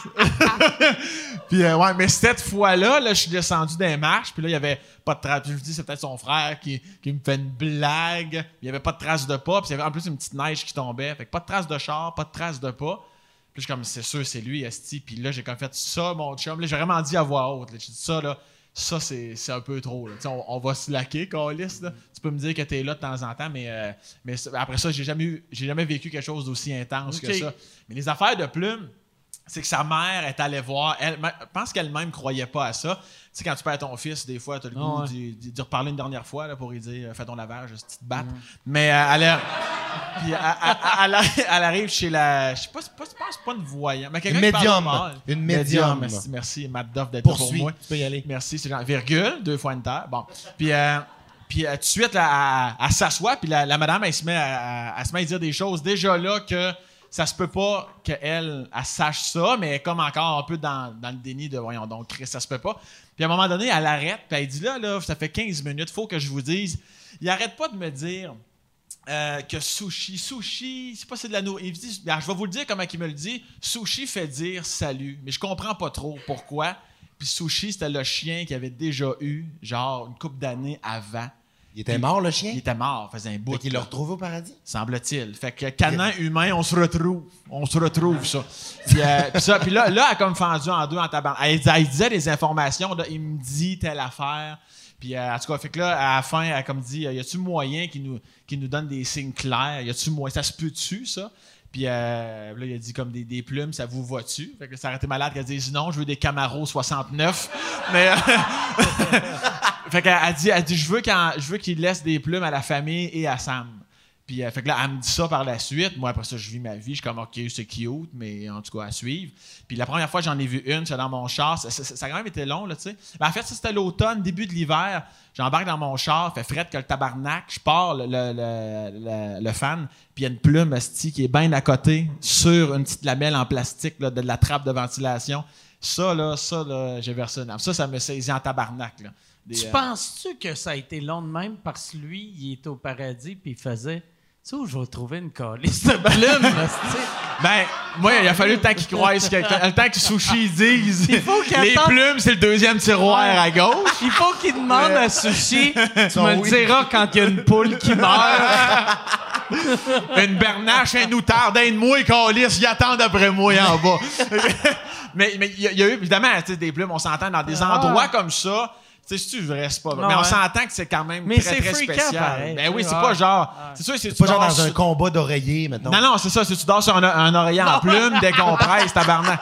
puis euh, ouais, mais cette fois-là, là, je suis descendu des marches, puis là, il y avait pas de traces. Je c'est peut-être son frère qui, qui me fait une blague. Il y avait pas de traces de pas, puis il y avait en plus une petite neige qui tombait. Fait que pas de traces de char, pas de traces de pas. Puis je suis comme, c'est sûr, c'est lui, Esti. Puis là, j'ai comme fait ça, mon chum. Là, j'ai vraiment dit à voix haute. J'ai dit ça, là. Ça, c'est c'est un peu trop. Là. Tu On, on va se laquer, Calis. Tu peux me dire que t'es là de temps en temps, mais, euh, mais après ça, j'ai jamais, eu- j'ai jamais vécu quelque chose d'aussi intense que ça. Mais les affaires de plumes, c'est que sa mère est allée voir. Elle, je pense qu'elle-même croyait pas à ça. Tu sais, quand tu perds ton fils, des fois, tu as le goût ouais. d'y- reparler une dernière fois là, pour lui dire Fais ton lavage, ce petite batte. Mm. Mais euh, elle, a- puis elle, elle- elle arrive- chez la. Je sais pas, pas, c'est pas, une voyante. Mais quelqu'un Une médium. mal. Une médium. Merci, merci, Matt Duff, d'être là pour moi. tu peux y aller. Merci, c'est genre virgule, deux fois une terre. Bon. Puis, euh, puis euh, tout de suite, là, elle, s'assoit, puis la, la madame, elle se, met à, se met à dire des choses déjà là que ça se peut pas qu'elle elle sache ça, mais comme encore un peu dans, dans le déni de voyons donc, Chris, ça se peut pas. Puis à un moment donné, elle arrête, puis elle dit là, là, ça fait 15 minutes, faut que je vous dise. Il arrête pas de me dire euh, que sushi, sushi, c'est pas c'est de la nourriture. Il dit, ben, je vais vous le dire comment il me le dit. Sushi fait dire salut, mais je comprends pas trop pourquoi. Puis sushi, c'était le chien qu'il avait déjà eu, genre une couple d'années avant. Il était mort, le chien? Il était mort, faisait un bout. Fait qu'il l'a là. retrouvé au paradis? Semble-t-il. Fait que canin humain, on se retrouve. On se retrouve, ça. Puis, euh, puis ça, puis là, là, elle a comme fendu en deux en tabac. Elle, elle disait des informations, là, il me dit telle affaire. Puis, euh, en tout cas, fait que là, à la fin, elle a comme dit, y a-tu moyen qui nous, nous donne des signes clairs? Y a-tu moyen? Ça se peut-tu, ça? Puis euh, là, il a dit comme des, des plumes, ça vous va-tu? Fait que ça aurait été malade qu'elle dise non, je veux des Camaro 69. Mais. [LAUGHS] fait qu'elle elle dit, elle dit je veux qu'il laisse des plumes à la famille et à Sam. Puis euh, fait que là, elle me dit ça par la suite. Moi, après ça, je vis ma vie. Je suis comme, OK, c'est cute, mais en tout cas, à suivre. Puis la première fois j'en ai vu une, c'est dans mon char. Ça, a quand même été long, là, tu sais. En fait, ça, c'était l'automne, début de l'hiver. J'embarque dans mon char, fait fret que le tabarnak. Je pars, le, le, le- le- fan, puis il y a une plume, esti, qui est bien à côté, sur une petite lamelle en plastique, là, de la trappe de ventilation. Ça, là, ça, là, j'ai versé une âme. Ça, ça me saisit en tabarnak, là. Des, Tu euh, penses-tu que ça a été long de même parce que lui, il était au paradis puis il faisait. Tu sais où je vais trouver une calice de sais? [LAUGHS] Ben, moi, il a fallu le temps qu'il croise, quelqu'un- le temps que Sushi dise. Il faut qu'il Les plumes, c'est le deuxième tiroir à gauche. Il faut qu'il demande à Sushi. [LAUGHS] Tu me le diras quand il y a une poule qui meurt. [LAUGHS] Une bernache, un outarde, un de moi, calice, ils attendent après moi en bas. mais mais il y, y a eu, évidemment, des plumes, on s'entend dans des endroits comme ça. Tu sais, si tu vrai, c'est pas vrai? Non, Mais on ouais. s'entend que c'est quand même Mais très, c'est très spécial. pareil. Ben oui, c'est Ouais. pas genre. C'est sûr, c'est C'est pas genre dans un combat d'oreiller, mettons. Non, non, c'est ça. Si tu dors sur un, un oreiller en plume, décompresse, tabarnak.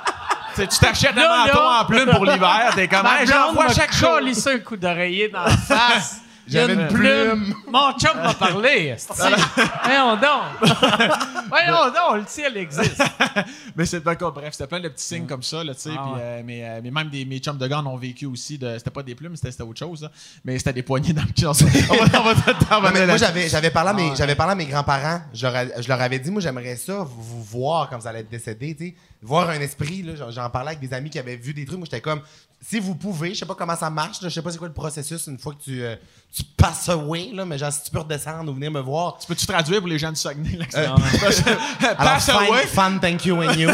Tu sais, tu t'achètes un manteau en plume pour l'hiver, t'es comme, j'envoie chaque chose. un coup d'oreiller dans la face. [LAUGHS] J'avais une une plume. plume. Mon chum m'a parlé. Voyons donc. [LAUGHS] Voyons donc, le ciel existe. [LAUGHS] Mais c'est pas quoi. Bref, c'était plein de petits signes comme ça, là, tu sais. Ah puis, ouais. euh, mais, euh, mais même des, mes chums de gars ont vécu aussi. De, c'était pas des plumes, c'était, c'était autre chose. là. Mais c'était des poignées dans le cul. [LAUGHS] Moi, j'avais, j'avais, parlé à mes, j'avais parlé à mes grands-parents. Je leur, a- je leur avais dit, moi, j'aimerais ça, vous, vous voir quand vous allez être décédé, tu sais. Voir un esprit, là. J'en parlais avec des amis qui avaient vu des trucs. Moi, j'étais comme, si vous pouvez, je sais pas comment ça marche, là, je sais pas c'est quoi le processus une fois que tu, euh, tu passes away, là, mais genre, si tu peux redescendre ou venir me voir. Tu peux-tu traduire pour les gens du Saguenay? Là, [LAUGHS] Alors, Pass fine, away. fun, thank you and you.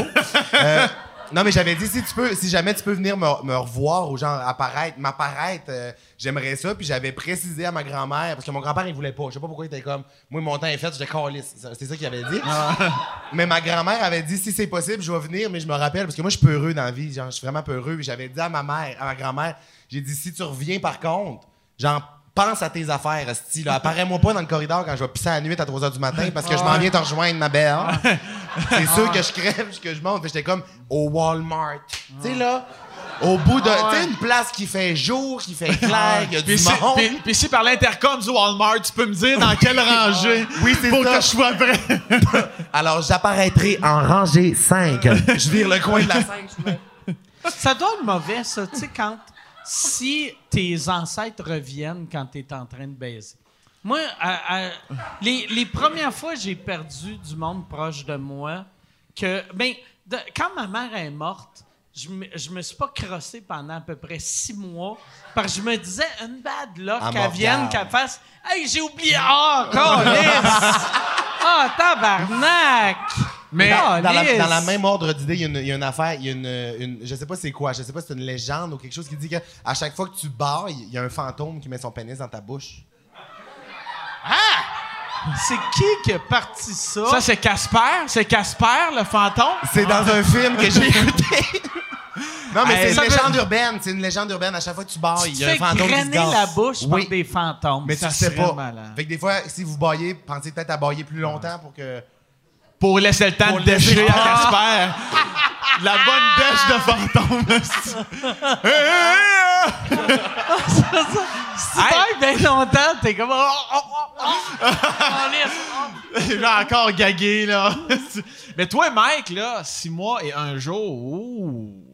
Euh, [LAUGHS] non, mais j'avais dit, si tu peux, si jamais tu peux venir me, me revoir ou genre apparaître, m'apparaître, euh, j'aimerais ça. Puis j'avais précisé à ma grand-mère, parce que mon grand-père, il voulait pas. Je sais pas pourquoi il était comme, moi, mon temps est fait, j'étais calisse. C'est ça qu'il avait dit. [LAUGHS] mais ma grand-mère avait dit, si c'est possible, je vais venir, mais je me rappelle, parce que moi, je suis peureux dans la vie. Genre, je suis vraiment peureux. Puis j'avais dit à ma mère, à ma grand-mère, j'ai dit, si tu reviens par contre, genre, pense à tes affaires, style. Apparais-moi pas dans le corridor quand je vais pisser à la nuit à 3 h du matin parce que je m'en viens te rejoindre, ma belle. C'est sûr que je crève, que je monte. J'étais comme au Walmart. Tu sais, là, au bout de. Tu sais, une place qui fait jour, qui fait clair, il y a du si, monde. puis- puis si par l'intercom du Walmart, tu peux me dire dans quelle rangée Oui, c'est pour ça. que je sois prêt. [LAUGHS] Alors, j'apparaîtrai en rangée 5. [LAUGHS] je vire le coin de la 5. Ça doit être mauvais, ça. Tu sais, quand. Si tes ancêtres reviennent quand tu es en train de baiser. Moi, à- à- les, les premières fois j'ai perdu du monde proche de moi, que. Ben, de- quand ma mère est morte, je me, je me suis pas crossé pendant à peu près six mois, parce que je me disais, une bad luck Ah, qu'elle vienne, qu'elle fasse. Hey, j'ai oublié. Ah, câlisse! Ah, tabarnak! Mais dans la, dans la même ordre d'idée, il y, a une- il y a une affaire, il y a une, une- je sais pas c'est quoi, je sais pas si c'est une légende ou quelque chose qui dit que à chaque fois que tu bailles, il y a un fantôme qui met son pénis dans ta bouche. C'est qui qui a parti ça? Ça, c'est Casper? C'est Casper, le fantôme? C'est dans un film que j'ai écouté. [LAUGHS] non, mais Hey, c'est ça une veut- légende urbaine. C'est une légende urbaine. À chaque fois que tu bailles, il y a un fantôme qui se gasse. la bouche Oui. par des fantômes. Mais Ça tu sais pas. malade. Fait que des fois, si vous baillez, pensez peut-être à bailler plus longtemps pour que. Pour laisser le temps Pour de déchirer à Casper. [LAUGHS] La bonne dèche de fantôme. [LAUGHS] Hey, hey, hey, si tu bailles bien longtemps, t'es comme... Oh, oh, oh, oh. [LAUGHS] Hey. Encore gagué, là. Mais toi, Mike, là, six mois et un jour. ouh.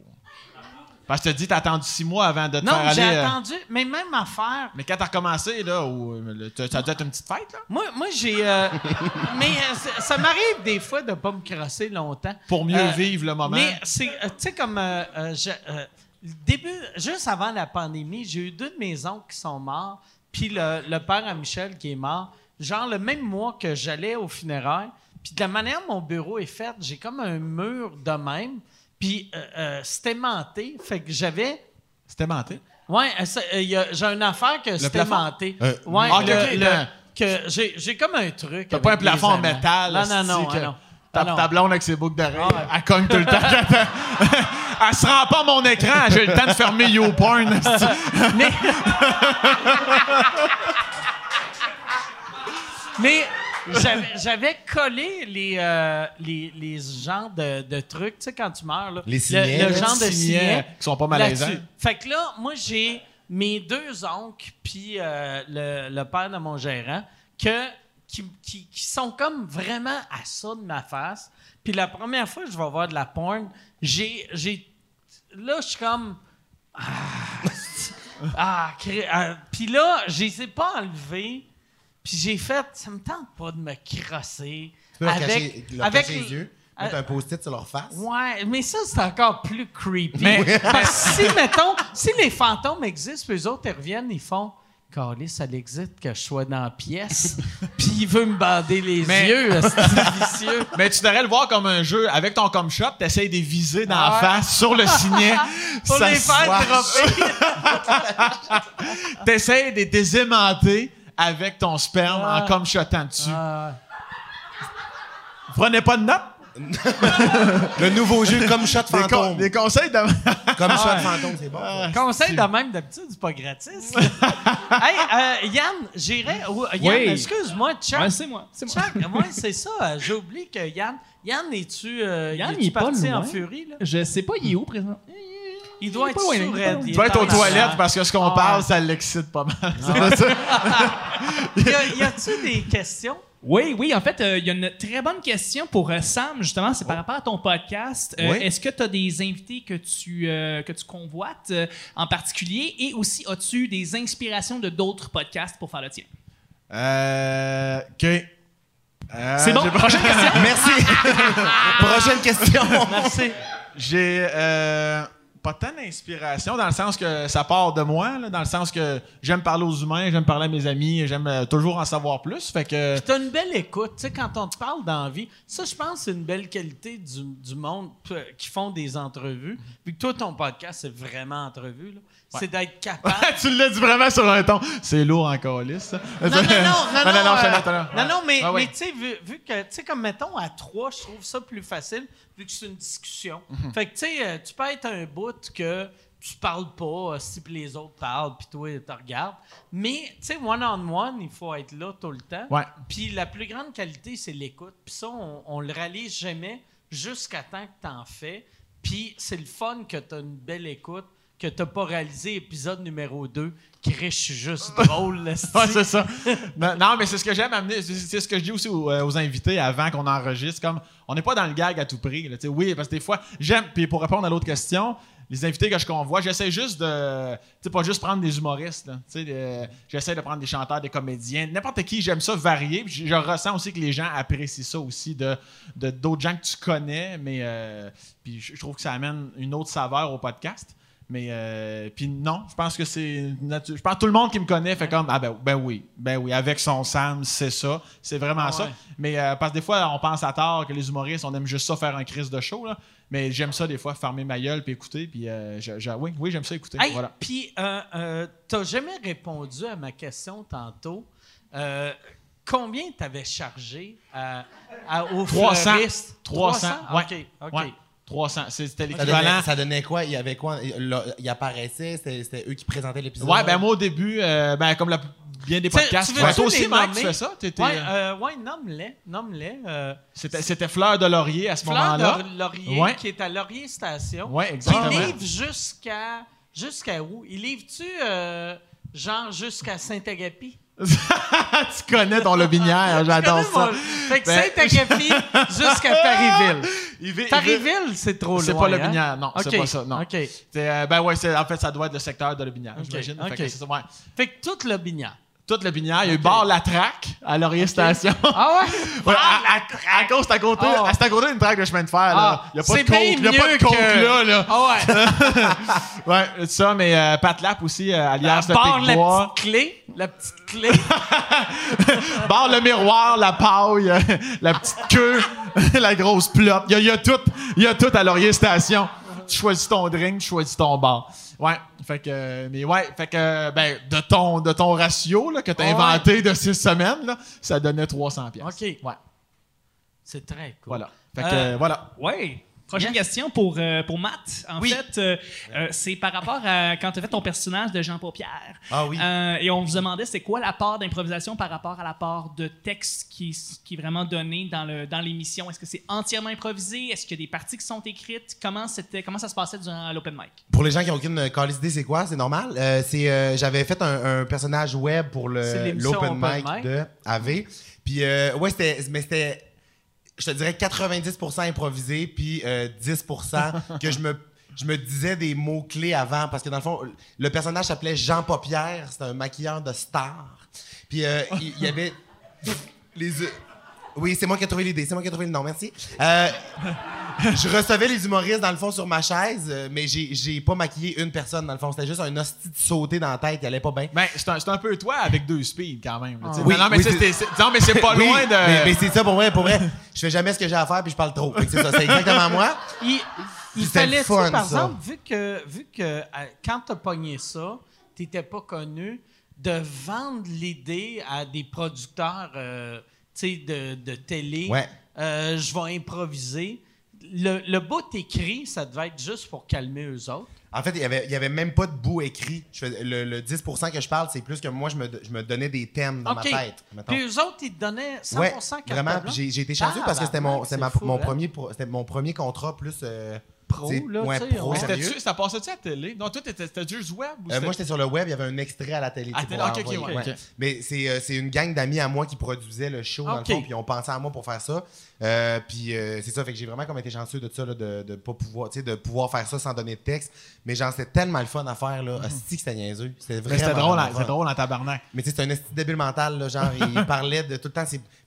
Parce que tu te dis, t'as attendu six mois avant de te Non, faire j'ai euh, attendu, mais même affaire. Mais quand t'as recommencé, là, ou, euh, ça doit être une petite fête, là? Moi, moi j'ai. euh, [LAUGHS] mais euh, ça- m'arrive des fois de pas me crosser longtemps. Pour mieux Euh, vivre le moment. Mais c'est, euh, tu sais, comme euh, euh, je- euh, le début, juste avant la pandémie, j'ai eu deux de mes oncles qui sont morts, puis le, le père à Michel qui est mort, genre le même mois que j'allais au funérailles. Puis de la manière dont mon bureau est fait, j'ai comme un mur de même, puis euh, euh, c'était menté, fait que j'avais. C'était menté? Ouais, euh, j'ai une affaire que c'était menté. Euh, ouais, ah, le- le- que j'ai, comme un truc. T'as pas un plafond en métal. Non, non, non. que non. Ta, Ah, non. ta blonde avec ses boucles d'oreilles, Ah, ouais. elle cogne tout le temps. [LAUGHS] elle se rend pas à mon écran, j'ai le temps de fermer YouPorn. Mais. [LAUGHS] Mais j'avais, collé les, euh, les, les genres de, de trucs, tu sais, quand tu meurs, là. Les Le- signets, Le, genre de Signets qui sont pas malaisants. Fait que là, moi, j'ai mes deux oncles, puis euh, le, le père de mon gérant, que, qui, qui, qui sont comme vraiment à ça de ma face. Puis la première fois que je vais voir de la porn, j'ai. j'ai là, je suis comme. Ah, [LAUGHS] ah, cré- ah. Puis là, je les ai pas enlevés. Puis j'ai fait, ça me tente pas de me crosser. Tu peux leur avec, cacher, leur avec cacher les yeux, mettre un post-it sur leur face. Ouais, mais ça, c'est encore plus creepy. Mais- Parce que si, mettons, si les fantômes existent, puis eux autres, ils reviennent, ils font Carlis, ça existe que je sois dans la pièce, [LAUGHS] puis il veut me bander les Mais- yeux, [LAUGHS] c'est vicieux. Mais tu devrais le voir comme un jeu. Avec ton com shot, t'essayes de les viser dans Ah la face, sur le signet. [LAUGHS] Pour ça les faire dropper. T'essayes de les aimanter avec ton sperme Ah. en com shotant dessus. Ah, Vous prenez pas de notes? Le nouveau jeu comme shot Des, con- fantôme. des conseils de... Comme shot fantôme, c'est bon. ça. conseil de même, d'habitude, c'est pas gratis. [LAUGHS] hey, euh, Yann, j'irais. ou- Yann, Oui. excuse-moi, Chuck. Ouais, c'est moi. C'est moi. Chuck, ouais, c'est ça. euh, J'ai oublié que Yann. Yann, es-tu euh, Yann, es-tu il est pas parti en loin. furie, là? Je sais pas, il est où présent? Il Il est être sous il est être aux toilettes parce que ce qu'on Ah. parle, ça l'excite pas mal. C'est ça. [LAUGHS] Y a-tu des questions? Oui, oui, en fait, euh, il y a une très bonne question pour euh, Sam, justement, c'est par rapport à ton podcast. Euh, Oui. Est-ce que tu as des invités que tu, euh, que tu convoites euh, en particulier? Et aussi as-tu des inspirations de d'autres podcasts pour faire le tien? Euh, OK. Euh, C'est bon, prochaine question. [LAUGHS] Merci. [LAUGHS] Prochaine question. Merci. J'ai euh, pas tant d'inspiration dans le sens que ça part de moi, dans le sens que j'aime parler aux humains, j'aime parler à mes amis, j'aime euh, toujours en savoir plus. Fait que T'as une belle écoute. Tu sais, quand on te parle d'envie, ça, je pense, c'est une belle qualité du, du monde euh, qui font des entrevues. Vu que toi, ton podcast, c'est vraiment entrevue. C'est d'être [LAUGHS] capable. tu l'as dit vraiment sur un ton. C'est lourd encore, lisse. [LAUGHS] Non, non, non, non, non, non, euh, note, non. non, non, mais, Ah ouais. mais tu sais, vu, vu que, tu sais, comme mettons à trois, je trouve ça plus facile, vu que c'est une discussion. Mhm. Fait que, tu sais, euh, tu peux être un bout que tu parles pas, euh, si les autres parlent, puis toi, tu regardes. Mais, tu sais, one-on-one, il faut être là tout le temps. Puis la plus grande qualité, c'est l'écoute. Puis ça, on, on le réalise jamais jusqu'à temps que t'en fais. Puis c'est le fun que t'as une belle écoute, que t'as pas réalisé épisode numéro 2, qui je suis juste [LAUGHS] drôle, là, Ouais, c'est ça. non, non, mais c'est ce que j'aime amener. C'est ce que je dis aussi aux, euh, aux invités avant qu'on enregistre. Comme, on n'est pas dans le gag à tout prix. là, oui, parce que des fois, j'aime. Puis pour répondre à l'autre question, les invités que je convoie, j'essaie juste de. Tu sais, pas juste prendre des humoristes. là. Tu sais, euh, j'essaie de prendre des chanteurs, des comédiens, n'importe qui. J'aime ça varier. Je, je ressens aussi que les gens apprécient ça aussi de de- d'autres gens que tu connais. Mais euh, puis je, je trouve que ça amène une autre saveur au podcast. Mais euh, puis non, je pense que c'est je pense que tout le monde qui me connaît fait comme ah ben, ben oui, ben oui, avec son Sam, c'est ça, c'est vraiment ça. ouais. Mais euh, parce que des fois on pense à tort que les humoristes on aime juste ça faire un crise de show là, mais j'aime ça des fois fermer ma gueule puis écouter puis euh, oui, oui, j'aime ça écouter. Hey, voilà. Puis, t'as jamais répondu à ma question tantôt. Combien t'avais chargé à, à, au 300. fleuriste? 300, ouais. OK, OK. Ouais. 300, c'était Ça l'équivalent. donnait, ça donnait quoi? Il y avait quoi? Il, il apparaissait? C'était eux qui présentaient l'épisode? Ouais, ben moi au début euh, ben comme la, bien des podcasts. tu veux Ouais, tous toi aussi tu fais ça, T'étais, Ouais, euh, euh, ouais, nomme-les, nomme-les. Euh, c'était, c'était Fleur de Laurier à ce Fleur moment-là. de Laurier, Ouais. qui est à Laurier Station. Ouais, Qui exactement. livre jusqu'à jusqu'à où? Il livre-tu euh, Genre jusqu'à Saint-Agapi? [LAUGHS] tu connais ton lobinière, j'adore ça. mon- Fait que Ben- Saint-Agapi [LAUGHS] jusqu'à Parisville. Parisville, c'est trop loin. C'est pas hein? Lobinière, non, c'est pas ça, non. Euh, ben ouais, en fait, ça doit être le secteur de Lobinière, j'imagine. Fait ouais. Fait que toute le binière. Il y a eu bar La Traque à Laurier Station. Ah ouais? [LAUGHS] Ouais, à, cause, c'est à côté, c'est à côté d'une traque de chemin de fer, là. Ah, Il y a pas de coke, il a pas de coke là, là. Ah ouais. [LAUGHS] Ouais, ça, mais euh, Pat Lap aussi, euh, alias le Barre la petite clé. La petite clé. [LAUGHS] Barre le miroir, la paille, la petite queue, la grosse plotte. Il y a, il y a tout, il y a tout à Laurier Station. Tu choisis ton drink, tu choisis ton bar. Ouais, fait que, mais ouais, fait que, ben, de ton, de ton ratio, là, que t'as Ouais. inventé de six semaines, là, ça donnait 300 pièces. OK. Ouais, C'est très cool. voilà. Fait que, euh, voilà. Ouais. Prochaine question pour, euh, pour Matt. En Oui. fait, euh, euh, c'est par rapport à quand tu as fait ton personnage de Jean Paupière. Ah oui. Et on vous demandait c'est quoi la part d'improvisation par rapport à la part de texte qui, qui est vraiment donnée dans le dans l'émission? Est-ce que c'est entièrement improvisé? Est-ce qu'il y a des parties qui sont écrites? Comment, c'était, comment ça se passait durant l'open mic? Pour les gens qui n'ont aucune calice idée, c'est quoi? C'est normal. C'est, j'avais fait un, un personnage web pour le, l'open Open mic Mic. de AV. Puis, ouais, c'était, mais c'était, je te dirais 90% improvisé, puis euh, 10% [LAUGHS] que je me, je me disais des mots-clés avant. Parce que dans le fond, le personnage s'appelait Jean Paupière. C'était un maquilleur de star. Puis, euh, il il y avait [LAUGHS] les... Oui, c'est moi qui ai trouvé l'idée. C'est moi qui ai trouvé le nom. Merci. Euh, je recevais les humoristes, dans le fond, sur ma chaise, euh, mais j'ai, j'ai pas maquillé une personne, dans le fond. C'était juste un hostie de sauté dans la tête qui allait pas bien. Ben, c'est un, c'est un peu toi avec deux speeds, quand même. là, tu sais. Oui, non, non, mais oui, c'est, c'est- c'est- c'est- non, mais c'est pas Oui, loin de... Mais, mais c'est ça pour vrai, pour vrai. Je fais jamais ce que j'ai à faire puis je parle trop. Fait que c'est ça, c'est exactement moi. Il, il C'était le fallait, fun, par ça. exemple, vu que, vu que euh, quand t'as pogné ça, t'étais pas connu, de vendre l'idée à des producteurs euh, de, de télé. Ouais. Euh, je vais improviser. Le, le bout écrit, ça devait être juste pour calmer eux autres. En fait, il y avait, il y avait même pas de bout écrit. Je fais- le, le 10% que je parle, c'est plus que moi, je me, je me donnais des thèmes dans ma tête. mettons. Puis eux autres, ils te donnaient 100% Ouais, vraiment. Puis j'ai, j'ai été chanceux parce que c'était mon, Tabarnak, c'était ma- c'est fou, mon, hein? premier, c'était mon premier contrat plus. euh, Pro, là, ouais, pro, ouais. sérieux? C'était-tu, ça passait-tu à la télé? Non, toi, t'étais, juste web? Ou Euh, moi, j'étais sur le web, il y avait un extrait à la télé. À télé, pour ok, ok, envoyer, ouais, ok. Mais c'est, euh, c'est une gang d'amis à moi qui produisait le show, dans le fond, puis on pensait à moi pour faire ça. Euh, puis euh, c'est ça, fait que j'ai vraiment comme été chanceux de ça, là, de, de pas pouvoir, tu sais, de pouvoir faire ça sans donner de texte. Mais genre, c'était tellement le fun à faire, là. Hostie que c'était niaiseux. C'était Mais vraiment. c'était drôle, drôle en tabarnak. Mais tu sais, c'est un esti débile mental, là, genre, il [LAUGHS] parlait de tout le temps.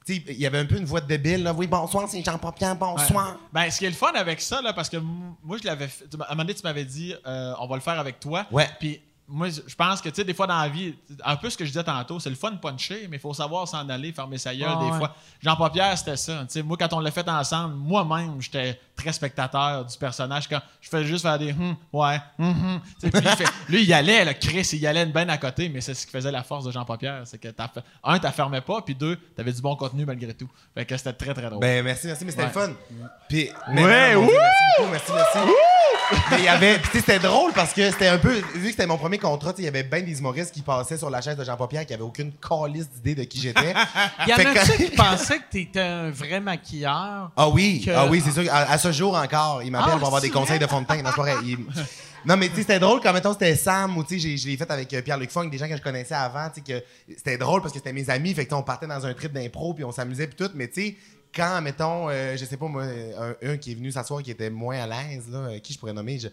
Il y avait un peu une voix de débile, là. Oui, bonsoir, c'est Jean Papier, bonsoir. Ben, ce qui est le fun avec ça, là, parce que moi, je l'avais fait. À un moment donné, tu m'avais dit, euh, on va le faire avec toi. Ouais. Puis, moi, je pense que, tu sais, des fois dans la vie, un peu ce que je disais tantôt, c'est le fun de puncher, mais il faut savoir s'en aller, fermer sa gueule, Ah, des ouais. fois. Jean Pierre c'était ça. Moi, quand on l'a fait ensemble, moi-même, j'étais très spectateur du personnage. Quand je faisais juste faire des hum, ouais, hum, hum. Puis il fait- lui, il y allait, là, Chris, il y allait une benne à côté, mais c'est ce qui faisait la force de Jean Pierre C'est que, t'as fait- un, t'affermais pas, puis deux, t'avais du bon contenu malgré tout. Fait que c'était très, très drôle. Ben, merci, merci, mais c'était Ouais. le fun. Puis, Ouais, mon Dieu, merci beaucoup, merci, merci. Mais il y avait, puis tu sais, c'était drôle parce que c'était un peu, vu que c'était mon premier contrat, il y avait bien des humoristes qui passaient sur la chaise de Jean Paupière qui avaient aucune calice d'idée de qui j'étais. [LAUGHS] Il y en a que- qui pensaient que t'étais un vrai maquilleur? Ah oui, que- ah oui, c'est sûr. À, à ce jour encore, il m'appelle Ah, pour avoir des conseils de fond de teint. Non, c'est pas vrai. Il- Non, mais tu sais, c'était drôle quand, mettons, c'était Sam ou tu sais, je l'ai fait avec euh, Pierre-Luc Funk, des gens que je connaissais avant, tu sais, que c'était drôle parce que c'était mes amis, fait que tu sais, on partait dans un trip d'impro puis on s'amusait puis tout, mais tu sais, quand, mettons, euh, je sais pas, moi, un, un qui est venu s'asseoir qui était moins à l'aise, là, euh, qui je pourrais nommer, je-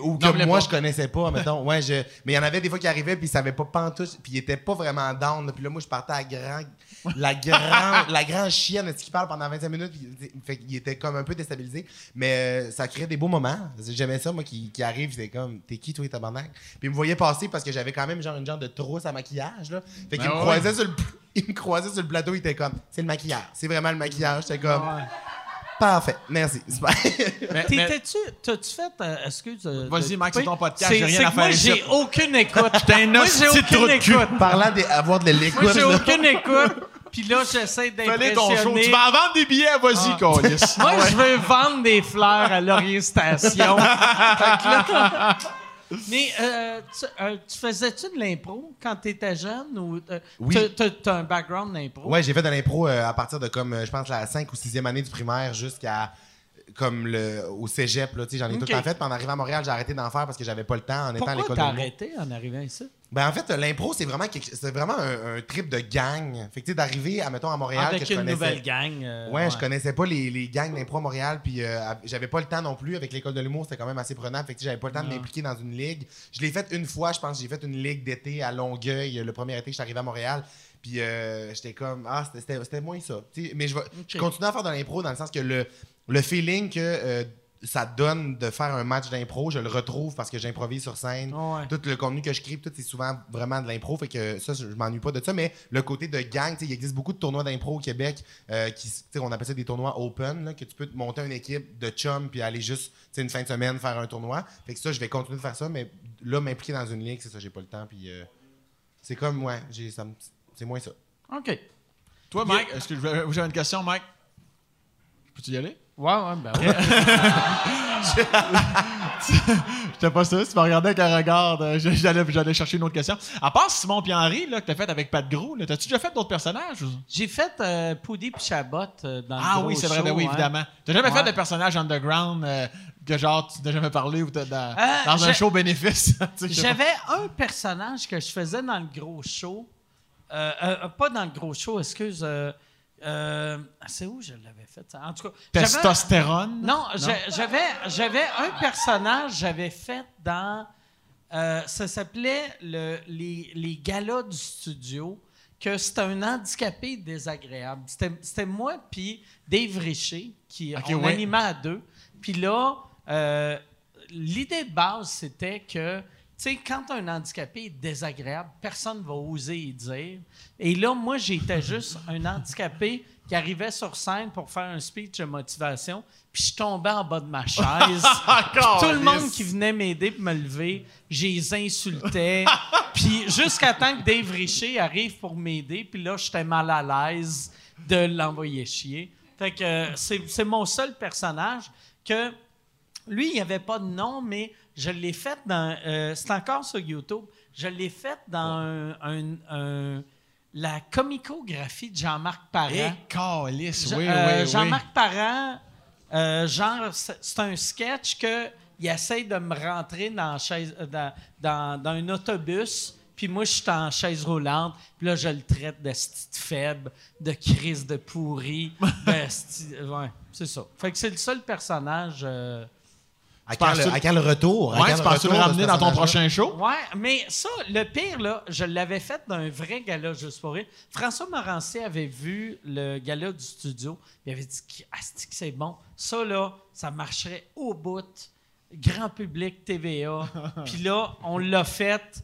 ou que moi pas. je connaissais pas, mettons, ouais, je, mais il y en avait des fois qui arrivaient puis ils savaient pas pantoute, puis ils étaient pas vraiment down, puis là, moi, je partais à grand, la grande, la grande chienne, qu'il parle pendant 25 minutes, puis, fait qu'il était comme un peu déstabilisé, mais euh, ça créait des beaux moments, j'aimais ça, moi, qui, qui arrive, c'était comme, t'es qui, toi, tabarnak? Puis il me voyait passer parce que j'avais quand même genre une genre de trousse à maquillage, là, fait qu'il Ben me ouais. sur le, [LAUGHS] il me croisait sur le plateau, il était comme, c'est le maquillage, c'est vraiment le maquillage, j'étais comme, parfait, merci, [LAUGHS] T'étais-tu, t'as-tu fait, euh, excuse. euh, Vas-y, Max, c'est ton podcast, j'ai rien c'est à que moi, faire ici. j'ai aucune écoute. [LAUGHS] T'es un moi, j'ai hostie de trou aucune de cul. écoute. Parlant d'avoir de l'écoute, Moi, j'ai là. aucune écoute. [LAUGHS] Puis là, j'essaie ton show. d'impressionner. Tu vas en vendre des billets, vas-y, câlisse. Moi, je veux vendre des fleurs à Laurier Station. Fait que là- Mais euh, tu, euh, tu faisais-tu de l'impro quand tu étais jeune? Ou, euh, Oui. t'as- t'as- T'as un background d'impro? Ouais, j'ai fait de l'impro à partir de comme, je pense, la 5 ou 6e année du primaire jusqu'à comme le, au cégep. tu J'en ai tout temps fait. Puis en arrivant à Montréal, j'ai arrêté d'en faire parce que j'avais pas le temps en étant à Pourquoi l'école t'as de l'humour. arrêté en arrivant ici? Ben en fait, l'impro, c'est vraiment, quelque- c'est vraiment un, un trip de gang. Fait que d'arriver, à, mettons, à Montréal, Avec que je une connaissais- nouvelle gang. euh, Ouais, je connaissais pas les, les gangs d'impro à Montréal, puis euh, j'avais pas le temps non plus. Avec l'école de l'humour, c'était quand même assez prenant. Fait que j'avais pas le temps de m'impliquer dans une ligue. Je l'ai fait une fois, je pense. J'ai fait une ligue d'été à Longueuil, le premier été que je suis arrivé à Montréal. Puis euh, j'étais comme, ah, c'était- c'était c'était moins ça. Mais je, vais, je continue à faire de l'impro dans le sens que le, le feeling que euh, ça donne de faire un match d'impro, je le retrouve parce que j'improvise sur scène. Ouais. Tout le contenu que je crée, tout c'est souvent vraiment de l'impro. Fait que ça, je je m'ennuie pas de ça. Mais le côté de gang, tu sais, il existe beaucoup de tournois d'impro au Québec euh, qui, tu sais, on appelle ça des tournois open, là, que tu peux te monter une équipe de chums puis aller juste, une fin de semaine faire un tournoi. Fait que ça, je vais continuer de faire ça, mais là, m'impliquer dans une ligue, c'est ça, j'ai pas le temps. Puis euh, c'est comme, ouais, c'est moins ça. OK. Toi, Mike, est-ce que j'avais une question, Mike? Peux-tu y aller? Ouais, ouais, ben ouais. [LAUGHS] J'étais pas sûr, tu me regardais avec un regard. J'allais, j'allais chercher une autre question. À part Simon et Henri, là, que t'as fait avec Pat Gros, t'as-tu déjà fait d'autres personnages? J'ai fait euh, Poudy puis Chabot euh, dans le Ah oui, c'est vrai, show, ben oui, hein. évidemment. T'as jamais Ouais. fait de personnage underground euh, que genre tu n'as jamais parlé ou t'as dans, Euh, dans un show bénéfice? [LAUGHS] J'avais un personnage que je faisais dans le gros show. Euh, euh, pas dans le gros show, excuse. Euh, c'est où je l'avais fait? ça? En tout cas, Testostérone? Non, j'avais un personnage j'avais fait dans euh, ça s'appelait le- les, les galas du studio que c'était un handicapé désagréable. C'était moi puis Dave Richer qui Ok, on ouais. animait à deux. Puis là euh, l'idée de base c'était que sais, quand un handicapé est désagréable, personne ne va oser y dire. Et là, moi, j'étais juste un handicapé qui arrivait sur scène pour faire un speech de motivation, puis je tombais en bas de ma chaise. [LAUGHS] Puis tout le monde qui venait m'aider pour me lever, je les insultais. [LAUGHS] puis jusqu'à temps que Dave Richer arrive pour m'aider, puis là, j'étais mal à l'aise de l'envoyer chier. Fait que euh, c'est c'est mon seul personnage que lui, il n'y avait pas de nom, mais je l'ai fait dans. euh, c'est encore sur YouTube. Je l'ai fait dans un- un- un- la comicographie de Jean-Marc Parent. Eh, calice, Je- oui, euh, oui, oui. Jean-Marc Parent, euh, genre, c'est un sketch que il essaye de me rentrer dans, chaise, dans, dans, dans un autobus. Puis moi, je suis en chaise roulante. Puis là, je le traite de faible, de crise de pourri. [LAUGHS] de ouais, c'est ça. Fait que c'est le seul personnage. euh, À quand, le, penses-tu- à quand le retour? À Ouais, quand tu penses-tu le retour de ramener ce dans ton prochain show? Ouais, mais ça, le pire, là, je l'avais fait dans un vrai gala juste pour rire. François Morancier avait vu le gala du studio. Il avait dit Asti que c'est bon? Ça, là, ça marcherait au bout. Grand public, TVA. [LAUGHS] Puis là, on l'a fait.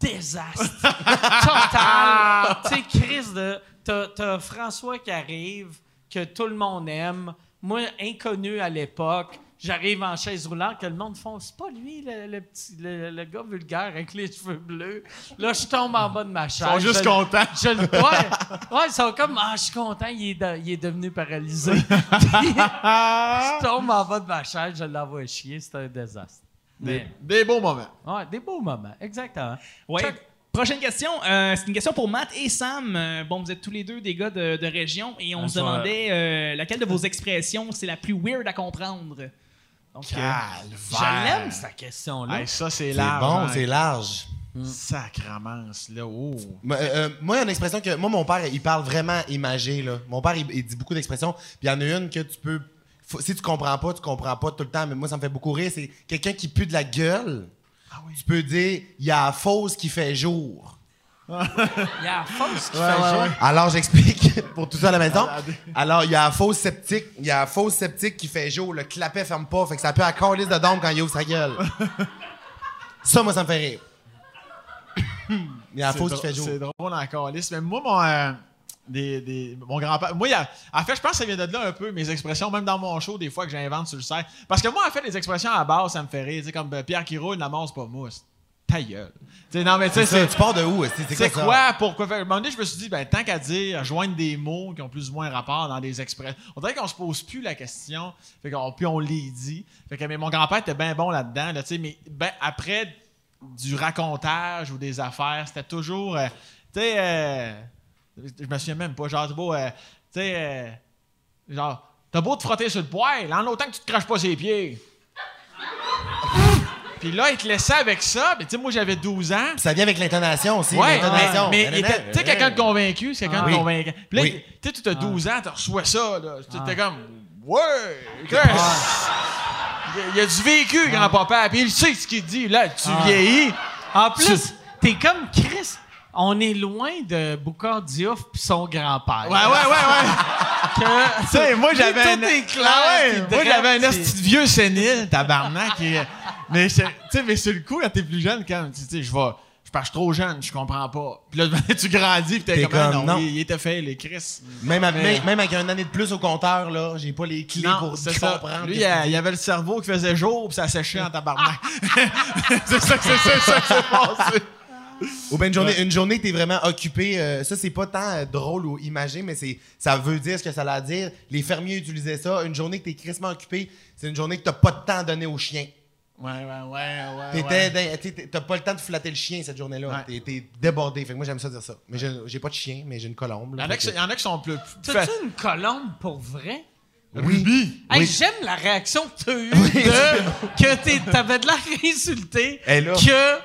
Désastre. Total. [LAUGHS] tu sais, Chris, de, t'as François qui arrive, que tout le monde aime. Moi, inconnu à l'époque, j'arrive en chaise roulante, que le monde font c'est pas lui, le, le petit, le, le gars vulgaire avec les cheveux bleus. Là, je tombe en bas de ma chaise. Ils sont juste Je- contents. je le- ouais, ouais, ils sont comme, ah, je suis content, il est, de- il est devenu paralysé. Puis, [LAUGHS] je tombe en bas de ma chaise, je l'envoie chier, c'est un désastre. Des, Mais, des beaux moments. ouais, des beaux moments, exactement. Ouais. Chuck. Prochaine question. euh, c'est une question pour Matt et Sam. Euh, bon, vous êtes tous les deux des gars de, de région et on se Bonsoir. demandait euh, laquelle de vos expressions c'est la plus weird à comprendre? Donc, euh, Je l'aime, cette question-là. Hey, ça, c'est C'est large. bon, hein. c'est large. Sacramence, là. Oh. Moi, euh, euh, moi, il y a une expression que. Moi, mon père, il parle vraiment imagé. Là. Mon père, il, il dit beaucoup d'expressions. Puis il y en a une que tu peux. faut- si tu comprends pas, tu comprends pas tout le temps. Mais moi, ça me fait beaucoup rire. C'est quelqu'un qui pue de la gueule. Tu peux dire il y a la fausse qui fait jour. Il y a la fausse qui fait jour. Alors, j'explique [LAUGHS] pour tout ça à la maison. Alors, il y a la fausse sceptique. Il y a la fausse sceptique qui fait jour. Le clapet ferme pas. Fait que ça peut à liste de dôme quand il ouvre sa gueule. [LAUGHS] ça, moi, ça me fait rire. [COUGHS] Il y a la fausse qui fait jour. C'est drôle encore, lisse. Mais moi, mon, euh, des, des- mon grand-père. Moi, a- en fait, je pense que ça vient de là un peu, mes expressions, même dans mon show, des fois que j'invente sur le site. Parce que moi, en fait, les expressions à base, ça me fait rire. Tu sais, comme euh, Pierre qui roule, la mort, c'est pas mousse. Ta gueule. Non, mais tu sais, pars de où? C'est quoi? Pourquoi faire? À un moment donné, je me suis dit, ben, tant qu'à dire, joindre des mots qui ont plus ou moins rapport dans des expressions. On dirait qu'on se pose plus la question. Fait qu'on, puis on les dit. Fait que, mais mon grand-père était bien bon là-dedans, là, tu sais, mais ben, après du racontage ou des affaires, c'était toujours. euh, tu sais, euh, je me souviens même pas, genre, beau, euh, tu sais, euh, genre, t'as beau te frotter sur le poil, en autant que tu te craches pas ses pieds. Puis là, il te laissait avec ça. Puis tu sais, moi, j'avais 12 ans. Ça vient avec l'intonation aussi. Ouais, l'intonation. mais, mais tu sais, quelqu'un de convaincu, c'est quelqu'un de convaincant. Puis là, Oui. tu sais, tu as 12 ans, tu reçois ça, là. Tu étais comme, ouais, Chris. Il y a- du vécu, grand-papa. Puis il sait ce qu'il dit. Là, tu vieillis. En plus, t'es comme Chris. On est loin de Boucard Diouf puis son grand-père. Ouais, ouais, ouais, ouais. Que- Tu sais, moi, j'avais Tout un. Ah ouais, moi, j'avais un vieux sénile, tabarnak. Mais, mais sur le coup, quand t'es plus jeune, quand tu sais, je vais. Je que suis trop jeune, je comprends pas. Puis là, tu grandis, puis t'es comme, comme, non, non. Il, il était fait, les Chris. Même, Mais- même, avec une année de plus au compteur, là, j'ai pas les clés Non, pour ça. comprendre. Lui, il, il avait le cerveau qui faisait jour, puis ça séchait en tabarnak. [LAUGHS] [LAUGHS] c'est ça, c'est ça, ça, passé. Ou bien une journée, une journée que t'es vraiment occupé, euh, ça c'est pas tant euh, drôle ou imagé, mais c'est ça veut dire ce que ça a à dire. Les fermiers utilisaient ça. Une journée que t'es crissement occupé, c'est une journée que t'as pas de temps à donner au chien. Ouais, ouais, ouais, ouais. T'étais T'as pas le temps de flatter le chien cette journée-là. Ouais. T'es- débordé. Fait que moi j'aime ça dire ça. Mais j'ai pas de chien, mais j'ai une colombe. Il y, là. en que- y en a qui sont plus. T'as-tu une colombe pour vrai? Ruby. Hey, Oui. j'aime la réaction que t'as eue de que t'avais de l'air insulté. Que.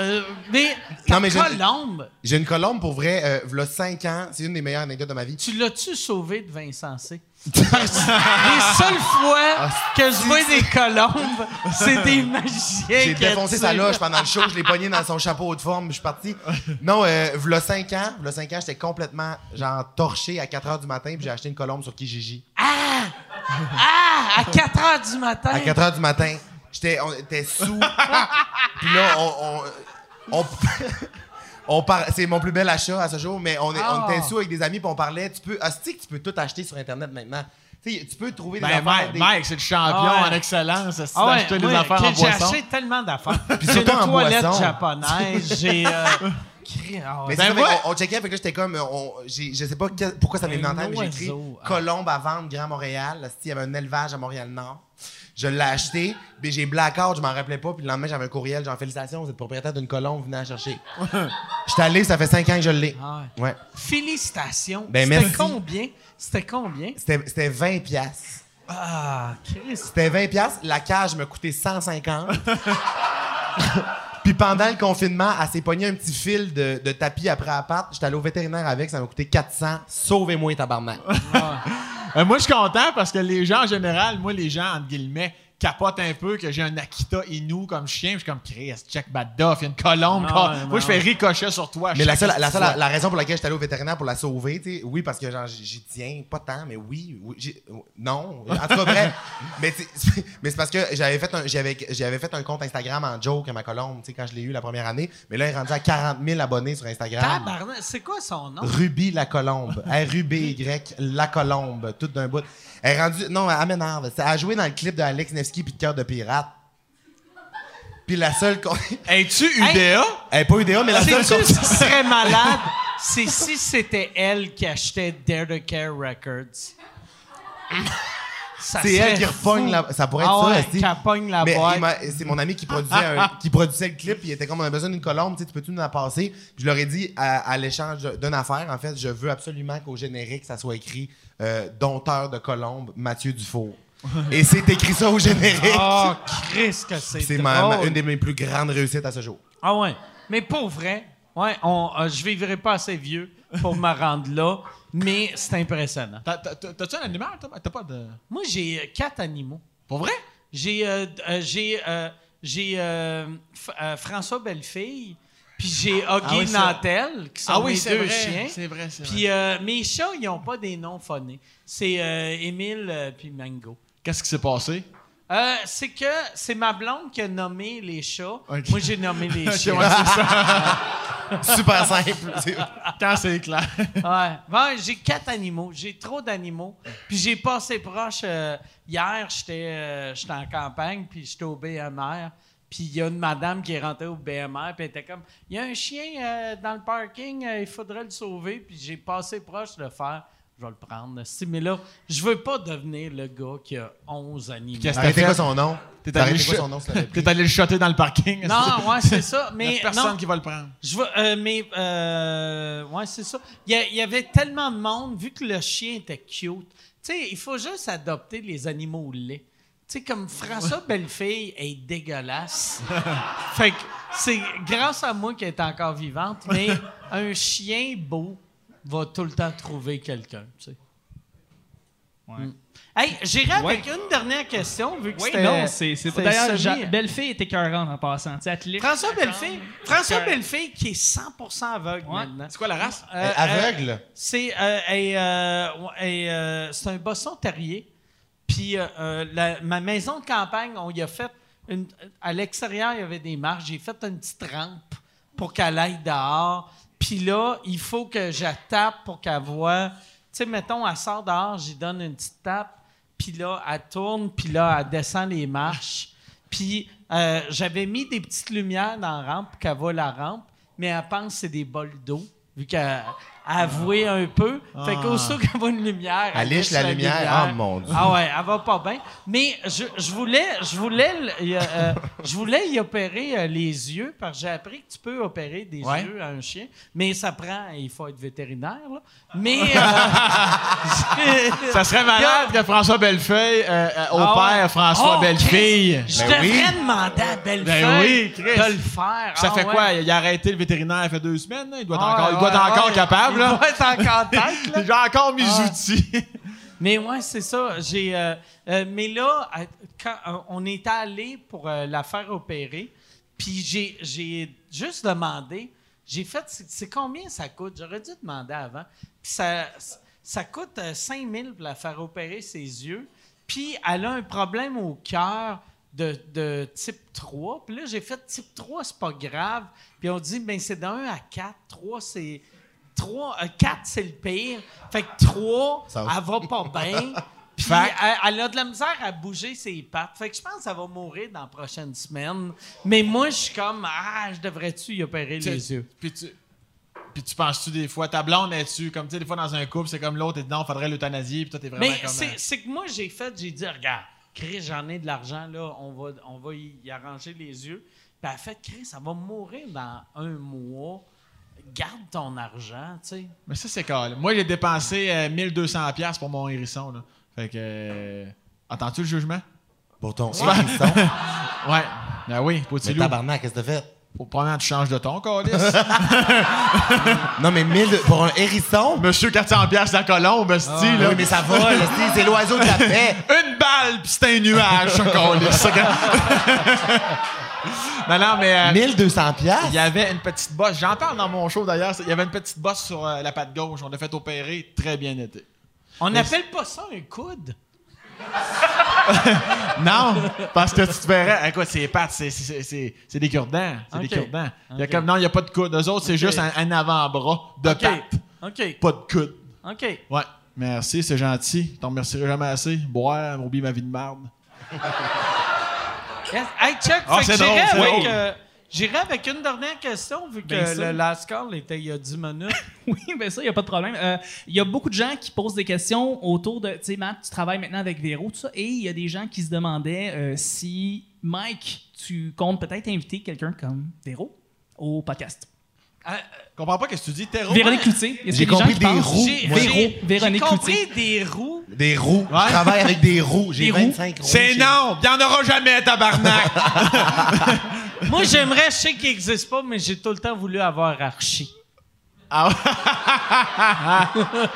euh, mais ta Non, mais je- colombe, J'ai une colombe pour vrai, euh, v'là 5 ans. C'est une des meilleures anecdotes de ma vie. tu l'as-tu sauvé de Vincent C? Les seules fois que je vois des colombes, c'est des magiciens J'ai défoncé sa loge pendant le show, je l'ai pogné dans son chapeau de forme, je suis parti. Non, euh, v'là 5 ans, v'là 5 ans, j'étais complètement genre torché à 4 h du matin, puis j'ai acheté une colombe sur Kijiji. Ah! À 4 heures du matin? À 4 h du matin, j'étais on était sous. [LAUGHS] puis là on on, on, on par- c'est mon plus bel achat à ce jour, mais on, est, on Ah. était sous avec des amis, puis on parlait, tu peux que tu peux tout acheter sur internet maintenant. Tu sais, tu peux trouver des Ben, affaires Mike, des- Mike, c'est le champion Ah ouais. en excellence. C'est Ah ouais, d'acheter des moi, affaires en J'ai boisson. acheté tellement d'affaires. [LAUGHS] J'ai une surtout en toilette boisson. japonaise. [LAUGHS] J'ai. euh, cri- ah ouais. Mais Ben ça, fait qu'on- on, checkait, fait que là, j'étais comme, on, j'ai- je sais pas pourquoi ça m'est venu en Un tête, mais j'ai écrit oiseau, ah. Colombe à vendre, Grand Montréal. Là, Il y avait un élevage à Montréal-Nord. Je l'ai acheté, puis j'ai blackout, je m'en rappelais pas, puis le lendemain, j'avais un courriel, genre, félicitations, vous êtes propriétaire d'une colombe, venez la chercher. J'étais allé, ça fait 5 ans que je l'ai. Ah ouais. Ouais. Félicitations. Ben, C'était combien? C'était combien? C'était c'était 20 piastres. Ah. C'était 20 piastres, la cage me coûtait 150. Puis pendant le confinement, elle s'est pognée un petit fil de, de tapis après patte. J'étais allé au vétérinaire avec, ça m'a coûté 400. Sauvez-moi, tabarnak. Euh, moi, je suis content parce que les gens, en général, moi, les gens, entre guillemets, capotent un peu que j'ai un Akita Inu comme chien. Je suis comme, Chris, check Badoff, il y a une colombe. Moi, je fais ricochet sur toi. Mais la seule, la, seule- la raison pour laquelle j'étais allé au vétérinaire pour la sauver, tu sais, oui, parce que genre, j'y tiens, pas tant, mais oui, non, en tout cas, bref. [LAUGHS] Mais, mais c'est parce que j'avais fait, un, j'avais, j'avais fait un compte Instagram en joke à ma colombe, tu sais, quand je l'ai eu la première année. Mais là, il est rendu à 40 000 abonnés sur Instagram. C'est quoi son nom? Ruby la colombe. R-U-B-Y, la colombe, tout d'un bout. Elle est rendue. Non, elle m'énerve. Elle a joué dans le clip de Alex Nevsky puis de Cœur de Pirate. Puis la seule. con- [LAUGHS] Es-tu UDA? Elle est pas UDA, mais la seule. Con- ce qui serait [LAUGHS] malade? C'est si c'était elle qui achetait Dare to Care Records. [LAUGHS] Ça C'est elle qui repogne la. Ça pourrait être Ah ça, ouais, qui repogne la Mais boîte. c'est mon ami qui produisait, un- [LAUGHS] qui produisait le clip. Il était comme on a besoin d'une colombe, tu peux-tu nous la passer? Puis je leur ai dit à, à l'échange d'une affaire, en fait, je veux absolument qu'au générique, ça soit écrit euh, dompteur de colombe, Mathieu Dufour. [LAUGHS] Et c'est écrit ça au générique. Oh, Chris, que c'est c'est une des mes plus grandes réussites à ce jour. Ah ouais. Mais pour vrai, ouais, on, euh, je vivrai pas assez vieux pour me rendre là, mais c'est impressionnant. T'as- t'as- t'as- T'as-tu un animal? toi? T'as pas de. Moi, j'ai euh, quatre animaux. Pour vrai? J'ai euh, euh, j'ai euh, j'ai François Bellefille, puis j'ai Huggy Ah oui, ça- Nantel, qui sont Ah oui, mes deux vrai. chiens. C'est vrai, c'est Puis mes chats, ils n'ont pas des noms phonés. C'est euh, Émile puis Mango. Qu'est-ce qui s'est passé? Euh, c'est que c'est ma blonde qui a nommé les chats. Moi, j'ai nommé les [LAUGHS] Ok, [LAUGHS] Super simple. Quand c'est clair. Ouais. J'ai quatre animaux. J'ai trop d'animaux. Puis j'ai passé proche. euh, hier, j'étais euh, j'étais en campagne, puis j'étais au BMR. Puis il y a une madame qui est rentrée au BMR, puis elle était comme Il y a un chien euh, dans le parking, euh, il faudrait le sauver. Puis j'ai passé proche de le faire. Je vais le prendre. Si, mais là, je veux pas devenir le gars qui a 11 animaux. Qu'est-ce que Arrêtez fait? quoi son nom? T'es allé [LAUGHS] allé le shotter dans le parking. Non, ouais, c'est ça. Il [LAUGHS] Mais a personne non, qui va le prendre. Je euh, mais, euh, ouais, c'est ça. Il y, a- il y avait tellement de monde, vu que le chien était cute. Tu sais, il faut juste adopter les animaux laids. sais, comme François Bellefille est dégueulasse. fait que c'est grâce à moi qu'elle est encore vivante, mais [LAUGHS] un chien beau va tout le temps trouver quelqu'un, tu sais. Mm. Hey, j'irai avec une dernière question, vu que Oui, c'était... non, c'est. D'ailleurs, Ja- Belle-Fille était écœurante en passant. François Bellefille, François. Bellefille qui est 100% aveugle Ouais. maintenant. C'est quoi la race? Euh, euh, aveugle? c'est euh, et, euh, ouais, et, euh, c'est un bosson terrier. Puis euh, euh, la- ma maison de campagne, on y a fait une, à l'extérieur, il y avait des marches. J'ai fait une petite rampe pour qu'elle aille dehors. Puis là, il faut que je tape pour qu'elle voie. Tu sais, mettons, elle sort dehors, j'y donne une petite tape. Puis là, elle tourne, puis là, elle descend les marches. Puis euh, j'avais mis des petites lumières dans la rampe pour qu'elle voit la rampe, mais elle pense que c'est des bols d'eau, vu qu'elle a avoué un peu. Fait qu'aussitôt [LAUGHS] qu'elle voit une lumière, Elle liche la lumière. Ah, mon Dieu. Ah ouais, elle va pas bien. Mais je, je voulais, je voulais, euh, [LAUGHS] je voulais y opérer euh, les yeux, parce que j'ai appris que tu peux opérer des Ouais. yeux à un chien, mais ça prend, il faut être vétérinaire. Là. Mais [LAUGHS] euh, Ça serait malade que François Bellefeuille Ah opère ouais. François Oh, Bellefille. je Ben devrais oui. demander à Bellefeuille Ben oui, de le faire. Ça Ah fait ouais. quoi? Il a arrêté le vétérinaire il fait deux semaines. là? Il doit être Ah encore, il doit être encore capable. Là. [LAUGHS] doit être encore tête, là. J'ai encore mes Ah. outils. [LAUGHS] Mais ouais, c'est ça. J'ai, euh, euh, mais là, quand euh, on est allé pour la faire opérer, puis j'ai, j'ai juste demandé, j'ai fait, c'est, combien ça coûte? J'aurais dû demander avant. Puis ça, ça coûte euh, 5 000 pour la faire opérer ses yeux. Puis elle a un problème au cœur de, de type 3. Puis là, j'ai fait type 3, c'est pas grave. Puis on dit, ben c'est de 1 à 4. 3, c'est... 3, 4, c'est le pire. Fait que 3, Ça- elle va pas [LAUGHS] bien. Puis elle, elle a de la misère à bouger ses pattes. Fait que je pense que ça va mourir dans la prochaine semaine. Mais moi, je suis comme, ah, je devrais-tu y opérer les yeux? Puis tu, puis tu penses-tu des fois, ta blonde est-tu, comme tu sais, des fois dans un couple, c'est comme l'autre, et non, faudrait l'euthanasier, puis toi, t'es vraiment Mais comme. c'est euh, c'est que moi, j'ai fait, j'ai dit, regarde, Chris, j'en ai de l'argent, là, on va, on va y, y arranger les yeux. Puis elle a fait, Chris, ça va mourir dans un mois. Garde ton argent, tu sais. Mais ça, c'est calme. Moi, j'ai dépensé euh, 1200$ piastres pour mon hérisson. Là. Fait que. euh, Entends-tu le jugement? Pour ton hérisson? [LAUGHS] Ouais. Ben oui, pour Mais tabarnak, qu'est-ce que t'as fait? Pour premièrement, tu changes de ton, calice. [LAUGHS] Non, mais 1000 de- pour un hérisson? Monsieur 400$ piastres la colombe, sti, là. Oui, mais ça vole, c'est- c'est l'oiseau de la paix. [LAUGHS] Une balle, puis c'est un nuage, ça, calice. Non, non, mais. euh, 1200 piastres? Il y avait une petite bosse. J'en parle dans mon show d'ailleurs. Il y avait une petite bosse sur euh, la patte gauche. On l'a fait opérer. Très bien été. On n'appelle pas ça un coude? [LAUGHS] Non, parce que tu te verrais. Écoute, c'est pattes, c'est, c'est, c'est, c'est des cure-dents. C'est des cure-dents. Il y a Ok. comme, non, il n'y a pas de coude. Eux autres, c'est juste un, un avant-bras de OK. patte. OK. Pas de coude. OK. Ouais. Merci, c'est gentil. T'en remercierai jamais assez. Boire, oublie ma vie de merde. [LAUGHS] Yes. Hey, Chuck, Ah, fait que c'est j'irai drôle, c'est avec, drôle. euh, j'irai avec une dernière question, vu que Bien sûr. le last call était il y a 10 minutes. [LAUGHS] Oui, ben ça, il n'y a pas de problème. Euh, Il y a beaucoup de gens qui posent des questions autour de. Tu sais, Matt, tu travailles maintenant avec Véro, tout ça, et il y a des gens qui se demandaient euh, si, Mike, tu comptes peut-être inviter quelqu'un comme Véro au podcast. Euh, Je comprends pas ce que tu dis. Terreau. Véronique Cloutier. J'ai compris des roues. j'ai- compris des roues. Des roues. Ouais. Je travaille avec des roues. J'ai Des roues? 25 roues. C'est non! Il n'y en aura jamais, tabarnak! [LAUGHS] Moi, j'aimerais, je sais qu'il n'existe pas, mais j'ai tout le temps voulu avoir Archie. Ah ouais. [LAUGHS]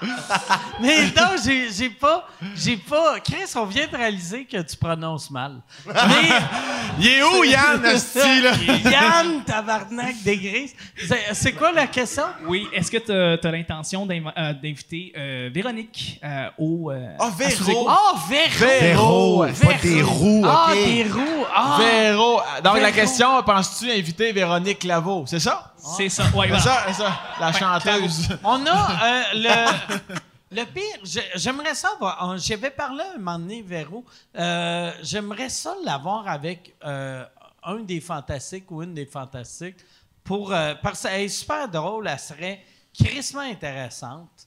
[LAUGHS] Mais non, j'ai j'ai pas. J'ai pas. Chris, on vient de réaliser que tu prononces mal. Mais. [LAUGHS] Il est où, Yann, là? Yann, tabarnak, des grises. C'est c'est quoi la question? Oui, est-ce que tu as, l'intention d'inv- euh, d'inviter euh, Véronique euh, au. euh, Ah, à Véro. Oh, Véro! Véro. Pas Véro. des roues, Ah, des roues. Ah, Véro. Donc, la question, penses-tu inviter Véronique Laveau? C'est ça? C'est ça. Ouais, voilà. ça. La chanteuse. On a euh, le. [LAUGHS] Le pire, je- j'aimerais ça avoir. J'avais parlé un moment donné, Véro. euh, j'aimerais ça l'avoir avec euh, un des fantastiques ou une des fantastiques. Pour, euh, parce qu'elle est super drôle, elle serait crissement intéressante.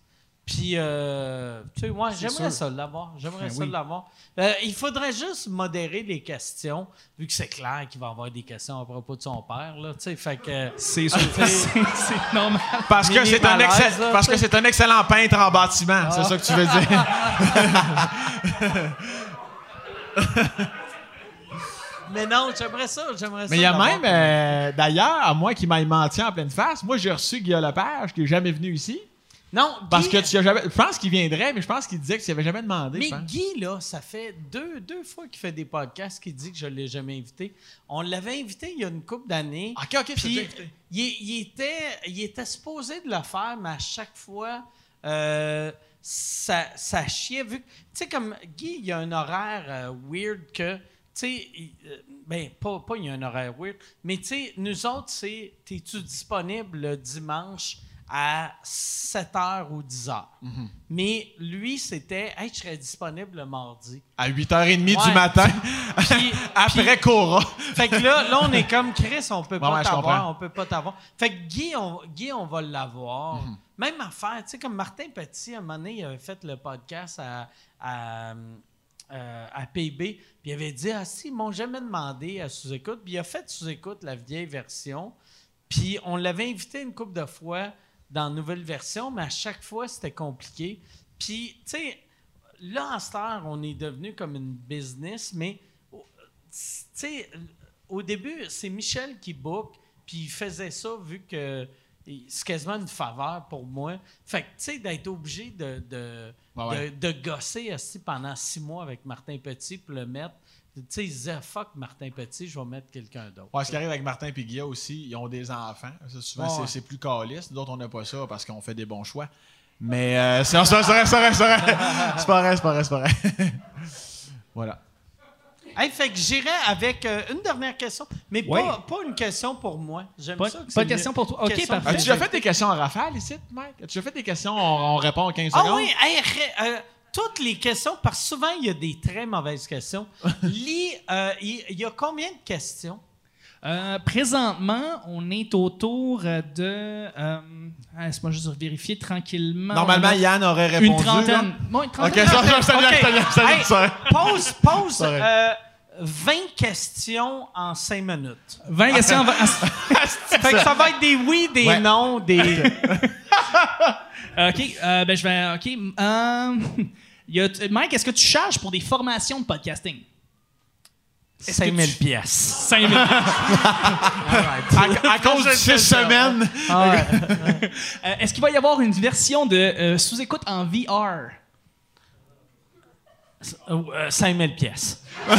Puis, euh, tu sais, ouais, j'aimerais ça l'avoir. J'aimerais ça l'avoir. Euh, il faudrait juste modérer les questions, vu que c'est clair qu'il va y avoir des questions à propos de son père, là, tu sais, fait que... C'est [LAUGHS] sûr. C'est c'est normal. Parce que c'est un, excell- un excellent peintre en bâtiment. C'est ça que tu veux dire. [LAUGHS] Mais non, j'aimerais ça, j'aimerais ça. Mais il y a même, euh, d'ailleurs, à moi qui m'aille menti en pleine face, moi j'ai reçu Guillaume Lepage qui est jamais venu ici. Non, Parce que tu as jamais. Je pense qu'il viendrait, mais je pense qu'il disait que tu avait jamais demandé. Mais. Guy, là, ça fait deux, deux fois qu'il fait des podcasts qu'il dit que je ne l'ai jamais invité. On l'avait invité il y a une couple d'années. Ok, ok, Puis il, il était, il était supposé de le faire, mais à chaque fois, euh, ça, ça chiait. Vu tu sais, comme Guy, il y a un horaire euh, weird que, tu sais, euh, ben, pas, pas il y a un horaire weird, mais tu sais, nous autres, c'est, t'es-tu disponible le dimanche à 7h ou 10h? Mais lui, c'était, hey, je serais disponible le mardi. À 8h30 Ouais. du matin, [LAUGHS] Puis- [LAUGHS] après Cora. fait que là, là, on est comme Chris, on peut pas t'avoir, on peut pas t'avoir. Fait que Guy, on, Guy, on va l'avoir. Mhm. Même affaire, tu sais, comme Martin Petit, à un moment donné, il avait fait le podcast à, à, euh, à PB, puis il avait dit Ah, si, ils m'ont jamais demandé à sous-écoute. Puis il a fait sous-écoute la vieille version. Puis on l'avait invité une couple de fois dans la nouvelle version, mais à chaque fois, c'était compliqué. Puis, tu sais, là, en Star, on est devenu comme une business, mais, tu sais, au début, c'est Michel qui book, puis il faisait ça vu que c'est quasiment une faveur pour moi. Fait que, tu sais, d'être obligé de, de, Ouais, ouais. de, de gosser aussi pendant six mois avec Martin Petit pour le mettre. Tu sais, il disait, fuck Martin Petit, je vais mettre quelqu'un d'autre. Ouais, ce qui arrive avec Martin et aussi, ils ont des enfants. Ça, souvent, Ouais, c'est- plus caliste. D'autres, on n'a pas ça parce qu'on fait des bons choix. Mais euh, c'est c'est vrai, c'est vrai, c'est vrai. C'est pas vrai, c'est pas vrai, c'est pas vrai. [LAUGHS] voilà. Hey, fait que j'irai avec euh, une dernière question, mais pas, pas une question pour moi. J'aime Pas, ça. que pas de question pour toi. OK, parfait. As-tu déjà fait des questions en rafale ici, Mike? As-tu déjà fait des questions, on, on répond en 15 Ah secondes? oui, hey, ré- euh, toutes les questions, parce que souvent, il y a des très mauvaises questions. [LAUGHS] Lis, euh, il il y, a combien de questions? Euh, présentement, on est autour de. Euh, ah, Laisse-moi juste vérifier tranquillement. Normalement, Yann aurait répondu. Une trentaine. Bon, une Ok, trentaine. ça, ça, ça, Ok. ça, ça, Hey, ça. Pose, pose Sorry. euh, 20 questions en 5 minutes. 20 questions. en- [LAUGHS] Fait que ça va être des oui, des Ouais. non, des... [LAUGHS] OK, euh, ben je vais. OK. euh, il [LAUGHS] y a- Mike, est-ce que tu charges pour des formations de podcasting? 5000 pièces. 5 000. À, à cause de six semaines. [LAUGHS] Euh, est-ce qu'il va y avoir une version de euh, sous-écoute en VR? Euh, 5000 pièces. [LAUGHS]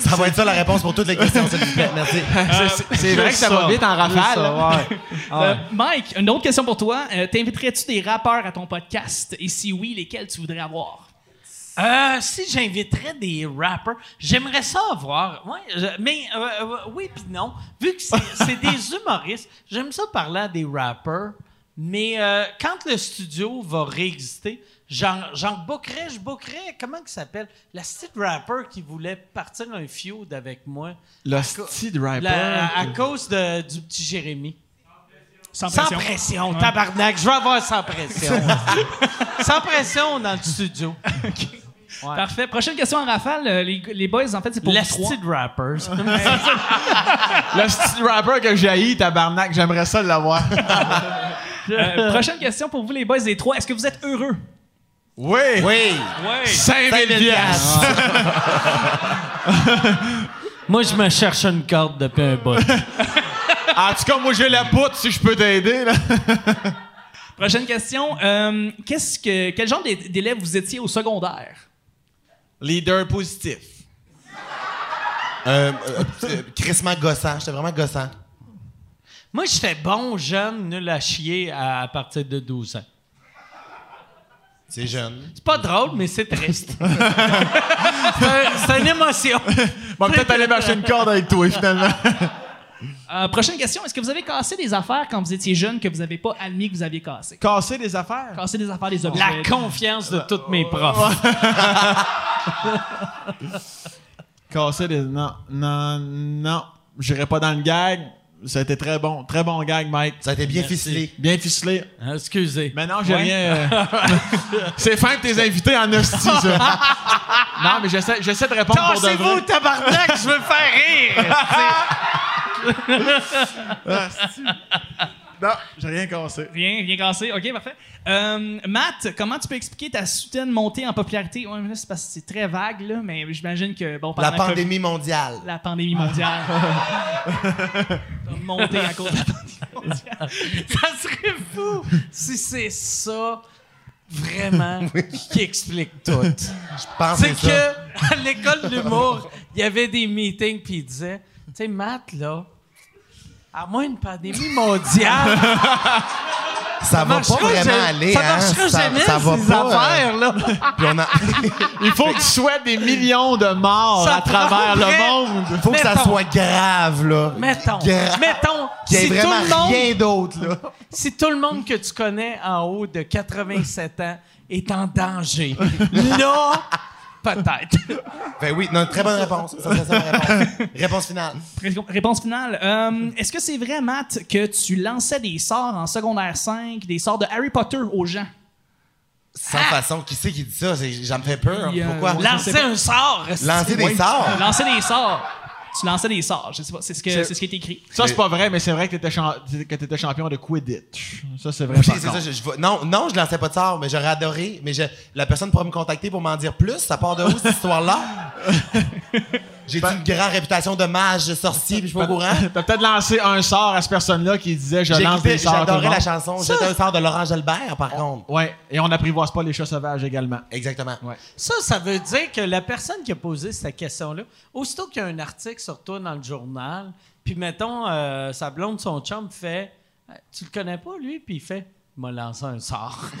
Ça va être ça la réponse pour toutes les questions, s'il vous plaît. Merci. [LAUGHS] C'est- C'est vrai que ça va vite en rafale. Euh, Mike, une autre question pour toi. Euh, T'inviterais-tu des rappeurs à ton podcast? Et si oui, lesquels tu voudrais avoir? Euh, si j'inviterais des rappers, j'aimerais ça avoir. Ouais, je- mais euh, euh, oui puis non. Vu que c'est c'est [LAUGHS] des humoristes, j'aime ça parler à des rappers. Mais euh, quand le studio va réexister, j'en j'en bookerais, je bookerais, comment il s'appelle? La petite rapper qui voulait partir un feud avec moi. Le style rapper? La- à, à cause de- du petit Jérémy. Sans Sans pression. pression, tabarnak. Je veux avoir sans pression. [LAUGHS] sans pression dans le studio. [LAUGHS] Ouais. Parfait. Prochaine question en rafale. Euh, Les, les boys, en fait, c'est pour La vous trois. petite rappers. [LAUGHS] Le style rapper que j'ai haï, tabarnak, j'aimerais ça l'avoir. Euh, prochaine question pour vous, les boys des trois. Est-ce que vous êtes heureux? Oui! Oui. 5000 piastres! [LAUGHS] Moi, je me cherche une corde depuis un bout. [LAUGHS] En tout cas, moi, j'ai la poutre si je peux t'aider. là. [LAUGHS] Prochaine question. Euh, qu'est-ce que, quel genre d'é- d'élève vous étiez au secondaire? Leader positif. Euh, euh, euh, crissement gossant. J'étais vraiment gossant. Moi, j'étais bon, jeune, nul à chier à, à partir de 12 ans. C'est jeune. C'est pas drôle, mais c'est triste. [LAUGHS] c'est un- c'est une émotion. [LAUGHS] Bon, peut-être aller marcher une corde avec toi, finalement. [LAUGHS] Euh, prochaine question. Est-ce que vous avez cassé des affaires quand vous étiez jeune que vous n'avez pas admis que vous aviez cassé? Casser des affaires? Casser des affaires, des objets. La confiance de tous mes profs. Casser des. Non, non, non. J'irai pas dans le gag. Ça a été très bon. Très bon gag, Mike. Ça a été bien ficelé. Bien ficelé. Ah, Excusez. Mais non, j'ai rien. euh, [LAUGHS] C'est fin que tes invités en hostie, ça. [LAUGHS] non, mais j'essaie, j'essaie de répondre pour de vrai. tabarnak, je veux faire rire. [LAUGHS] Non, j'ai rien cassé. Rien, rien cassé. OK, parfait. Euh, Matt, comment tu peux expliquer ta soudaine montée en popularité? Ouais, mais là, c'est parce que c'est très vague, là, mais j'imagine que, bon, La pandémie mondiale. La pandémie mondiale. [LAUGHS] T'as monté à cause de la pandémie mondiale. Ça serait fou si c'est ça vraiment [LAUGHS] qui explique tout. Je pense C'est que c'est ça. que à l'école de l'humour, il y avait des meetings puis il disait, tu sais, Matt là, à moins une pandémie mondiale, [LAUGHS] Ça va pas vraiment aller, ça hein? marchera jamais ça va ces pas. euh, affaires là. puis on a- [LAUGHS] Il faut que tu souhaites des millions de morts Ça à travers le monde. faut que ça soit grave, là. Mettons, mettons, Qu'il y ait si tout vraiment le monde, rien d'autre, là. si tout le monde que tu connais en haut de 87 ans est en danger, [LAUGHS] là, peut-être. [LAUGHS] Ben oui, non, très bonne réponse. Ça ça réponse. réponse finale. Ré- Réponse finale. Euh, Est-ce que c'est vrai, Matt, que tu lançais des sorts en secondaire 5, des sorts de Harry Potter aux gens? Sans façon, qui c'est qui dit ça? Ça me fait peur. Pourquoi? Lancer un sort. Lancer des sorts? Lancer des sorts. Tu lançais des sorts. Je sais pas. C'est ce, que- C'est- c'est ce qui est écrit. Ça, c'est pas vrai, mais c'est vrai que t'étais cham- que t'étais champion de Quidditch. Ça, c'est vrai. Oui, par c'est contre. ça. Je, je non, non, je lançais pas de sort, mais j'aurais adoré. Mais je- la personne pourrait me contacter pour m'en dire plus. Ça part de où, cette histoire-là? [LAUGHS] J'ai une grande réputation de mage, de sorcier, puis je suis pas au courant. [LAUGHS] T'as peut-être lancé un sort à cette personne-là qui disait je lance des sorts. J'adorais la chanson. J'étais un sort de Laurent Gelbert, par contre. Ouais, et on n'apprivoise pas les chats sauvages également. Exactement. Ouais. Ça, ça veut dire que la personne qui a posé cette question-là, aussitôt qu'il y a un article sur toi dans le journal, puis mettons, euh, sa blonde, son chum fait Euh, Tu le connais pas, lui? Puis il fait Il m'a lancé un sort. [LAUGHS]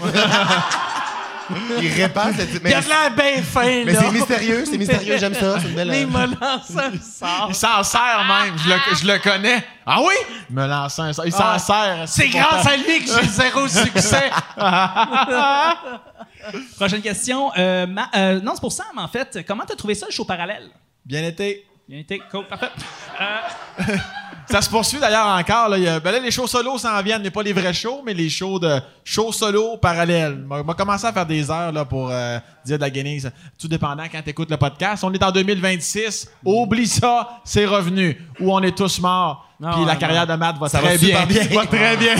Il répand cette... Il Mais, a de l'air bien fin, mais c'est mystérieux, c'est mystérieux, j'aime ça. C'est une belle... Mais il m'a lancé un sort. Il s'en sert même, je le, je le connais. Ah oui? Il me lance un sort. Il s'en Ah, sert. C'est grâce à lui que j'ai zéro succès. [LAUGHS] Prochaine question. Euh, Ma- euh, non, c'est pour Sam, en fait. Comment t'as trouvé ça, le show parallèle? Bien été. Cool. Parfait. Ça se poursuit d'ailleurs encore. Là. Il y a- ben là, les shows solo s'en viennent, mais pas les vrais shows, mais les shows de shows solo parallèles. On va commencer à faire des heures là, pour euh, dire de la guenille. Tout dépendant quand tu écoutes le podcast. On est en 2026. Oublie ça, c'est revenu. Ou on est tous morts. Non, Puis la carrière de Matt va Ça très va bien. super bien. [LAUGHS] Va très bien.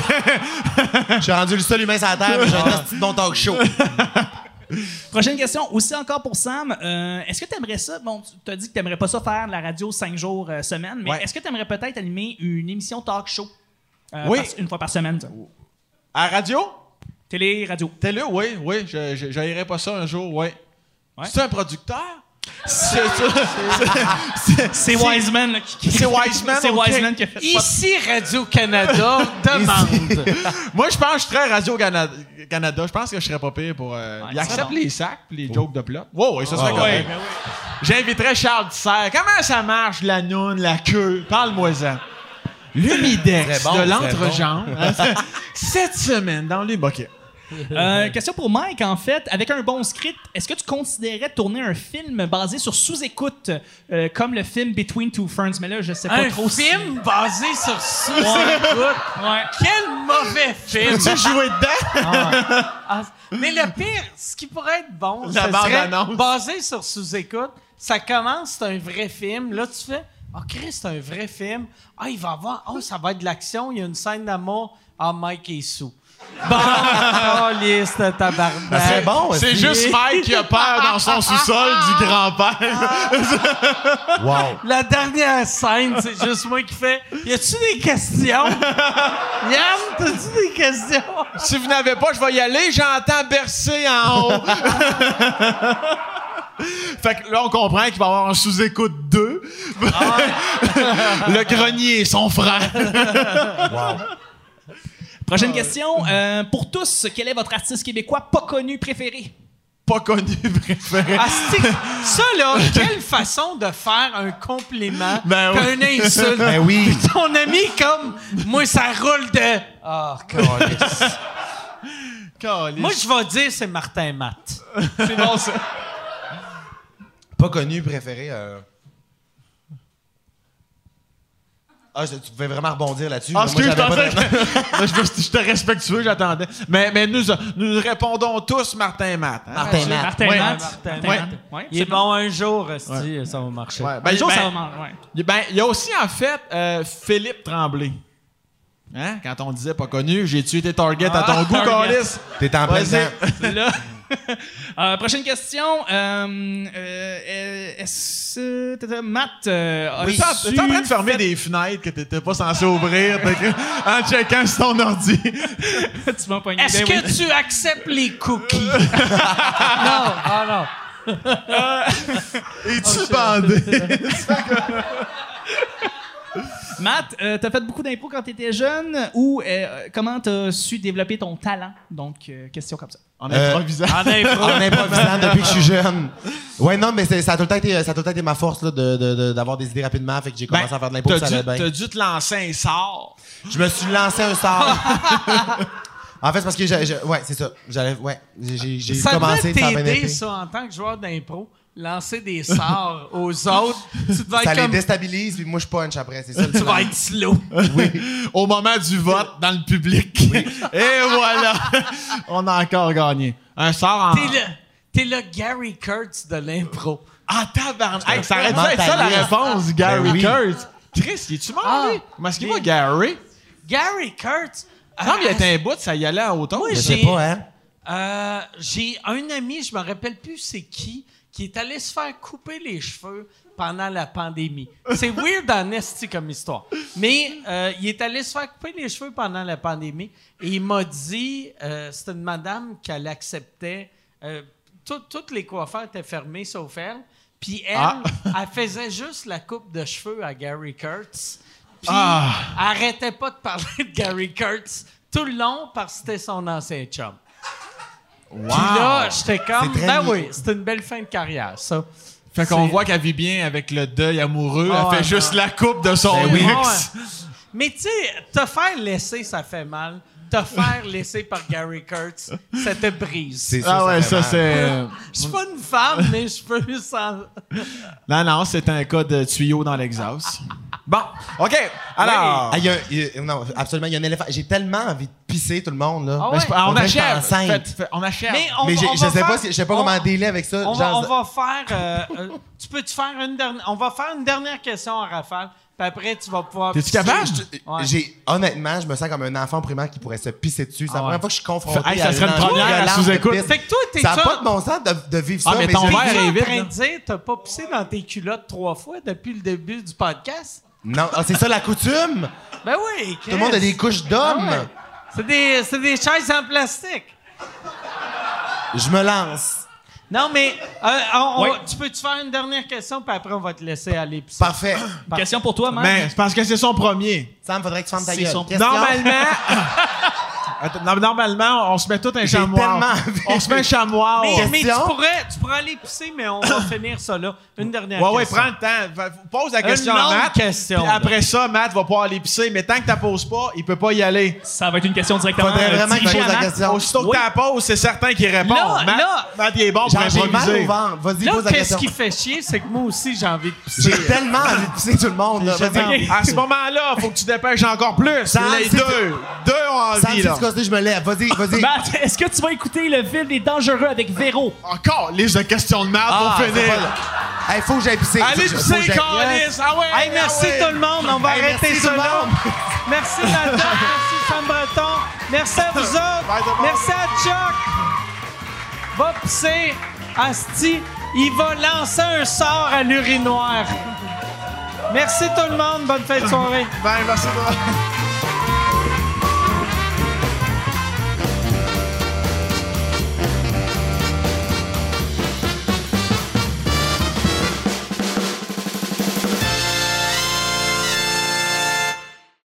Je suis rendu le seul humain sur la Terre, mais j'ai un petit bon talk show. [LAUGHS] Prochaine question, aussi encore pour Sam. Euh, est-ce que tu aimerais ça? Bon, tu as dit que tu n'aimerais pas ça faire de la radio cinq jours euh, semaine, mais Ouais. est-ce que tu aimerais peut-être animer une émission talk show? euh, Oui. par- une fois par semaine. ça? À radio? Télé, radio. Là? Oui, oui. Je, je, j'haïrais pas ça un jour, oui. Ouais. C'est un producteur? C'est C'est Wiseman là, qui, qui- C'est Wiseman, C'est. Wiseman qui a fait ça. Ici, Radio-Canada [LAUGHS] demande. Moi, je pense que je très Radio-Canada. Canada. Je pense que je serais pas pire pour. euh, Ouais, il accepte les sacs puis les jokes de plot. Wow, oui, ça serait Ouais, correct. oui. J'inviterais Charles Tisser. Comment ça marche, la noune, la queue? Parle-moi-en. L'humidex bon, de l'entrejambe. [LAUGHS] Cette semaine, dans les. Euh, question pour Mike, en fait. Avec un bon script, est-ce que tu considérais tourner un film basé sur sous-écoute, euh, comme le film Between Two Ferns? Mais là, je sais pas Un trop si- film basé sur sous-écoute? Ouais. Quel mauvais film. Tu joué dedans? Ah, mais le pire, ce qui pourrait être bon, La serait basé sur sous-écoute. Ça commence, c'est un vrai film. Là, tu fais, ah, Chris, c'est un vrai film. Ah, il va avoir, oh, ça va être de l'action. Il y a une scène d'amour. Ah, Mike est sous. Bon, oh, liste, tabarnak. Serait bon, C'est juste Mike qui a peur dans son [LAUGHS] sous-sol du grand-père. Wow. La dernière scène, c'est juste moi qui fais, y a-tu des questions? Yann, t'as-tu des questions? si vous n'avez pas, je vais y aller. J'entends bercer en haut. [LAUGHS] fait que là, on comprend qu'il va y avoir un sous-écoute 2. [LAUGHS] Le grenier, son frère. Prochaine question. euh, pour tous, quel est votre artiste québécois pas connu préféré? Pas connu [LAUGHS] préféré. Ah, c'est- ça, là, [LAUGHS] quelle façon de faire un compliment Ben qu'un insulte? Ben oui. [LAUGHS] Ton ami, comme, moi, ça roule de... Ah, câlisse. Caliste. Moi, je vais dire c'est Martin Matt. c'est bon, ça. Pas connu, préféré. euh. Ah, je- tu pouvais vraiment rebondir là-dessus. Ah, mais moi, excuse, je que... [LAUGHS] je, respectueux, j'attendais. Mais, mais nous, nous répondons tous Martin Matt. hein? Martin Matt. Martin Ouais. Matt. Martin. Matt. Il est bon un jour, esti, ça va marcher. Ouais. Un Ben, jour, ben, ça va ouais. ben, il y a aussi, en fait, euh, Philippe Tremblay. Hein? Quand on disait pas connu, j'ai tué tes targets à Ah, ton goût, target. Carlis. T'es en. [LAUGHS] Là. [LAUGHS] Euh, prochaine question. Euh, euh, Est-ce que Matt, euh, T'es en- as-tu T'es en train de fermer fait- des fenêtres que t'étais pas censé ouvrir en checkant sur ton ordi. [LAUGHS] tu m'as pogné. Est-ce Ben que oui. tu acceptes les cookies? [LAUGHS] non, ah non. Es-tu bandé? Matt, euh, t'as fait beaucoup d'impôts quand t'étais jeune ou euh, comment t'as su développer ton talent? Donc, euh, question comme ça. En Euh, improvisant. En impro. En improvisant depuis que je suis jeune. Ouais, non, mais ça a tout le temps été, ça a tout le temps été ma force là, de- de- de- d'avoir des idées rapidement. Fait que j'ai Ben, commencé à faire de l'impro, t'as ça dû, allait bien. t'as dû te lancer un sort. Je me suis lancé un sort. [LAUGHS] en fait, c'est parce que j'ai, ouais, c'est ça. J'allais, ouais, j'ai, Ça commencé, devait ça t'aider, ça, en tant que joueur d'impro, lancer des sorts aux autres. Tu devais Ça être les comme... déstabilise, puis moi je punch après, c'est ça le Tu vas être slow. Au moment du vote dans le public. Et voilà. On a encore gagné. Un sort en. T'es le, t'es le Gary Kurtz de l'impro. Ah, tabarnak. Hey, ça aurait dû être ça la réponse, Gary Ben oui. Kurtz. Chris, il est-tu mort, Ah. lui? Comment est-ce qu'il va, Mais- Gary? Gary Kurtz... Non, il y euh, a un bout, ça y allait à hauteur. Moi, Je sais pas, hein. Euh, j'ai un ami, je me rappelle plus c'est qui, qui est allé se faire couper les cheveux pendant la pandémie. C'est weird en esti comme histoire. Mais euh, il est allé se faire couper les cheveux pendant la pandémie et il m'a dit, euh, c'était une madame qu'elle acceptait, euh, tout- toutes les coiffeurs étaient fermés sauf elle. Puis elle, Ah. [LAUGHS] elle faisait juste la coupe de cheveux à Gary Kurtz. Puis Ah. elle arrêtait pas de parler de Gary Kurtz tout le long parce que c'était son ancien chum. Puis là, j'étais comme, C'est ben oui, c'était une belle fin de carrière, ça. Fait qu'on C'est- voit qu'elle vit bien avec le deuil amoureux. Elle fait juste la coupe de son Ben ex. Ouais. Mais tu sais, te faire laisser, ça fait mal. Te faire laisser par Gary Kurtz, ça te brise. C'est Ah ouais, ça c'est. Je suis pas une femme, mais je peux sans... Non, non, c'est un cas de tuyau dans l'exhaust. Bon, OK. Alors. Ah, il y a un- il y a- non, absolument, il y a un éléphant. J'ai tellement envie de pisser tout le monde, là. Ah Ben, ouais? on On achève. enceinte. Fait- on achève. Mais on Mais on je sais faire- pas, si- je sais pas on- comment dealer avec ça. On va, genre- on va faire. euh, euh, tu peux-tu faire une dernière. On va faire une dernière question en rafale, puis après, tu vas pouvoir. T'es-tu capable? Ouais. J'ai honnêtement, je me sens comme un enfant primaire qui pourrait se pisser dessus. C'est la Ah première fois que je suis confronté Hey, ça à serait une première sous-écoute. Fait que toi, t'es Ça n'a ça- pas de bon sens de, de vivre Ah, ça, mais mais, ton verre est en vide, train de dire t'as pas pissé dans tes culottes trois fois depuis le début du podcast? Non, ah, c'est ça la coutume? Ben oui, Tout le monde a des couches d'hommes. Ah ouais. C'est des, c'est des chaises en plastique. Je me lance. Non, mais euh, on- on- Ouais. tu peux-tu faire une dernière question, puis après, on va te laisser aller. Parfait. Question pour toi. Mais c'est parce que c'est son premier. Sam, faudrait que tu fermes ta gueule. son-? Normalement. [LAUGHS] Attends, normalement, on se met tout un J'ai chamois. tellement envie. On se met un chamois. Mais, mais tu, pourrais, tu pourrais aller pisser, mais on va [COUGHS] finir ça là. Une dernière Ouais, ouais, question. prends le temps. Pose la question à Matt. question, après ça, Matt va pouvoir aller pisser. Mais tant que tu poses pas, il peut pas y aller. Ça va être une question directement Faudrait euh, vraiment que pose à la Matt. question. Aussitôt Oui. que tu la poses, c'est certain qu'il répond. Là, Matt, là- Matt, il est bon pour j'ai mal improviser. au ventre. Vas-y, Là, pose la qu'est-ce question. qui fait chier, c'est que moi aussi, j'ai envie de pisser. J'ai tellement envie de pisser tout le monde. À ce moment-là, faut que tu dépêches encore plus. Les deux. Deux ont envie, là. Casses, je me lève. Vas-y, vas-y. Matt, est-ce que tu vas écouter le film Les Dangereux avec Véro? Encore liste de questions de Matt Ah, pour finir. Hey, faut que j'aille pisser. Allez pisser, Carlis. Ah ouais, Hey, merci ah ouais. tout le monde. On va Hey, arrêter merci tout là. monde. Merci Nathan. [LAUGHS] merci Sam Breton. Merci à vous autres. Bye, tout. Merci à Chuck. Va pisser. Asti, il va lancer un sort à l'urinoir. Merci tout le monde. Bonne fin de soirée. Ben, merci. de-